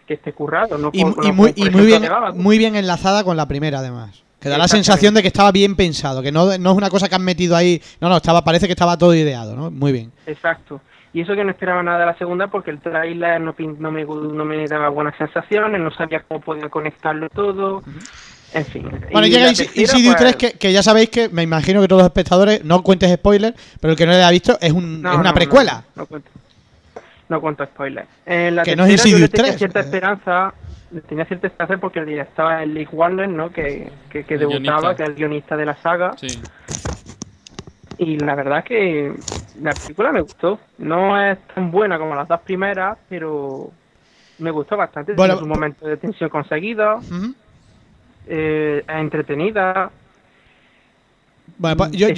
que esté currado, no Y, por- y muy, y bien, muy bien enlazada con la primera, además. Que da la sensación de que estaba bien pensado, que no, no es una cosa que han metido ahí. No, no, estaba, parece que estaba todo ideado, ¿no? Muy bien. Exacto. Y eso que no esperaba nada de la segunda porque el trailer no, no, me, no me daba buenas sensaciones, no sabía cómo podía conectarlo todo. En fin. Bueno, Y llega tercera, Insidious pues, 3, que, que ya sabéis que me imagino que todos los espectadores, no cuentes spoiler, pero el que no le haya visto es, un, no, es una no, precuela. No, no cuento, no cuento spoiler. En la Que no es yo Insidious le tenía 3, cierta eh. esperanza, le tenía cierta esperanza porque el director es Lee Warner, ¿no? Que, que, que El debutaba, guionista. que es el guionista de la saga. Sí. Y la verdad que la película me gustó. No es tan buena como las dos primeras, pero me gustó bastante. Bueno, Tiene un momento de tensión eh, es entretenida. Bueno, pues yo, ahí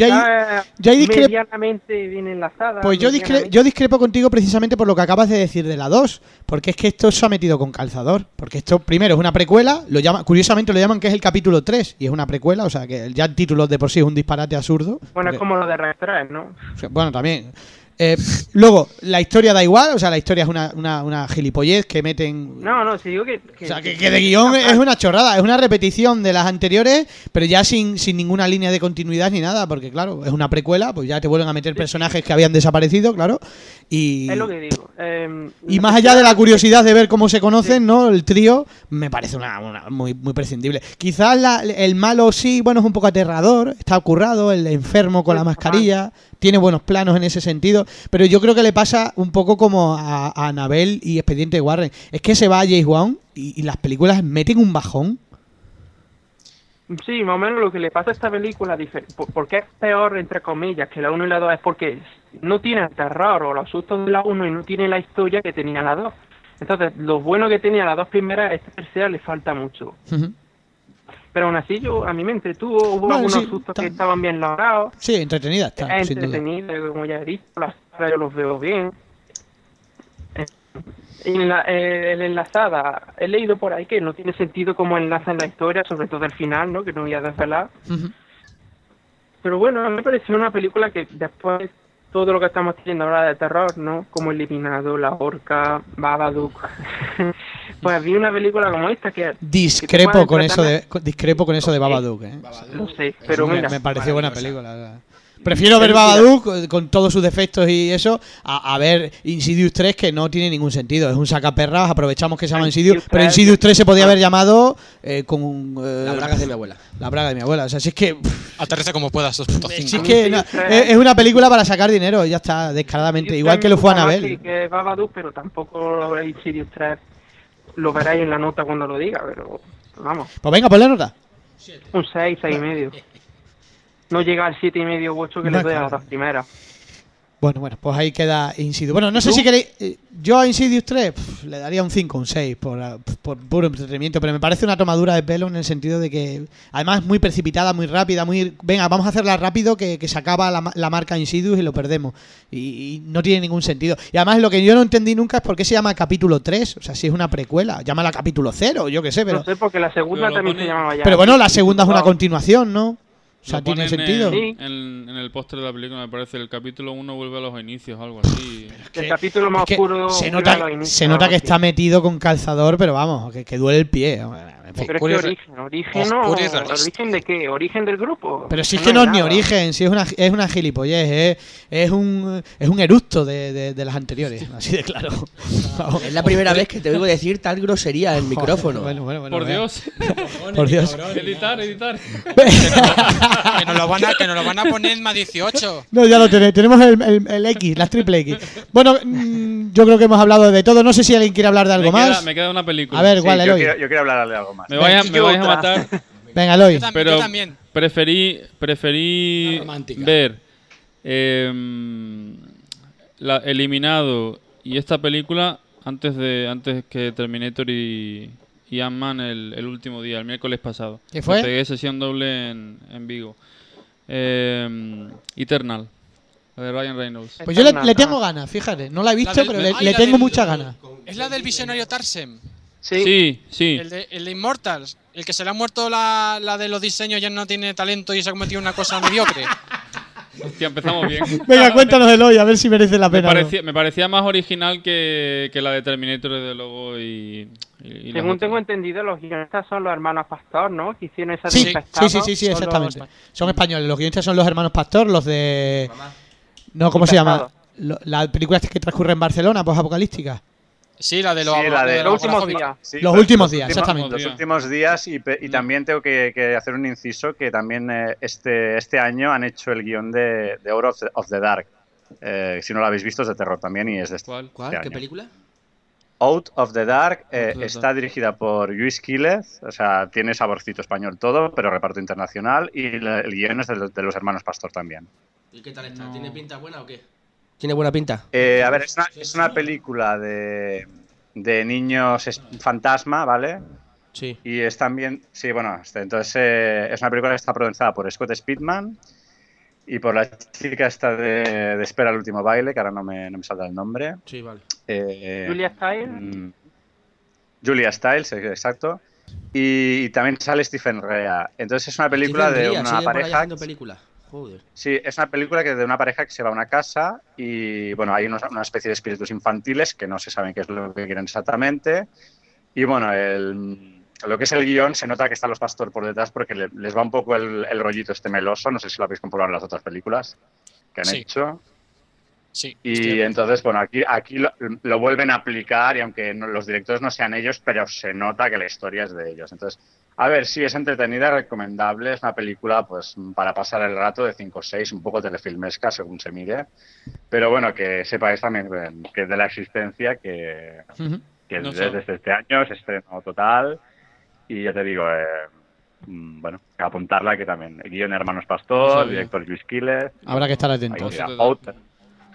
discre- medianamente bien enlazada. Pues yo, discre- yo discrepo contigo precisamente por lo que acabas de decir de la 2, porque es que esto se ha metido con calzador, porque esto primero es una precuela, lo llama, curiosamente lo llaman que es el capítulo 3 y es una precuela, o sea que ya el título de por sí es un disparate absurdo. Bueno, es como lo de Red 3, ¿no? o sea, bueno, también. Eh, luego, la historia da igual, o sea, la historia es una, una, una gilipollez que meten... No, no, si digo que... O sea, que, que de guion es una chorrada, es una repetición de las anteriores, pero ya sin, sin ninguna línea de continuidad ni nada, porque claro, es una precuela, pues ya te vuelven a meter personajes que habían desaparecido, claro, y... Es lo que digo. eh, Y más allá de la curiosidad de ver cómo se conocen, ¿no? El trío me parece una, una- muy, muy prescindible. Quizás la- el malo sí, bueno, es un poco aterrador, está currado, el enfermo con la mascarilla, tiene buenos planos en ese sentido, pero yo creo que le pasa un poco como a, a Anabel y Expediente Warren. Es que se va a James Wan y, y las películas meten un bajón. Sí, más o menos lo que le pasa a esta película, porque es peor, entre comillas, que la 1 y la 2, es porque no tiene el terror o los sustos de la 1 y no tiene la historia que tenía la 2. Entonces, lo bueno que tenía las dos primeras, a esta tercera le falta mucho. Pero aún así, yo a mí me entretuvo, hubo Bueno, algunos sí, sustos que estaban bien logrados. Sí, entretenida está, es entretenido, como ya he dicho, las yo los veo bien. Eh, En la, eh, en la enlazada, he leído por ahí que no tiene sentido cómo enlazan la historia, sobre todo el final, ¿no? Que no voy a desvelar. Ujú. Pero bueno, a mí me pareció una película que después todo lo que estamos teniendo ahora de terror, ¿no? Como Eliminado, La Horca, Babadook. pues vi una película como esta que... Discrepo con eso de discrepo con eso de Babadook, ¿eh? No sé, pero me, mira, me pareció buena película. La. Prefiero ver Babadook con, con todos sus defectos y eso a, a ver Insidious 3 que no tiene ningún sentido. Es un sacaperras, aprovechamos que se llama Insidious, Insidious pero 3, Insidious 3 se podía haber llamado eh, con eh, La braga de mi abuela. la braga de mi abuela. O sea, si es que pff, Aterriza como puedas, 2.5. si es, que no, es, es una película para sacar dinero, ya está, descaradamente. Igual que lo fue Anabel. Que es Babadook, pero tampoco Insidious 3 lo veréis en la nota cuando lo diga, pero vamos, Pues venga, ponle nota. un 6, 6 y medio. No llega al 7 y medio u 8 que le doy a las dos primeras. Bueno, bueno, pues ahí queda Insidious. Bueno, no sé si queréis. eh, Yo a Insidious 3 pf, le daría un 5, un 6 por, por puro entretenimiento, pero me parece una tomadura de pelo en el sentido de que, además, muy precipitada, muy rápida, muy. Venga, vamos a hacerla rápido que, que se acaba la, la marca Insidious y lo perdemos. Y, y no tiene ningún sentido. Y además, lo que yo no entendí nunca es por qué se llama capítulo 3. O sea, si es una precuela, llámala capítulo 0, yo qué sé, pero. no sé, porque la segunda también pone- se llamaba ya. Pero bueno, la segunda es una continuación, ¿no? O sea, tiene sentido. En, en- en el póster de la película, me parece. El capítulo 1 vuelve a los inicios, algo así. El capítulo más Es que oscuro. se que nota, se que está metido con calzador, pero vamos, que, que duele el pie. Fin. Pero es que origen, origen no. ¿Origen de qué? ¿Origen del grupo? Pero si es No que no es ni origen, si es una, es una gilipollez, es, es un es un eructo de, de- de las anteriores, así de claro. Es la primera vez que te oigo decir tal grosería en el micrófono. Bueno, bueno, bueno, Por. Dios. Por Dios. editar, editar. Que nos lo van a, que nos lo van a poner en más 18. No, ya lo tenemos. Tenemos el, el- el X, las triple X. Bueno, mm, yo creo que hemos hablado de todo. No sé si alguien quiere hablar de algo me, queda, más. me queda una película. A ver, Sí, ¿cuál, yo, quiero, yo quiero hablarle de algo más. Me vais a, me Yo vais a otra. matar. Venga, también. Pero yo también. preferí, preferí ver em, la, Eliminado y esta película antes de antes que Terminator y, y Ant-Man el, el último día, el miércoles pasado. ¿Qué fue? Me pegué sesión doble en, en Vigo. Em, Eternal, la de Ryan Reynolds. Pues yo le, tengo ganas, fíjate. No la he visto, del- pero le, le tengo muchas ganas. Es la del visionario Tarsem. Sí. Sí, sí. El de, el de Immortals. El que se le ha muerto la, la de los diseños ya no tiene talento y se ha cometido una cosa mediocre. Hostia, empezamos bien. Venga, cuéntanos Eloy, a ver si merece la Me pena. no. me parecía más original que, que la de Terminator, desde luego, y... y- y las Según otras. tengo entendido, los guionistas son los hermanos Pastor, ¿no? Que hicieron esa Sí, sí, sí, sí, sí, Son los exactamente. Son españoles. Los guionistas son los hermanos Pastor, los de. No, ¿cómo se llama? La película que transcurre en Barcelona, post-apocalística. Sí, la de los, Sí, la de- Los últimos días. Sí, Los últimos días, últimos- exactamente. Los últimos días y, y también tengo que, que hacer un inciso que también eh, este, este año han hecho el guion de, de of the, of the Dark. Eh, si no lo habéis visto es de terror también y es de este, ¿Cuál? ¿Cuál? este ¿Qué año. película? Out of the Dark eh, Out of the está Dark. dirigida por Luis Quílez, o sea, tiene saborcito español todo, pero reparto internacional y el guion es de, los- de los hermanos Pastor también. ¿Y qué tal está? ¿Tiene pinta buena o qué? ¿Tiene buena pinta? Eh, a ver, es una, es una película de, de niños es- fantasma, ¿vale? Sí. Y es también, sí, bueno, este, entonces eh, es una película que está protagonizada por Scott Speedman y por la chica esta de, de Espera el último baile, que ahora no me, no me saldrá el nombre. Sí, vale. Eh, Julia Stiles. mm, Julia Stiles, eh, exacto. Y, y también sale Stephen Rea. Entonces es una película Stephen de Rea, una sigue por ahí pareja. haciendo películas. Joder. Sí, es una película que de una pareja que se va a una casa y bueno, hay unos- una especie de espíritus infantiles que no se saben qué es lo que quieren exactamente. Y bueno, el- lo que es el guion se nota que están los pastor por detrás porque le- les va un poco el, el rollito este meloso. No sé si lo habéis comprobado en las otras películas que han Sí. hecho. Sí. Y entonces, bueno, aquí, aquí lo, lo vuelven a aplicar y aunque no- los directores no sean ellos, pero se nota que la historia es de ellos. Entonces, a ver, sí, es entretenida, recomendable, es una película pues para pasar el rato de 5 o 6, un poco telefilmesca según se mire, pero bueno, que sepáis también eh, que de la existencia, que, No desde, sé. este año es estreno total y ya te digo, eh, mm, bueno, apuntarla que también, el guion Hermanos No Pastor, director Luis Quiles, Habrá que estar atentos. dirá, Out. Out.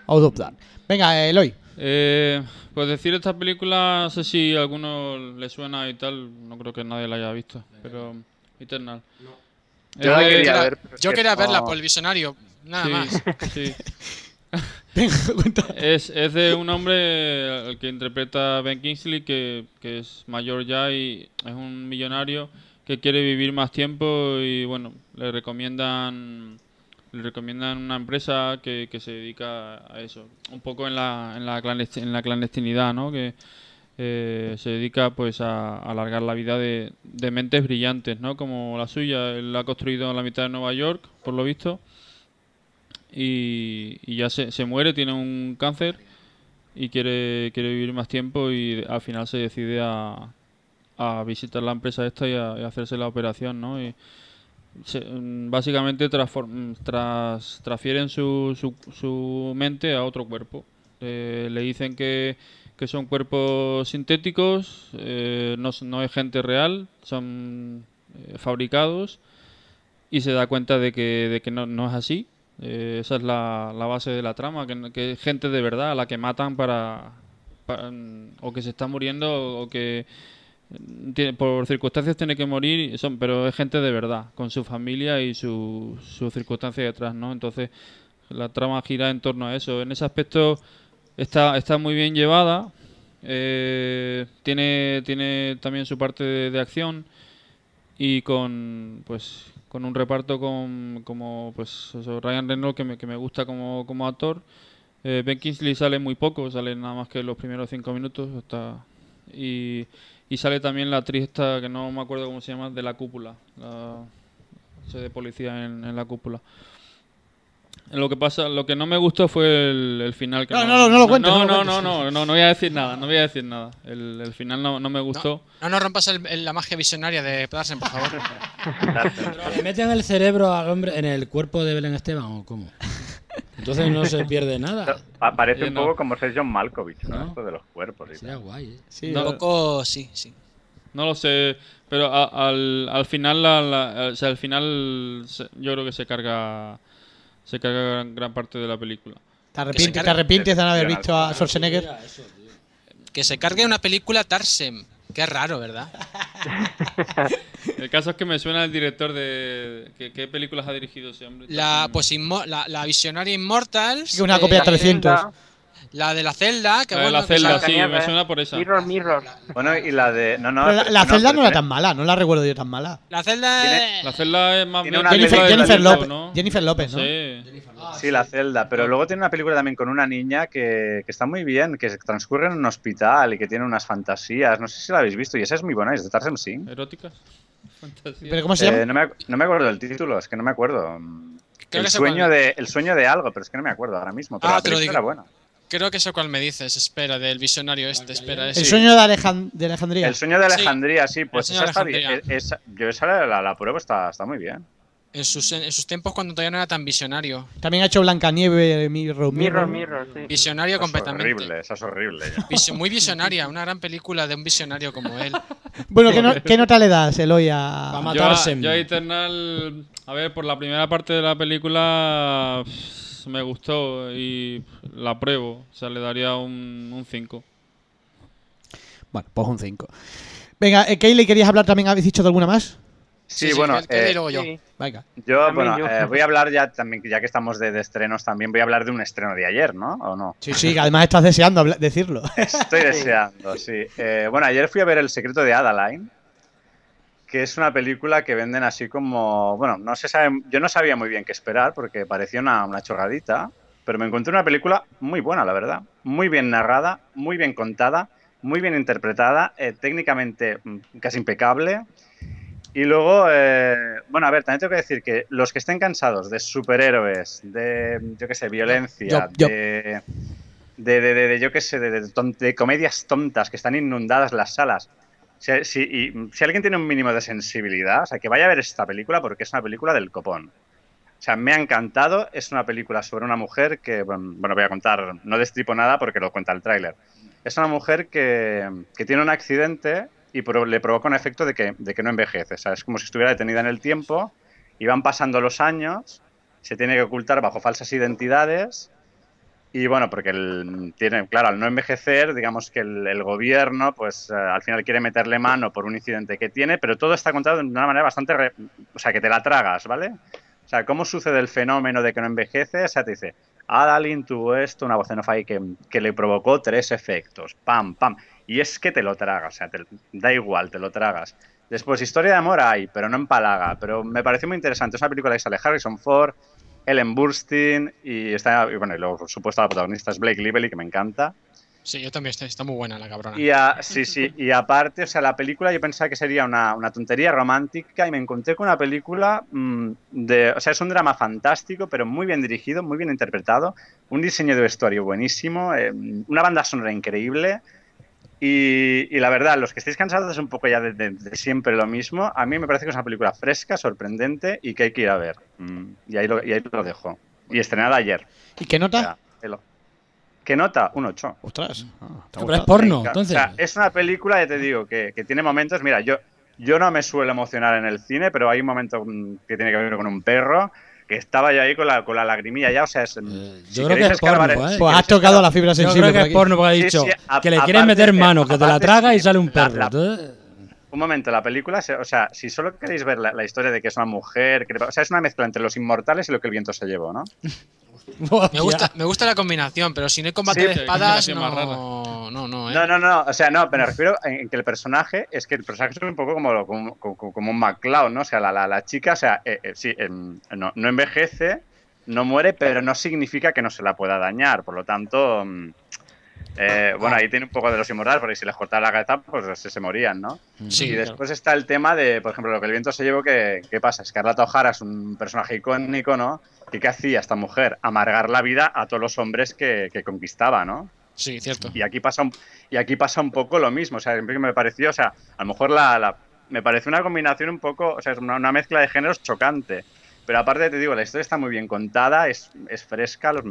Out of that. Venga, Eloy. Eh, pues decir esta película, no sé si a alguno le suena y tal, no creo que nadie la haya visto, pero Eternal. Yo Es la de- quería Yo ver, Yo que quería no- verla por el visionario. Nada sí, más. sí. Es, es de un hombre el que interpreta a Ben Kingsley que, que es mayor ya y es un millonario que quiere vivir más tiempo y bueno, le recomiendan le recomiendan una empresa que, que se dedica a eso, un poco en la, en la, clandesti- en la clandestinidad, ¿no? Que eh, se dedica pues a, alargar la vida de, de mentes brillantes, ¿no? Como la suya, él la ha construido en la mitad de Nueva York, por lo visto y, y ya se, se muere, tiene un cáncer y quiere, quiere vivir más tiempo y al final se decide a, a visitar la empresa esta y a hacerse la operación, ¿no? Y se- mm, básicamente transform- tras, transfieren su, su, su mente a otro cuerpo. Eh, le dicen que, que son cuerpos sintéticos, eh, no, no es gente real, son eh, fabricados y se da cuenta de que, de que no, no es así. Eh, esa es la, la base de la trama, que, que es gente de verdad a la que matan para, para- o que se está muriendo o que mm, tiene- por circunstancias tiene que morir, son, pero es gente de verdad, con su familia y su, su circunstancia detrás, ¿no? Entonces la trama gira en torno a eso. En ese aspecto está, está muy bien llevada. eh, tiene, tiene también su parte de, de acción y con pues con un reparto con como pues eso, Ryan Reynolds que me, que me gusta como, como actor Eh, Ben Kingsley sale muy poco sale nada más que los primeros cinco minutos está y, y sale también la actriz esta que no me acuerdo cómo se llama de la cúpula la ese de policía en, en la cúpula lo que pasa, lo que no me gustó fue el, el final. Que No, no, no lo cuentes, No, no no, no, no, no, no voy a decir nada, no voy a decir nada. El, el final no, no me gustó. No nos rompas el- el- la magia visionaria de Pedarsen, por favor. ¿Le meten el cerebro al hombre en el cuerpo de Belén Esteban o cómo? Entonces no se pierde nada. Pa- Parece Eh, un no. poco como ser John Malkovich, ¿no? No. Esto de los cuerpos y Sería tal. guay, ¿eh? Sí, Un No. poco, sí, sí. No lo sé, pero a- al, al final, la, la- o sea, al final se- yo creo que se carga, se carga gran, gran parte de la película. ¿Te arrepientes, ¿Te arrepientes de no haber visto a Schwarzenegger? Que se cargue una película Tarsem. Qué raro, ¿verdad? El caso es que me suena el director de... ¿Qué, qué películas ha dirigido ese hombre? La, pues, Inmo- la, la visionaria Immortals. Una eh, copia la, 300. La de la celda, que La de bueno, la celda, sí, me Blancanieves. suena por esa. Mirror, mirror. Bueno, y la de. No, no, Pero la, la celda no era tan mala, no la recuerdo yo tan mala. La celda Tiene- es- La celda es más una Jennifer, de Jennifer López, ¿no? Jennifer López, ¿no? Sí. Sí, la celda. Pero luego tiene una película también con una niña que, que está muy bien, que transcurre en un hospital y que tiene unas fantasías. No sé si la habéis visto y esa es muy buena, es de Tarsem Singh. ¿Eróticas? Fantasía. ¿Pero cómo se llama? Eh, no, me, no me acuerdo del título, es que no me acuerdo. El, sueño de, el sueño de algo, pero es que no me acuerdo ahora mismo. Pero Ah, la te lo película digo. era buena. Creo que sé cuál me dices. Espera, del visionario este. Espera, El ese. sueño de, Alejan- de Alejandría. El sueño de Sí. Alejandría, sí, pues El sueño esa de está bien. Alejandría. Esa- yo esa la, la, la pruebo, está, está muy bien. En sus, en sus tiempos cuando todavía no era tan visionario. También ha hecho Blancanieves, Mirror, Mirror, mirror, sí. Visionario Esa es completamente. horrible, esa es horrible. Visio- muy visionaria, una gran película de un visionario como él. Bueno, ¿qué, no- qué nota le das, Eloy, a... Va a Yo, matarse. yo a Eternal, a ver, por la primera parte de la película pff, me gustó y la pruebo. O sea, le daría un 5. Bueno, pues un 5. Venga, eh, Kayleigh, ¿querías hablar también? ¿Habéis dicho de alguna más? Sí, bueno, eh, luego yo. Sí. Venga. yo, También bueno, yo. eh, voy a hablar ya también, ya que estamos de, de estrenos también, voy a hablar de un estreno de ayer, ¿no? ¿O no? Sí, sí, que además estás deseando habla- decirlo. Estoy deseando, sí. Eh, bueno, ayer fui a ver El secreto de Adaline, que es una película que venden así como, bueno, no se sabe, yo no sabía muy bien qué esperar porque parecía una, una chorradita, pero me encontré una película muy buena, la verdad, muy bien narrada, muy bien contada, muy bien interpretada, eh, técnicamente mm, casi impecable. Y luego, eh, bueno, a ver, también tengo que decir que los que estén cansados de superhéroes, de, yo qué sé, violencia, Yo- yo- de, de, de, de- yo qué sé, de comedias tontas que están inundadas las salas. Si, si- alguien tiene un mínimo de sensibilidad, o sea, que vaya a ver esta película porque es una película del copón. O sea, me ha encantado. Es una película sobre una mujer que, bueno, voy a contar, no destripo nada porque lo cuenta el tráiler. Es una mujer que, que tiene un accidente y le provoca un efecto de que, de que no envejece. O sea, es como si estuviera detenida en el tiempo y van pasando los años, se tiene que ocultar bajo falsas identidades y bueno, porque el, tiene, claro, al no envejecer, digamos que el, gobierno, pues eh, al final quiere meterle mano por un incidente que tiene, pero todo está contado de una manera bastante, re- o sea, que te la tragas, ¿vale? O sea, ¿cómo sucede el fenómeno de que no envejece? O sea, te dice, Adalin tuvo esto, una voz en off ahí que, que le provocó tres efectos, pam, pam. Y es que te lo tragas, o sea, te, da igual, te lo tragas. Después, historia de amor hay, pero no empalaga. Pero me pareció muy interesante. Es una película que sale Harrison Ford, Ellen Burstyn y está, y bueno, y luego, por supuesto, la protagonista es Blake Lively, que me encanta. Sí, yo también, está, está muy buena la cabrona. Y a- sí, sí, y aparte, o sea, la película yo pensaba que sería una, una tontería romántica y me encontré con una película mm, de, o sea, es un drama fantástico, pero muy bien dirigido, muy bien interpretado, un diseño de vestuario buenísimo, eh, una banda sonora increíble y, y la verdad, los que estéis cansados un poco ya de, de- de siempre lo mismo, a mí me parece que es una película fresca, sorprendente y que hay que ir a ver. Mm, y, ahí lo, y ahí lo dejo. Y estrenada ayer. ¿Y qué O nota? sea, ¿Qué nota? Un 8. Ostras. ah, te Pero es porno, entonces. O sea, es una película, ya te digo, que, que tiene momentos. Mira, yo, yo no me suelo emocionar en el cine, pero hay un momento mm, que tiene que ver con un perro que estaba ya ahí con la, con la lagrimilla ya. O sea, es, Eh, si yo creo que es porno, ¿eh? si Pues has tocado la fibra Yo sensible. creo por que es aquí. porno porque ha dicho sí, a- que le aparte quieren meter mano, que te la traga y sale un perro. la- Un momento, la película, o sea, si solo queréis ver la, la historia de que es una mujer, que- o sea, es una mezcla entre los inmortales y lo que el viento se llevó, ¿no? Me gusta, me gusta la combinación, pero si no hay combate Sí, de espadas, no, no, no, ¿eh? No, no, no, o sea, no, pero me refiero en, que el personaje es que el personaje es un poco como, como, como- como un McCloud, ¿no? O sea, la, la, la chica, o sea, eh, eh, sí, em, no, no envejece, no muere, pero no significa que no se la pueda dañar, por lo tanto, mm, eh, bueno, ahí tiene un poco de los inmortales, porque si les cortaba la cabeza, pues se, se morían, ¿no? Sí, y claro. después está el tema de, por ejemplo, lo que el viento se llevó, que, ¿qué pasa? Scarlett O'Hara es un personaje icónico, ¿no? ¿Y qué hacía esta mujer? Amargar la vida a todos los hombres que, que conquistaba, ¿no? Sí, cierto. Y aquí pasa un, y aquí pasa un poco lo mismo. O sea, siempre que me pareció, o sea, a lo mejor la, la- me pareció una combinación un poco, o sea, es una, una mezcla de géneros chocante. Pero aparte te digo, la historia está muy bien contada, es, es fresca, los-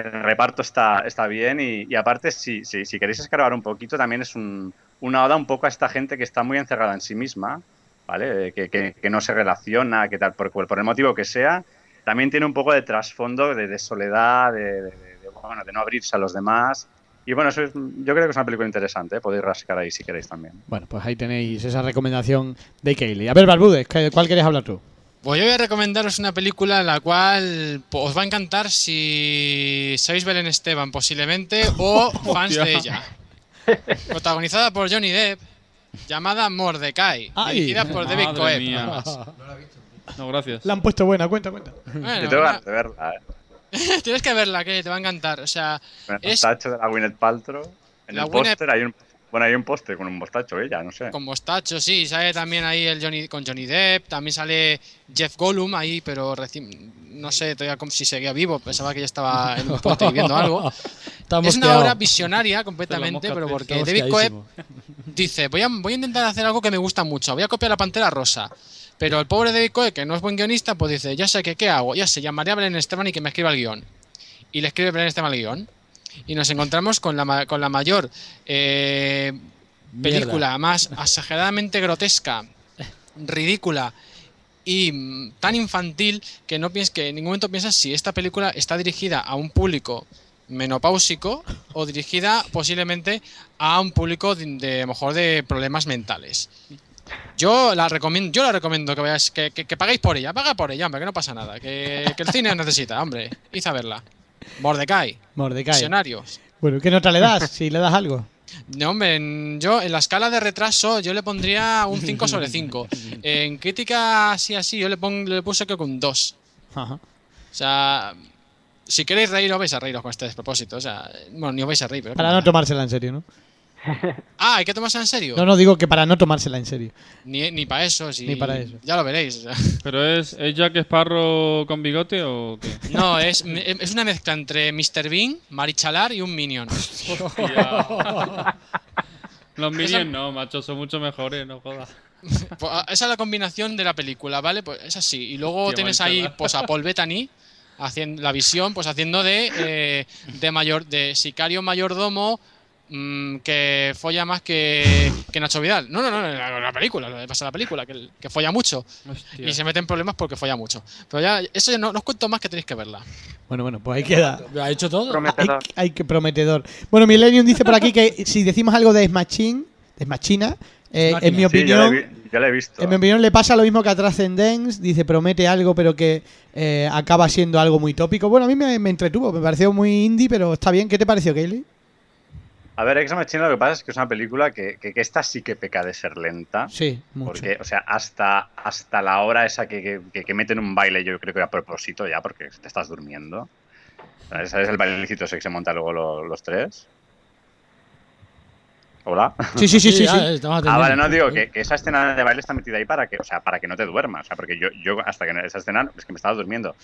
el reparto está, está bien y, aparte, si, si, queréis escarbar un poquito, también es un- una oda un poco a esta gente que está muy encerrada en sí misma, ¿vale? Que, que- no se relaciona, que tal, por, el motivo que sea. También tiene un poco de trasfondo de, soledad, de, bueno, de no abrirse a los demás. Y bueno, eso es- yo creo que es una película interesante, ¿eh? podéis rascar ahí si queréis también. Bueno, pues ahí tenéis esa recomendación de Kaylee. A ver, Barbudes, ¿qué- ¿cuál quieres hablar tú? Pues yo voy a recomendaros una película en la cual os va a encantar si sois Belén Esteban posiblemente o fans de ella. Protagonizada por Johnny Depp, llamada Mordecai, Ay. dirigida por David Madre Coe. mía. No, gracias. La han puesto buena, cuenta, cuenta. Bueno, Yo tengo ganas de verla, ¿eh? tienes que verla, que te va a encantar. O sea, el Es- mostacho de la Gwyneth Paltrow. En La el Gwyneth- póster hay un... Bueno, hay un póster con un mostacho ella, no sé. con mostacho, sí, sale también ahí el Johnny con Johnny Depp, también sale Jeff Gollum ahí, pero recién no sé todavía como si seguía vivo, pensaba que ya estaba en un puente viviendo algo. está Es una obra visionaria completamente, pero porque David Coe mosqueadísimo. dice, voy a, voy a intentar hacer algo que me gusta mucho, voy a copiar la Pantera Rosa. Pero el pobre David Coe, que no es buen guionista, pues dice, ya sé que qué hago, ya sé, llamaré a Belén Esteban y que me escriba el guion. Y le escribe Belén Esteban el guion. Y nos encontramos con la, con la mayor eh, película más exageradamente grotesca, ridícula y mm, tan infantil que no piensas que en ningún momento piensas si esta película está dirigida a un público menopáusico o dirigida posiblemente a un público de, mejor de problemas mentales. Yo la recomiendo, yo la recomiendo que vayáis, que, que, que paguéis por ella, paga por ella, hombre, que no pasa nada, que, que el cine necesita, hombre, id a verla. Mordecai, Mordecai. visionarios. Bueno, ¿qué nota le das? Si le das algo. No, hombre, en- yo en la escala de retraso yo le pondría un 5 sobre 5. En crítica así así yo le, pon- le puse que con 2. Ajá. O sea, si queréis reír, os vais a reíros con este despropósito. O sea, bueno, ni os vais a reír. Pero Para no tomársela en serio, ¿no? Ah, hay que tomarse en serio. No, no digo que para no tomársela en serio. Ni, ni para eso. si- Ni para eso. Ya lo veréis. o sea. ¿Pero es, es Jack Sparrow con bigote o qué? No, es, es una mezcla entre Mr. Bean, Marichalar y un Minion. Los Minions no, macho, son mucho mejores, no jodas. Pues, ah, esa es la combinación de la película, ¿vale? Pues es así. Y luego Hostia, tienes Marichalar. ahí pues, a Paul Bettany haciendo la visión, pues haciendo de, eh, de mayor, de sicario mayordomo mm, que folla más que, que Nacho Vidal. No, no, no, la, la película, lo que pasa la película, que, que folla mucho. Hostia. Y se mete en problemas porque folla mucho. Pero ya, eso ya no, no os cuento más que tenéis que verla. Bueno, bueno, pues ahí queda. ¿Lo ha hecho todo? Hay, Prometedor. hay que prometedor. Bueno, Millennium dice por aquí que si decimos algo de Smashing, de Smachina, eh, Machina. en mi Sí, yo la, opinión, he, vi- yo la he visto. en mi opinión le pasa lo mismo que a Transcendence, dice promete algo pero que eh, acaba siendo algo muy tópico. Bueno, a mí me, me entretuvo, me pareció muy indie, pero está bien. ¿Qué te pareció, Kaylee? A ver, Ex Machina lo que pasa es que es una película que, que, que esta sí que peca de ser lenta. Sí, mucho. Porque, o sea, hasta, hasta la hora esa que, que, meten un baile, yo creo que a propósito ya, porque te estás durmiendo. ¿Sabes ¿Sabes el bailecito ese que se monta luego lo- los tres? Hola. Sí, sí, sí, sí. Ah, vale, no digo que, que esa escena de baile está metida ahí para que, o sea, para que no te duermas, o sea, porque yo, yo hasta que esa escena es que me estaba durmiendo.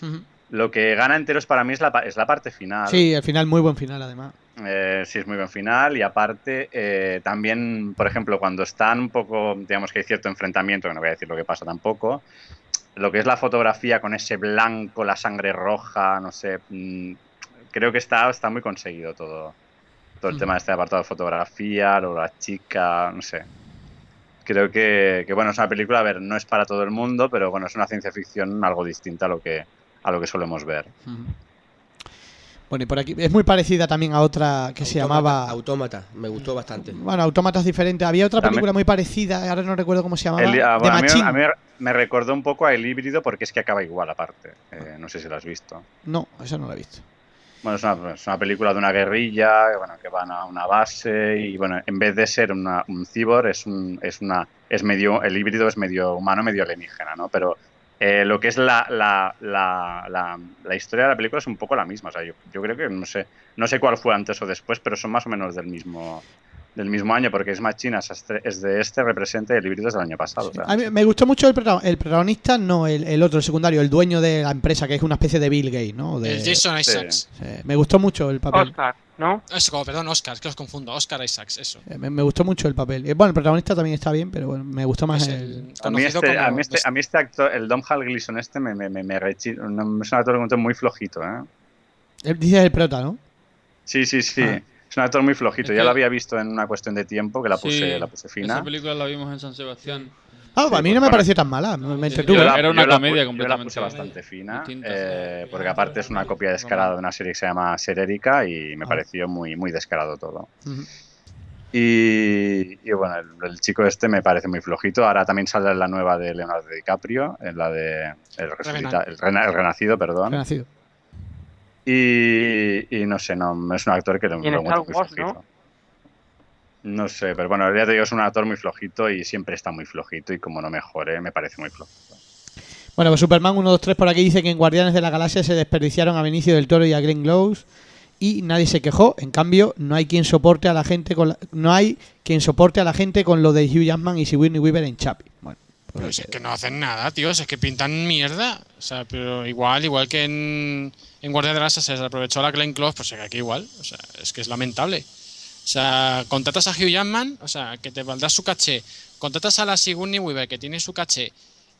Lo que gana enteros para mí es la, es la parte final. Sí, al final muy buen final además. Eh, sí, es muy buen final y aparte eh, también, por ejemplo, cuando están un poco, digamos que hay cierto enfrentamiento, que no voy a decir lo que pasa tampoco, lo que es la fotografía con ese blanco, la sangre roja, no sé, mm, creo que está, está muy conseguido todo, todo el Mm. tema de este apartado de fotografía, luego la chica, no sé. Creo que, que, bueno, es una película, a ver, no es para todo el mundo, pero bueno, es una ciencia ficción algo distinta a lo que, a lo que solemos ver. Ujú. Bueno, y por aquí es muy parecida también a otra que se llamaba. Autómata, me gustó bastante. Bueno, Autómatas diferentes. Había otra También- película muy parecida, ahora no recuerdo cómo se llamaba. El- ah, de a, mí, Machine. a mí me recordó un poco a El Híbrido porque es que acaba igual aparte. Eh, no sé si lo has visto. No, esa no la he visto. Bueno, es una, es una película de una guerrilla que, bueno, que van a una base y bueno, en vez de ser una- un cibor es un, es una es medio el híbrido es medio humano, medio alienígena, ¿no? Pero eh, lo que es la, la, la, la, la historia de la película es un poco la misma. O sea, yo, yo creo que no sé, no sé cuál fue antes o después, pero son más o menos del mismo del mismo año porque es Machina es de este representa el es del año pasado. o sea, A mí me gustó mucho el, el protagonista, no el, el otro, el secundario, el dueño de la empresa, que es una especie de Bill Gates, ¿no? De- El Jason sí. Isaacs. Sí, me gustó mucho el papel. Oscar, ¿no? Eso, como, perdón, Oscar, es que los confundo. Oscar Isaacs, eso. Eh, Me, me gustó mucho el papel. Eh, Bueno, el protagonista también está bien, pero bueno, me gustó más el... el A mí, conocido este, como a, mí este, a mí este actor, el Dom Hal Gleason este, me, me, me, me rechi- no, es un actor muy flojito, ¿eh? el- Dices el prota, ¿no? Sí, sí, sí. Ah. Es un actor muy flojito. Es ya lo había visto en una cuestión de tiempo que la puse, Sí, la puse fina. Esa película la vimos en San Sebastián. Ah, a mí no me pareció tan mala, me, Sí, entretuvo. La- Era una yo la comedia pu- Yo la completamente puse bastante fina, eh, porque aparte es una copia descarada de una serie que se llama Serérica y me Ah. pareció muy, muy descarado todo. Y, y bueno, el, el chico este me parece muy flojito. Ahora también sale en la nueva de Leonardo DiCaprio, en la de El, resucita- el, rena- el Renacido, perdón. Renacido. Y, y no sé, no es un actor que lo, muy flojito. ¿no? Sé, pero bueno, ya te digo, es un actor muy flojito y siempre está muy flojito y como no mejore, me parece muy flojito. Bueno, pues Superman 123 por aquí dice que en Guardianes de la Galaxia se desperdiciaron a Benicio del Toro y a Glenn Close y nadie se quejó. En cambio, no hay quien soporte a la gente con la- no hay quien soporte a la gente con lo de Hugh Jackman y Sigourney Weaver en Chappie. Bueno, pues Pero si es que no hacen nada, tío. si Es que pintan mierda. O sea, pero igual, igual que en, en Guardia de la Galaxia se aprovechó la Glenn Close, pues aquí igual. O sea, es que es lamentable. O sea, contratas a Hugh Jackman, o sea, que te valdrá su caché. Contratas a la Sigourney Weaver, que tiene su caché.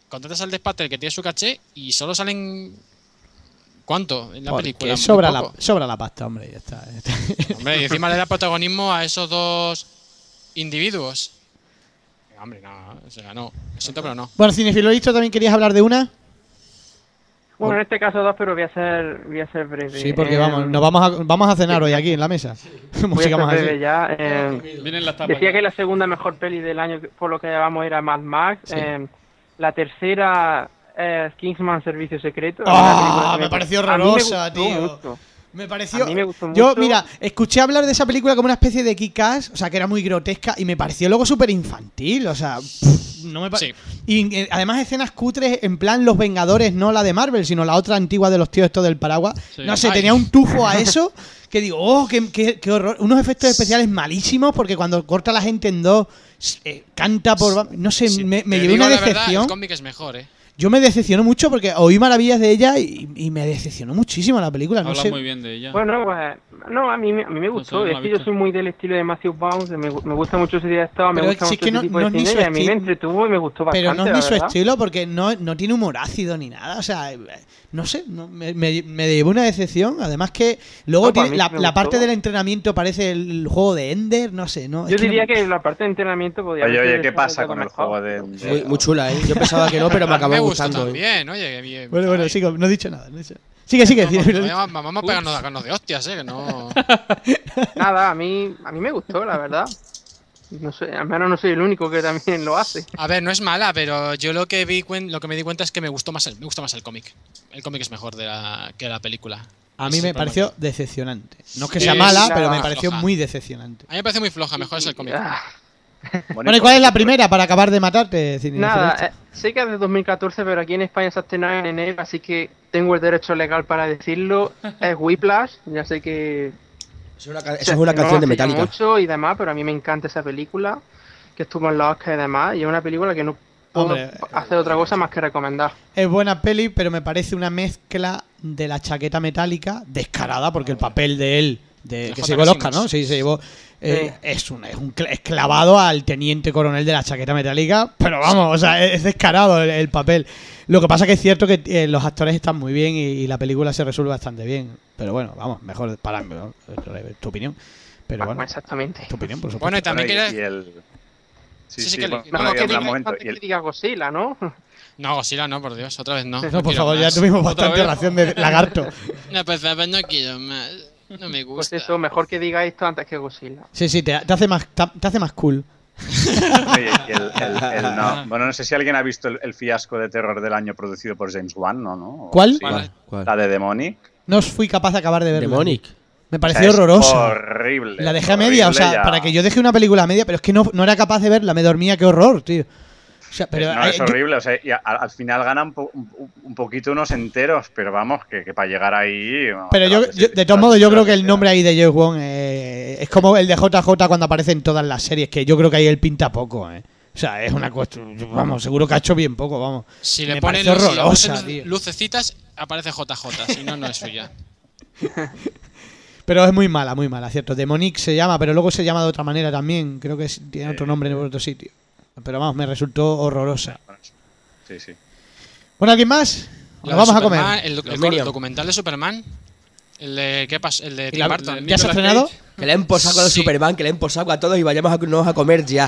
Contratas al Death Patel, que tiene su caché. Y solo salen. ¿Cuánto en la porque película? Sobra la, sobra la pasta, hombre, ya está. ya está. Hombre, y encima le da protagonismo a esos dos individuos. Hombre, no, o sea, no. Lo siento, pero no. bueno, Cinefilo Listo, también querías hablar de una. Bueno, en este caso dos, pero voy a ser, voy a ser breve. Sí, porque Eh, vamos, nos vamos a, vamos a cenar hoy aquí en la mesa. Voy a Música ser más breve así. ya. eh, decía que la segunda mejor peli del año, por lo que llevamos, era Mad Max. Sí. eh, la tercera es Kingsman Servicio Secreto. Ah, me pareció horrorosa, tío. mucho. Me pareció. A mí me gustó Yo, mucho. mira, escuché hablar de esa película como una especie de kick-ass, o sea, que era muy grotesca y me pareció luego súper infantil, o sea, pff, no me Sí. Y eh, además escenas cutres en plan Los Vengadores, no la de Marvel, sino la otra antigua de los tíos estos del paraguas. Sí. No sé, Ay. tenía un tufo a eso que digo, oh, qué, qué- qué horror. Unos efectos especiales malísimos porque cuando corta a la gente en dos, eh, canta por... No sé, Sí, me, me llevé una la verdad, decepción. el cómic es mejor, ¿eh? Yo me decepcionó mucho porque oí maravillas de ella y, y me decepcionó muchísimo la película. No sé. muy bien de ella. Bueno, pues, no, a mí, me- a mí me gustó. no es que yo soy muy del estilo de Matthew Bounds, me, me gusta mucho su director, me Pero gusta si mucho es que no- ese tipo no de es cine y a mí me estilo. entretuvo y me gustó bastante, Pero no es ni su verdad. estilo porque no, no tiene humor ácido ni nada. O sea, no sé, no- me, me, me llevó una decepción. Además que luego No, tiene la, la parte del entrenamiento parece el juego de Ender, no sé, ¿no? Es Yo que no- diría que la parte de entrenamiento podía Oye, oye, ¿qué pasa con el juego de...? Muy, muy chula, ¿eh? Yo pensaba que no, pero me acabó me gustando. ¿eh? también, oye, que bien. Bueno, bueno, sigo, no he dicho nada. no he dicho- Sigue, sigue. Vamos, a pegarnos de hostias, ¿eh? Que no... Nada, a mí, a mí me gustó, la verdad. No sé, al menos no soy el único que también lo hace. A ver, no es mala, pero yo lo que vi lo que me di cuenta es que me gustó más el, me gusta más el cómic. El cómic es mejor de la, que la película. A mí me pareció decepcionante. No es que Sí, sea mala, la- pero me floja. pareció muy decepcionante. A mí me parece muy floja, mejor es el cómic. Ah, Bueno, ¿y cuál es la primera para acabar de matarte, Cinefilo? Nada, eh, sé que es de 2014, pero aquí en España se ha estrenado en enero, así que tengo el derecho legal para decirlo. Es Whiplash, ya sé que es una, O sea, es una no canción de Metallica. mucho y demás, pero a mí me encanta esa película, que estuvo en los Oscar y demás, y es una película que no puedo Hombre, hacer otra cosa más que recomendar. Es buena peli, pero me parece una mezcla de la chaqueta metálica descarada, porque el papel de él, de, que se llevó el Oscar. ¿no? Sí, se llevó. Eh, Sí. es, un, es un es clavado al teniente coronel de la chaqueta metálica, pero vamos, o sea, es, es descarado el, el papel. Lo que pasa que es cierto que eh, los actores están muy bien y, y la película se resuelve bastante bien. Pero bueno, vamos, mejor para mí, ¿no? Tu opinión. Pero Bueno, bueno, exactamente. tu opinión, por supuesto. Bueno, y también Bueno, y- y el... Sí, Sí, sí, sí, que- bueno, no, bueno, que diga, momento, y el- que diga Godzilla, ¿no? No, Godzilla no, por Dios, otra vez no. no, quiero por favor, ya más. tuvimos ¿Otra bastante ración de lagarto. No, por favor, no quiero más. No me Pues gusta. eso, mejor que diga esto antes que Godzilla. Sí, sí, te, te hace más te, te hace más cool. Oye, el- el- el- no. Bueno, no sé si alguien ha visto el, el fiasco de terror del año producido por James Wan, ¿no? ¿no? ¿Cuál? sí. ¿Cuál? ¿Cuál? La de Demonic. No fui capaz de acabar de verla. Demonic. Me O sea, pareció horrorosa. Horrible. La dejé a media, o sea, ya. para que yo deje una película a media, pero es que no, no era capaz de verla, me dormía, qué horror, tío. O sea, pero no, eh, es yo- horrible, o sea, y a- al, final ganan po- un, un poquito unos enteros, pero vamos, que, que para llegar ahí... pero yo, yo- de todos modos, yo creo que el nombre ahí de Joe Wong eh, es como el de JJ cuando aparece en todas las series, que yo creo que ahí él pinta poco, eh. O sea, es una cuestión, vamos, seguro que ha hecho bien poco, vamos. Si Me le ponen si horrorosa, ponen tío. lucecitas, aparece JJ, si no, no es suya. Pero es muy mala, muy mala, cierto. Demonic se llama, pero luego se llama de otra manera también. Creo que tiene otro nombre en otro sitio. Pero vamos, me resultó horrorosa. Sí, sí. Bueno, ¿alguien más? De vamos a comer. El, doc- documental de Superman. El de, ¿qué pas- el de ¿Y Tim la- Burton. ¿Ya se ha Nicolas estrenado? Cage. Que le han posado a los Sí. Superman, que le han posado a todos y vayamos a, nos a comer ya.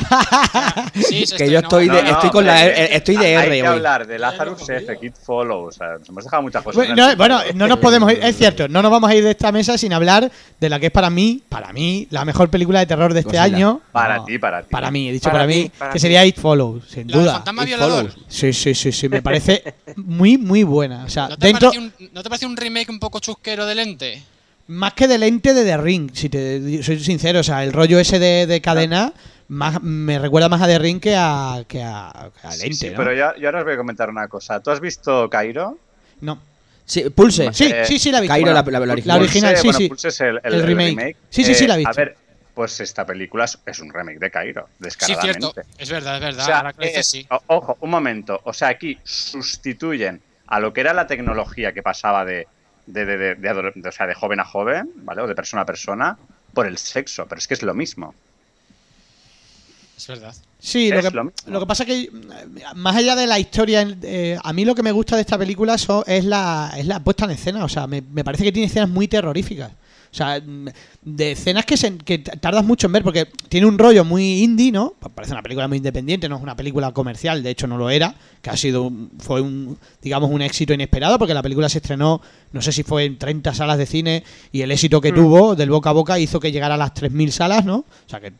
Sí, que yo estoy de, No, no, estoy con la eh, R- estoy de hay R que hoy. hablar de Lazarus F, Kid Follow, o sea, nos hemos dejado muchas cosas. Bueno, no, bueno, tintero. no nos podemos ir, es cierto, no nos vamos a ir de esta mesa sin hablar de la que es para mí, para mí, la mejor película de terror de este Godzilla. año. Para No, ti, para ti. Para mí, he dicho Para para, mí, para que sería It Follows, sin La duda. fantasma It violador. Sí, sí, sí, sí, me parece muy, muy buena. O sea, ¿No te, dentro, un, ¿No te pareció un remake un poco chusquero de lente? Más que de lente de The Ring, si te soy sincero, o sea, el rollo ese de, de cadena más, me recuerda más a The Ring que a, que a, que a Sí, lente, sí, ¿no? pero ya, yo ahora os voy a comentar una cosa. ¿Tú has visto Cairo? No. Sí, Pulse. Sí, Eh, sí, sí la vi. Cairo, Bueno, la, la- la la original. sí, bueno, sí. Pulse es el, el- El el remake. Sí, sí, sí, la he visto. A ver, pues esta película es, un remake de Cairo, Sí, descaradamente. cierto. Es verdad, es verdad. O sea, Ahora que lo dices, es- sí. o- ojo, un momento. O sea, aquí sustituyen a lo que era la tecnología que pasaba de, de, de, de- de adole- de- o sea, de joven a joven, ¿vale? O de persona a persona, por el sexo. Pero es que es lo mismo. Es verdad. Sí, lo que, lo mismo. lo que pasa que más allá de la historia, eh, a mí lo que me gusta de esta película so- es, la, es la puesta en escena. O sea, me, me parece que tiene escenas muy terroríficas. O sea, mm, de escenas que, se, que tardas mucho en ver porque tiene un rollo muy indie, ¿no? Pa- Parece una película muy independiente, no es una película comercial, de hecho no lo era, que ha sido, fue un, digamos, un éxito inesperado porque la película se estrenó, no sé si fue en 30 salas de cine y el éxito que tuvo del boca a boca hizo que llegara a las 3.000 salas, ¿no? O sea, que,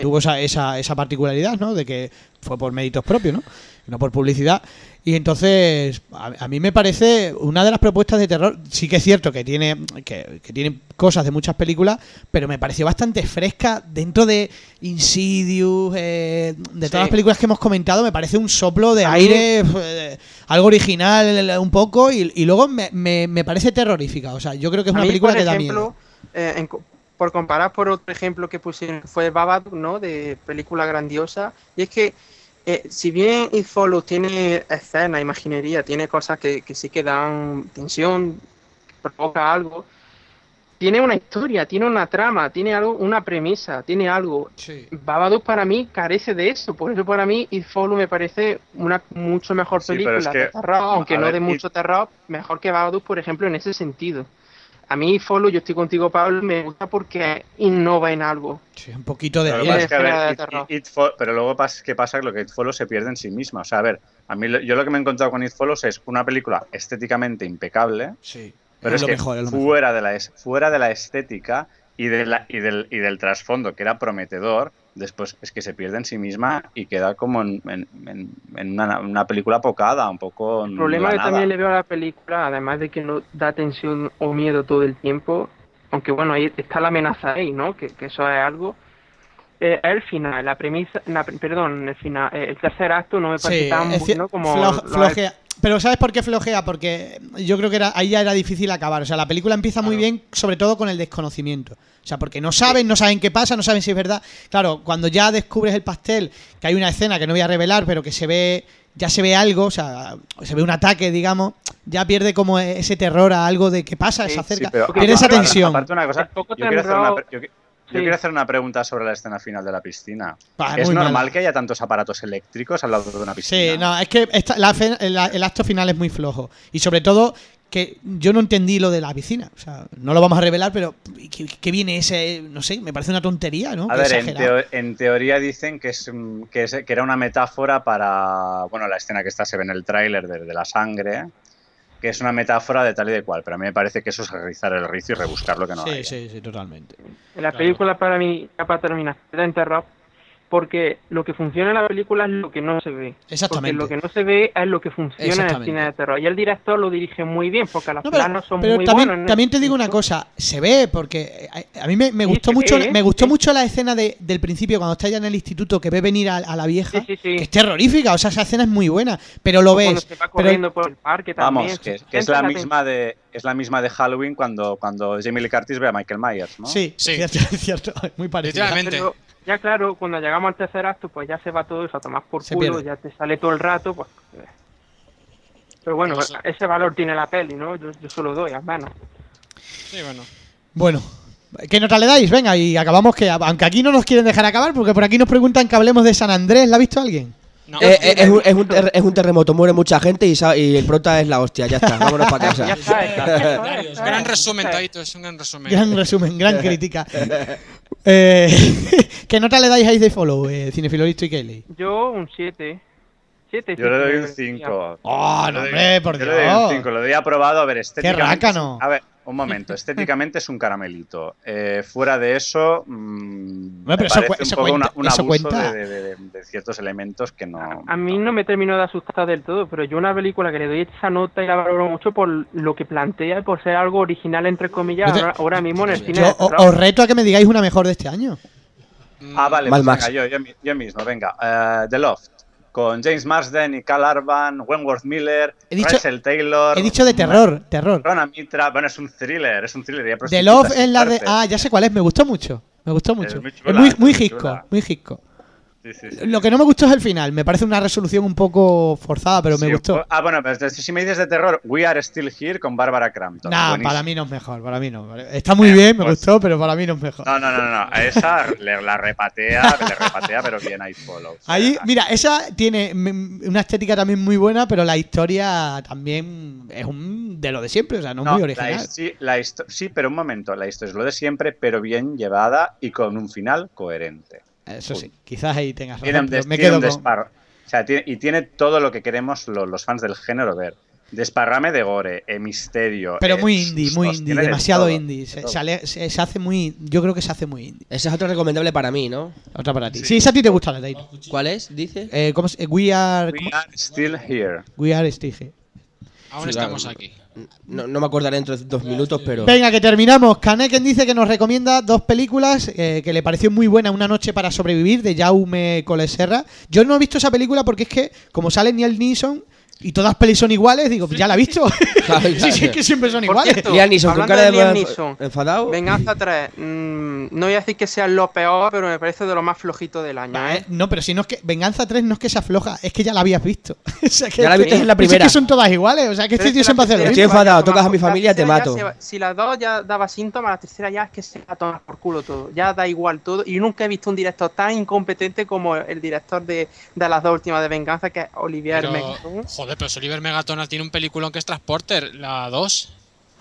tuvo esa, esa, esa particularidad, ¿no? De que fue por méritos propios, ¿no? No por publicidad. Y entonces, a, a mí me parece una de las propuestas de terror. Sí que es cierto que tiene, que, que tiene cosas de muchas películas, pero me pareció bastante fresca dentro de Insidious, eh, de todas Sí. las películas que hemos comentado. Me parece un soplo de aire, eh, algo original un poco, y, y luego me, me, me parece terrorífica. O sea, yo creo que es una mí, película que da ejemplo, miedo. eh, en por comparar por otro ejemplo que pusieron, fue Babadook, ¿no? De película grandiosa. Y es que, eh, si bien It Follows tiene escena, imaginería, tiene cosas que, que sí que dan tensión, provoca algo, tiene una historia, tiene una trama, tiene algo, una premisa, tiene algo. Sí. Babadook para mí carece de eso, por eso para mí It Follows me parece una mucho mejor Sí, película es que- de terror, aunque no ver, de mucho terror, mejor que Babadook, por ejemplo, en ese sentido. A mí It Follows, yo estoy contigo, Pablo, me gusta porque innova en algo. Sí, un poquito de Pero, aire. lo que pasa es que, a Escena de ver, It- terror. It- It Fo- pero luego ¿qué pasa? Lo que It Follows se pierde en sí misma. O sea, a ver, a mí lo- yo lo que me he encontrado con It Follows es una película estéticamente impecable, Sí. pero es, que mejor, es mejor. fuera, de la, fuera de la estética y, de la, y, del, y del trasfondo, que era prometedor, después es que se pierde en sí misma y queda como en, en- en- en una, una película apocada, un poco... El problema que también le veo a la película, además de que no da tensión o miedo todo el tiempo, aunque bueno, ahí está la amenaza ahí, ¿no? Que, que eso es algo. Eh, el final, la premisa, perdón, el final, eh, el tercer acto no me parece Sí, tan bueno como flojea, Pero ¿sabes por qué flojea? Porque yo creo que era, ahí ya era difícil acabar. O sea, la película empieza muy bien, sobre todo con el desconocimiento. O sea, porque no saben, no saben qué pasa, no saben si es verdad. Claro, cuando ya descubres el pastel, que hay una escena que no voy a revelar, pero que se ve, ya se ve algo, o sea, se ve un ataque, digamos, ya pierde como ese terror a algo de qué pasa, se Sí, acerca. pero pierde esa tensión. Aparte una cosa, yo quiero, hacer una, yo, yo quiero hacer una pregunta sobre la escena final de la piscina. Ah, ¿Es normal mala. que haya tantos aparatos eléctricos al lado de una piscina? Sí, no, es que esta- la el acto final es muy flojo. Y sobre todo que yo no entendí lo de la piscina. O sea, no lo vamos a revelar, pero ¿qué, qué viene ese? No sé, me parece una tontería, ¿no? A ver, en, teo- en teoría dicen que, es, que, es- que era una metáfora para, bueno, la escena que está se ve en el tráiler de, de la sangre, que es una metáfora de tal y de cual, pero a mí me parece que eso es rizar el rizo y rebuscar lo que no sí, hay. sí, sí, totalmente. En la película para mí, ya para terminar, queda enterrado porque lo que funciona en la película es lo que no se ve. Exactamente. Porque lo que no se ve es lo que funciona en el cine de terror. Y el director lo dirige muy bien porque los No, pero, planos son pero muy también, buenos. en también te digo una cosa, se ve, porque a, a mí me, me Sí, gustó mucho, ve, me gustó sí. mucho la escena de- del principio cuando está ya en el instituto que ve venir a, a la vieja, Sí, sí, sí. que es terrorífica, o sea, esa escena es muy buena, pero lo Cuando ves. se va pero- corriendo por el parque también. Vamos, que, es la misma de es la misma de Halloween cuando, cuando Jamie Lee Curtis ve a Michael Myers, ¿no? Sí, Sí. cierto, es cierto, muy parecido. Literalmente. Pero ya claro, cuando llegamos al tercer acto, pues ya se va todo eso a tomar por Se culo, pierde. ya te sale todo el rato, pues... eh. Pero bueno, Pues- ese valor tiene la peli, ¿no? Yo, yo se lo doy, al menos. Sí, bueno. Bueno, ¿qué nota le dais? Venga, y acabamos que, aunque aquí no nos quieren dejar acabar, porque por aquí nos preguntan que hablemos de San Andrés, ¿la ha visto alguien? No. Eh, eh, es, un, es un ter- es un terremoto, muere mucha gente y, el prota es la hostia, ya está, vámonos para Ya casa. está, gran es. resumen. Taito, es un gran resumen. Gran resumen, gran crítica. Eh, ¿Qué nota le dais a de Follow, eh, Cinefiloristo y Kelly? Yo un 7. 7 Yo le doy un 5. ¡Oh, no, hombre, por Yo le doy un Dios! 5, lo doy aprobado. A ver, estéticamente. rácano! A ver, un momento. Estéticamente es un caramelito. Eh, fuera de eso. mm, Bueno, pero me eso parece un poco cuenta- una- un eso abuso cuenta. de, de- de- de ciertos elementos que no. A mí no me terminó de asustar del todo, pero yo una película que le doy esa nota y la valoro mucho por lo que plantea y por ser algo original, entre comillas, te- ahora, ahora mismo en el cine Yo de o- terror. os reto a que me digáis una mejor de este año. Ah, vale, pues Max. venga, yo, yo mismo, venga. Eh, The Loft, con James Marsden y Cal Arban, Wentworth Miller, He dicho- Russell Taylor. He dicho de terror, terror. Rona Mitra, bueno, es un thriller, es un thriller. The Love es la de... Ah, ya sé cuál es, me gustó mucho. Me gustó mucho. muy Es chula, muy, es muy muy hisco, chula. muy hisco. Sí, sí, sí. Lo que no me gustó es el final. Me parece una resolución un poco forzada, pero me gustó. Ah, bueno, pero si me dices de terror, We Are Still Here con Bárbara Crampton. Nah, Buenísimo. para mí no es mejor, para mí no. Está muy bien, me pues- gustó, pero para mí no es mejor. No, no, no, no, a esa le, la repatea, le repatea, pero bien ahí follow. Ahí, mira, esa tiene una estética también muy buena, pero la historia también es un de lo de siempre, o sea, no, es muy la original. his- sí, la sí, pero un momento, la historia es lo de siempre, pero bien llevada y con un final coherente. Eso sí, quizás ahí tengas razón. Tiene un, pero des- me tiene quedo un con... despar- o sea, tiene- y tiene todo lo que queremos lo- los fans del género ver. Desparrame de gore, eh, misterio. Pero eh, muy indie, muy indie, de demasiado todo, indie. de Se, todo. sale- se- se hace muy, yo creo que se hace muy indie. Esa es otra recomendable para mí, ¿no? Otra para ti. Sí, esa a ti te gusta la Taito. ¿Cuál es? Dice. Eh, ¿cómo se- We are, We are still here. We are Stige. Aún Sí, estamos claro. aquí. No, no me acordaré dentro de dos minutos, pero. Venga, que terminamos. Kaneken dice que nos recomienda dos películas eh, que le pareció muy buena. Una noche para sobrevivir, de Jaume Coleserra. Yo no he visto esa película porque es que, como sale Neil Neeson y todas pelis son iguales, digo, ya la he visto. Claro, sí, sí, es que siempre son Por iguales. cierto, Liam Neeson con hablando cara de, de Liam Neeson, enfadado. Venganza 3, mm, no voy a decir que sea lo peor, pero me parece de lo más flojito del año. ¿eh? eh, No, pero si no es que Venganza 3 no es que se afloja, es que ya la habías visto. O sea, que- Ya la viste en la es primera. que son todas iguales, o sea, que Pero este es tío siempre hace lo Estoy enfadado, se va tocas a mi familia, te mato. va- si las dos ya daba síntomas, la tercera ya es que se va a tomar por culo todo. Ya da igual todo. Y nunca he visto un director tan incompetente como el director de, de las dos últimas de Venganza, que es Olivier Pero, Megaton. Joder, pero Oliver Megatonal tiene un peliculón que es Transporter, la 2.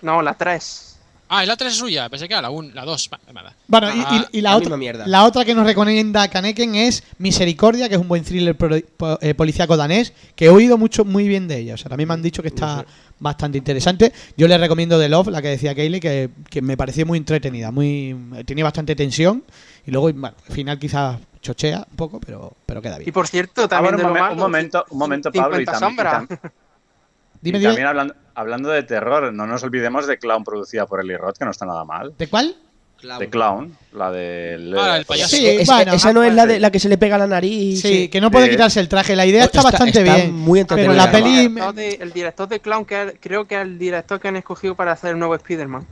No, la 3. Ah, es la 3 suya, pensé que era la 1, la 2. Va, nada. Bueno, y- Ah, y, y la, la otra, la otra que nos recomienda Kaneken es Misericordia, que es un buen thriller pro- po- eh, policíaco danés, que he oído mucho muy bien de ella. O sea, también me han dicho que está bastante interesante. Yo le recomiendo The Love, la que decía Kaylee, que, que me pareció muy entretenida, muy tenía bastante tensión. Y luego, bueno, al final quizás chochea un poco, pero, pero queda Y bien. por cierto, Ah, también bueno, un, de momen- un momento, un momento, Pablo, y 50 también, y tam- Dime, y dime. también hablando, hablando de terror, no nos olvidemos de Clown producida por Eli Roth, que no está nada mal. ¿De cuál? de Clown, la del... Ah, el payaso. Sí, Es- bueno, esa no es la, de, la que se le pega a la nariz. Sí, que no puede Sí. quitarse el traje. La idea está, Está- bastante está bien. muy pero la peli. El director, de, el director de Clown, que es- creo que es el director que han escogido para hacer el nuevo Spider-Man.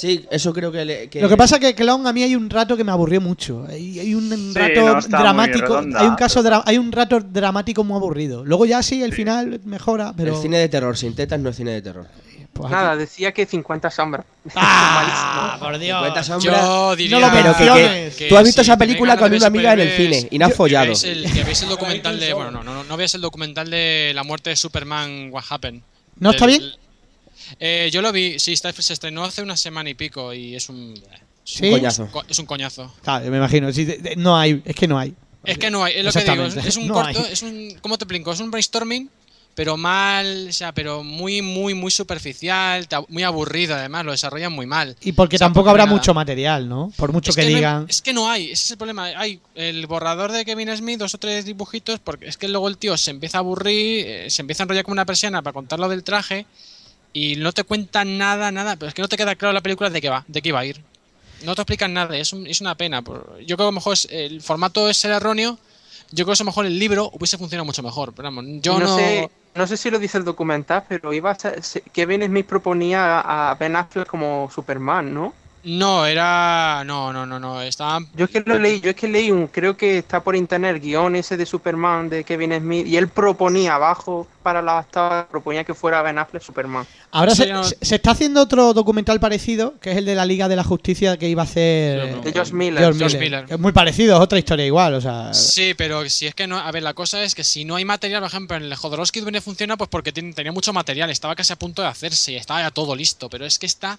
Sí, eso creo que... le- que- Lo que pasa es que Clown a mí hay un rato que me aburrió mucho. Hay, hay un Sí, rato no dramático, redonda, hay un caso pero- dra- hay un rato dramático muy aburrido. Luego ya sí, el final mejora, pero El cine de terror sin tetas no es cine de terror. pues aquí- Nada, decía que 50 sombras. ¡Ah! por Dios. Cuenta sombra. Yo diría No lo Pero que, que- menciones. que tú has visto esa película con una amiga en el cine y no has que follado. veáis el, que el documental de. Bueno, no, no, no veáis el documental de la muerte de Superman, What Happened. ¿No está bien? Eh, yo lo vi, sí, está, se estrenó hace una semana y pico y es un. es ¿Sí? un coñazo. co- Es un coñazo. Claro, me imagino. sí, de- de- no hay, es que no hay. Es que no hay, es lo que digo, es, un no corto, hay. es un. ¿Cómo te explico? Es un brainstorming, pero mal, o sea, pero muy, muy, muy superficial, muy aburrido además, lo desarrollan muy mal. Y porque O sea, tampoco habrá nada. mucho material, ¿no? Por mucho Es que, no digan. es que no hay, ese es el problema. Hay el borrador de Kevin Smith, dos o tres dibujitos, porque es que luego el tío se empieza a aburrir, eh, se empieza a enrollar como una persiana para contar lo del traje y no te cuenta nada, nada, pero es que no te queda claro la película de qué va, de qué iba a ir. No te explican nada, es, un- es una pena. Yo creo que a lo mejor es- el formato es el erróneo. Yo creo que a lo mejor el libro hubiese funcionado mucho mejor. Pero vamos, yo no. no, sé, no sé si lo dice el documental, pero iba a ser, se- Kevin Smith proponía a a Ben Affleck como Superman, ¿no? No, era. No, no, no, no. Estaban. Yo es que lo leí, yo es que leí un, creo que está por internet el guion ese de Superman de Kevin Smith y él proponía abajo para la octava, proponía que fuera Ben Affleck Superman. Ahora se, no- se- se está haciendo otro documental parecido, que es el de la Liga de la Justicia que iba a hacer Sí, De Josh Miller. George George Miller. Miller. Que Es muy parecido, es otra historia igual, o sea. Sí, pero si es que no. A ver, la cosa es que si no hay material, por ejemplo, en el Jodorowsky viene funciona, pues porque tiene- tenía mucho material, estaba casi a punto de hacerse, estaba ya todo listo. Pero es que está.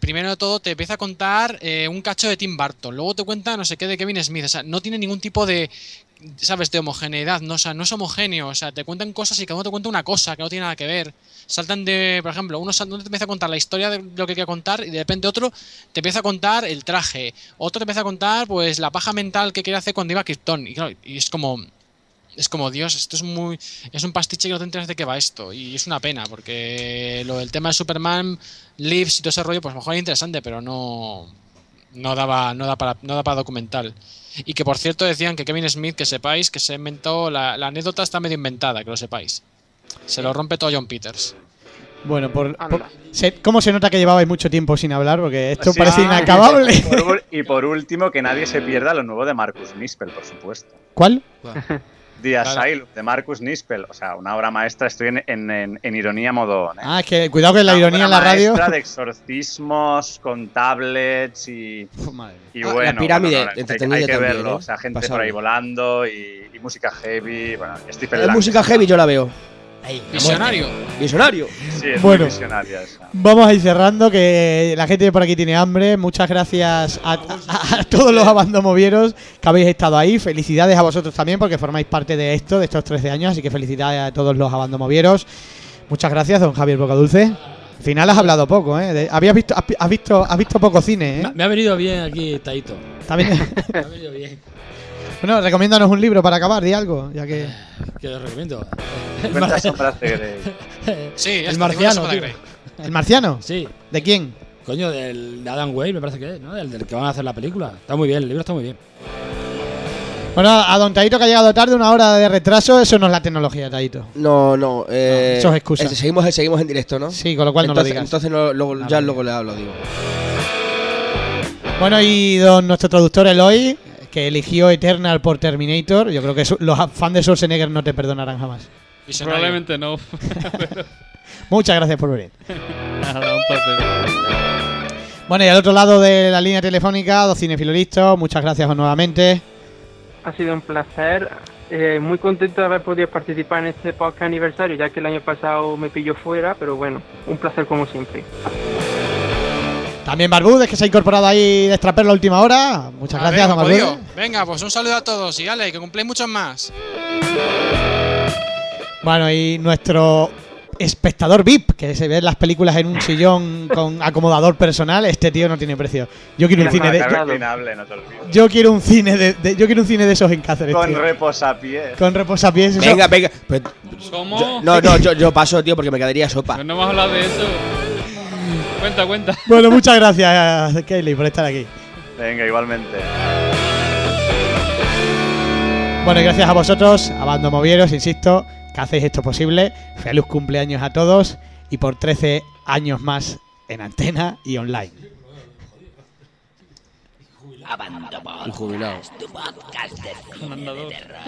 Primero de todo, te empieza a contar eh, un cacho de Tim Burton, luego te cuenta no sé qué de Kevin Smith, o sea, no tiene ningún tipo de, ¿sabes?, de homogeneidad, no, o sea, no es homogéneo, o sea, te cuentan cosas y cada uno te cuenta una cosa que no tiene nada que ver. Saltan de, por ejemplo, uno, uno te empieza a contar la historia de lo que quiere contar y de repente otro te empieza a contar el traje, otro te empieza a contar, pues, la paja mental que quiere hacer cuando iba a Krypton, y claro, y es como, es como, Dios, esto es muy. Es un pastiche que no te enteras de qué va esto. Y es una pena, porque lo del tema de Superman, Lives y todo ese rollo, pues a lo mejor es interesante, pero no. No daba, no da para, no da para documental. Y que por cierto decían que Kevin Smith, que sepáis, que se inventó. La, la anécdota está medio inventada, que lo sepáis. Se lo rompe todo John Peters. Bueno, por, se- ¿cómo se nota que llevabais mucho tiempo sin hablar? Porque esto Sí. parece Ah, inacabable. Y por, y por último, que nadie se pierda lo nuevo de Marcus Nispel, por supuesto. ¿Cuál? The Claro. Asylum, de Marcus Nispel. O sea, una obra maestra. Estoy en, en- en- en ironía modo. ¿eh? Ah, es que cuidado que la Una ironía en la obra radio. maestra de exorcismos con tablets y, madre mía. y Ah, la bueno. pirámide, bueno, no, hay- hay, que también, verlo. ¿eh? O sea, gente Pasable. por ahí volando y, y música heavy. Bueno, Stephen Es Lang. música heavy, yo la veo. Visionario. Visionario. Sí, es Bueno. muy visionaria esa. Vamos a ir cerrando, que la gente por aquí tiene hambre. Muchas gracias a, a- a todos los abandomovieros que habéis estado ahí. Felicidades a vosotros también, porque formáis parte de esto, de estos 13 años. Así que felicidades a todos los abandomovieros. Muchas gracias, don Javier Bocadulce. Al final has hablado poco, ¿eh? De- habías visto, has, has visto, has visto poco cine, ¿eh? Me, me ha venido bien aquí, Taito. Está bien. Me ha venido bien. Bueno, recomiéndanos un libro para acabar, di algo, ya que... Que os recomiendo. 50 sombras de Grey. Sí, El esta, marciano, tío. Grey. ¿El marciano? Sí. ¿De quién? Coño, del de Adam Wade, me parece que es, ¿no? Del, del que van a hacer la película. Está muy bien, el libro está muy bien. Bueno, a don Taito que ha llegado tarde, una hora de retraso, eso no es la tecnología, Taito. No, no. Eh, No, eso es excusa. eh, seguimos, seguimos en directo, ¿no? Sí, con lo cual no lo entonces, digas. Entonces no, luego- Ah, ya luego le hablo, digo. Bueno, y don nuestro traductor Eloy, que eligió Eternal por Terminator, yo creo que los fans de Schwarzenegger no te perdonarán jamás. Probablemente no. Muchas gracias por venir. Nada, un placer. Bueno, y al otro lado de la línea telefónica, dos cinefilolistas, muchas gracias nuevamente. Ha sido un placer. eh, muy contento de haber podido participar en este podcast aniversario, ya que el año pasado me pilló fuera, pero bueno, un placer como siempre. También Barbudes, que se ha incorporado ahí de extraper la última hora. Muchas A gracias, ver, don ¿hemos Barbudes. Venga, pues un saludo a todos y Ale, que cumpléis muchos más. Bueno, y nuestro espectador VIP, que se ve en las películas en un sillón con acomodador personal, este tío no tiene precio. Yo quiero un cine de, olvides. yo quiero un cine de, de- yo quiero un cine de esos en Cáceres. Con tío. reposapiés. con reposapiés. eso- Venga, venga. Pues, ¿Cómo? yo- no, no, yo, yo paso, tío, porque me quedaría sopa. Pero no hemos hablado de eso. Cuenta, cuenta. Bueno, muchas gracias, Kelly, por estar aquí. Venga, igualmente. Bueno, y gracias a vosotros, a Bando Movieros, insisto, que hacéis esto posible. Feliz cumpleaños a todos y por 13 años más en antena y online. Abando El jubilado. Podcast, tu podcast de cine de terror.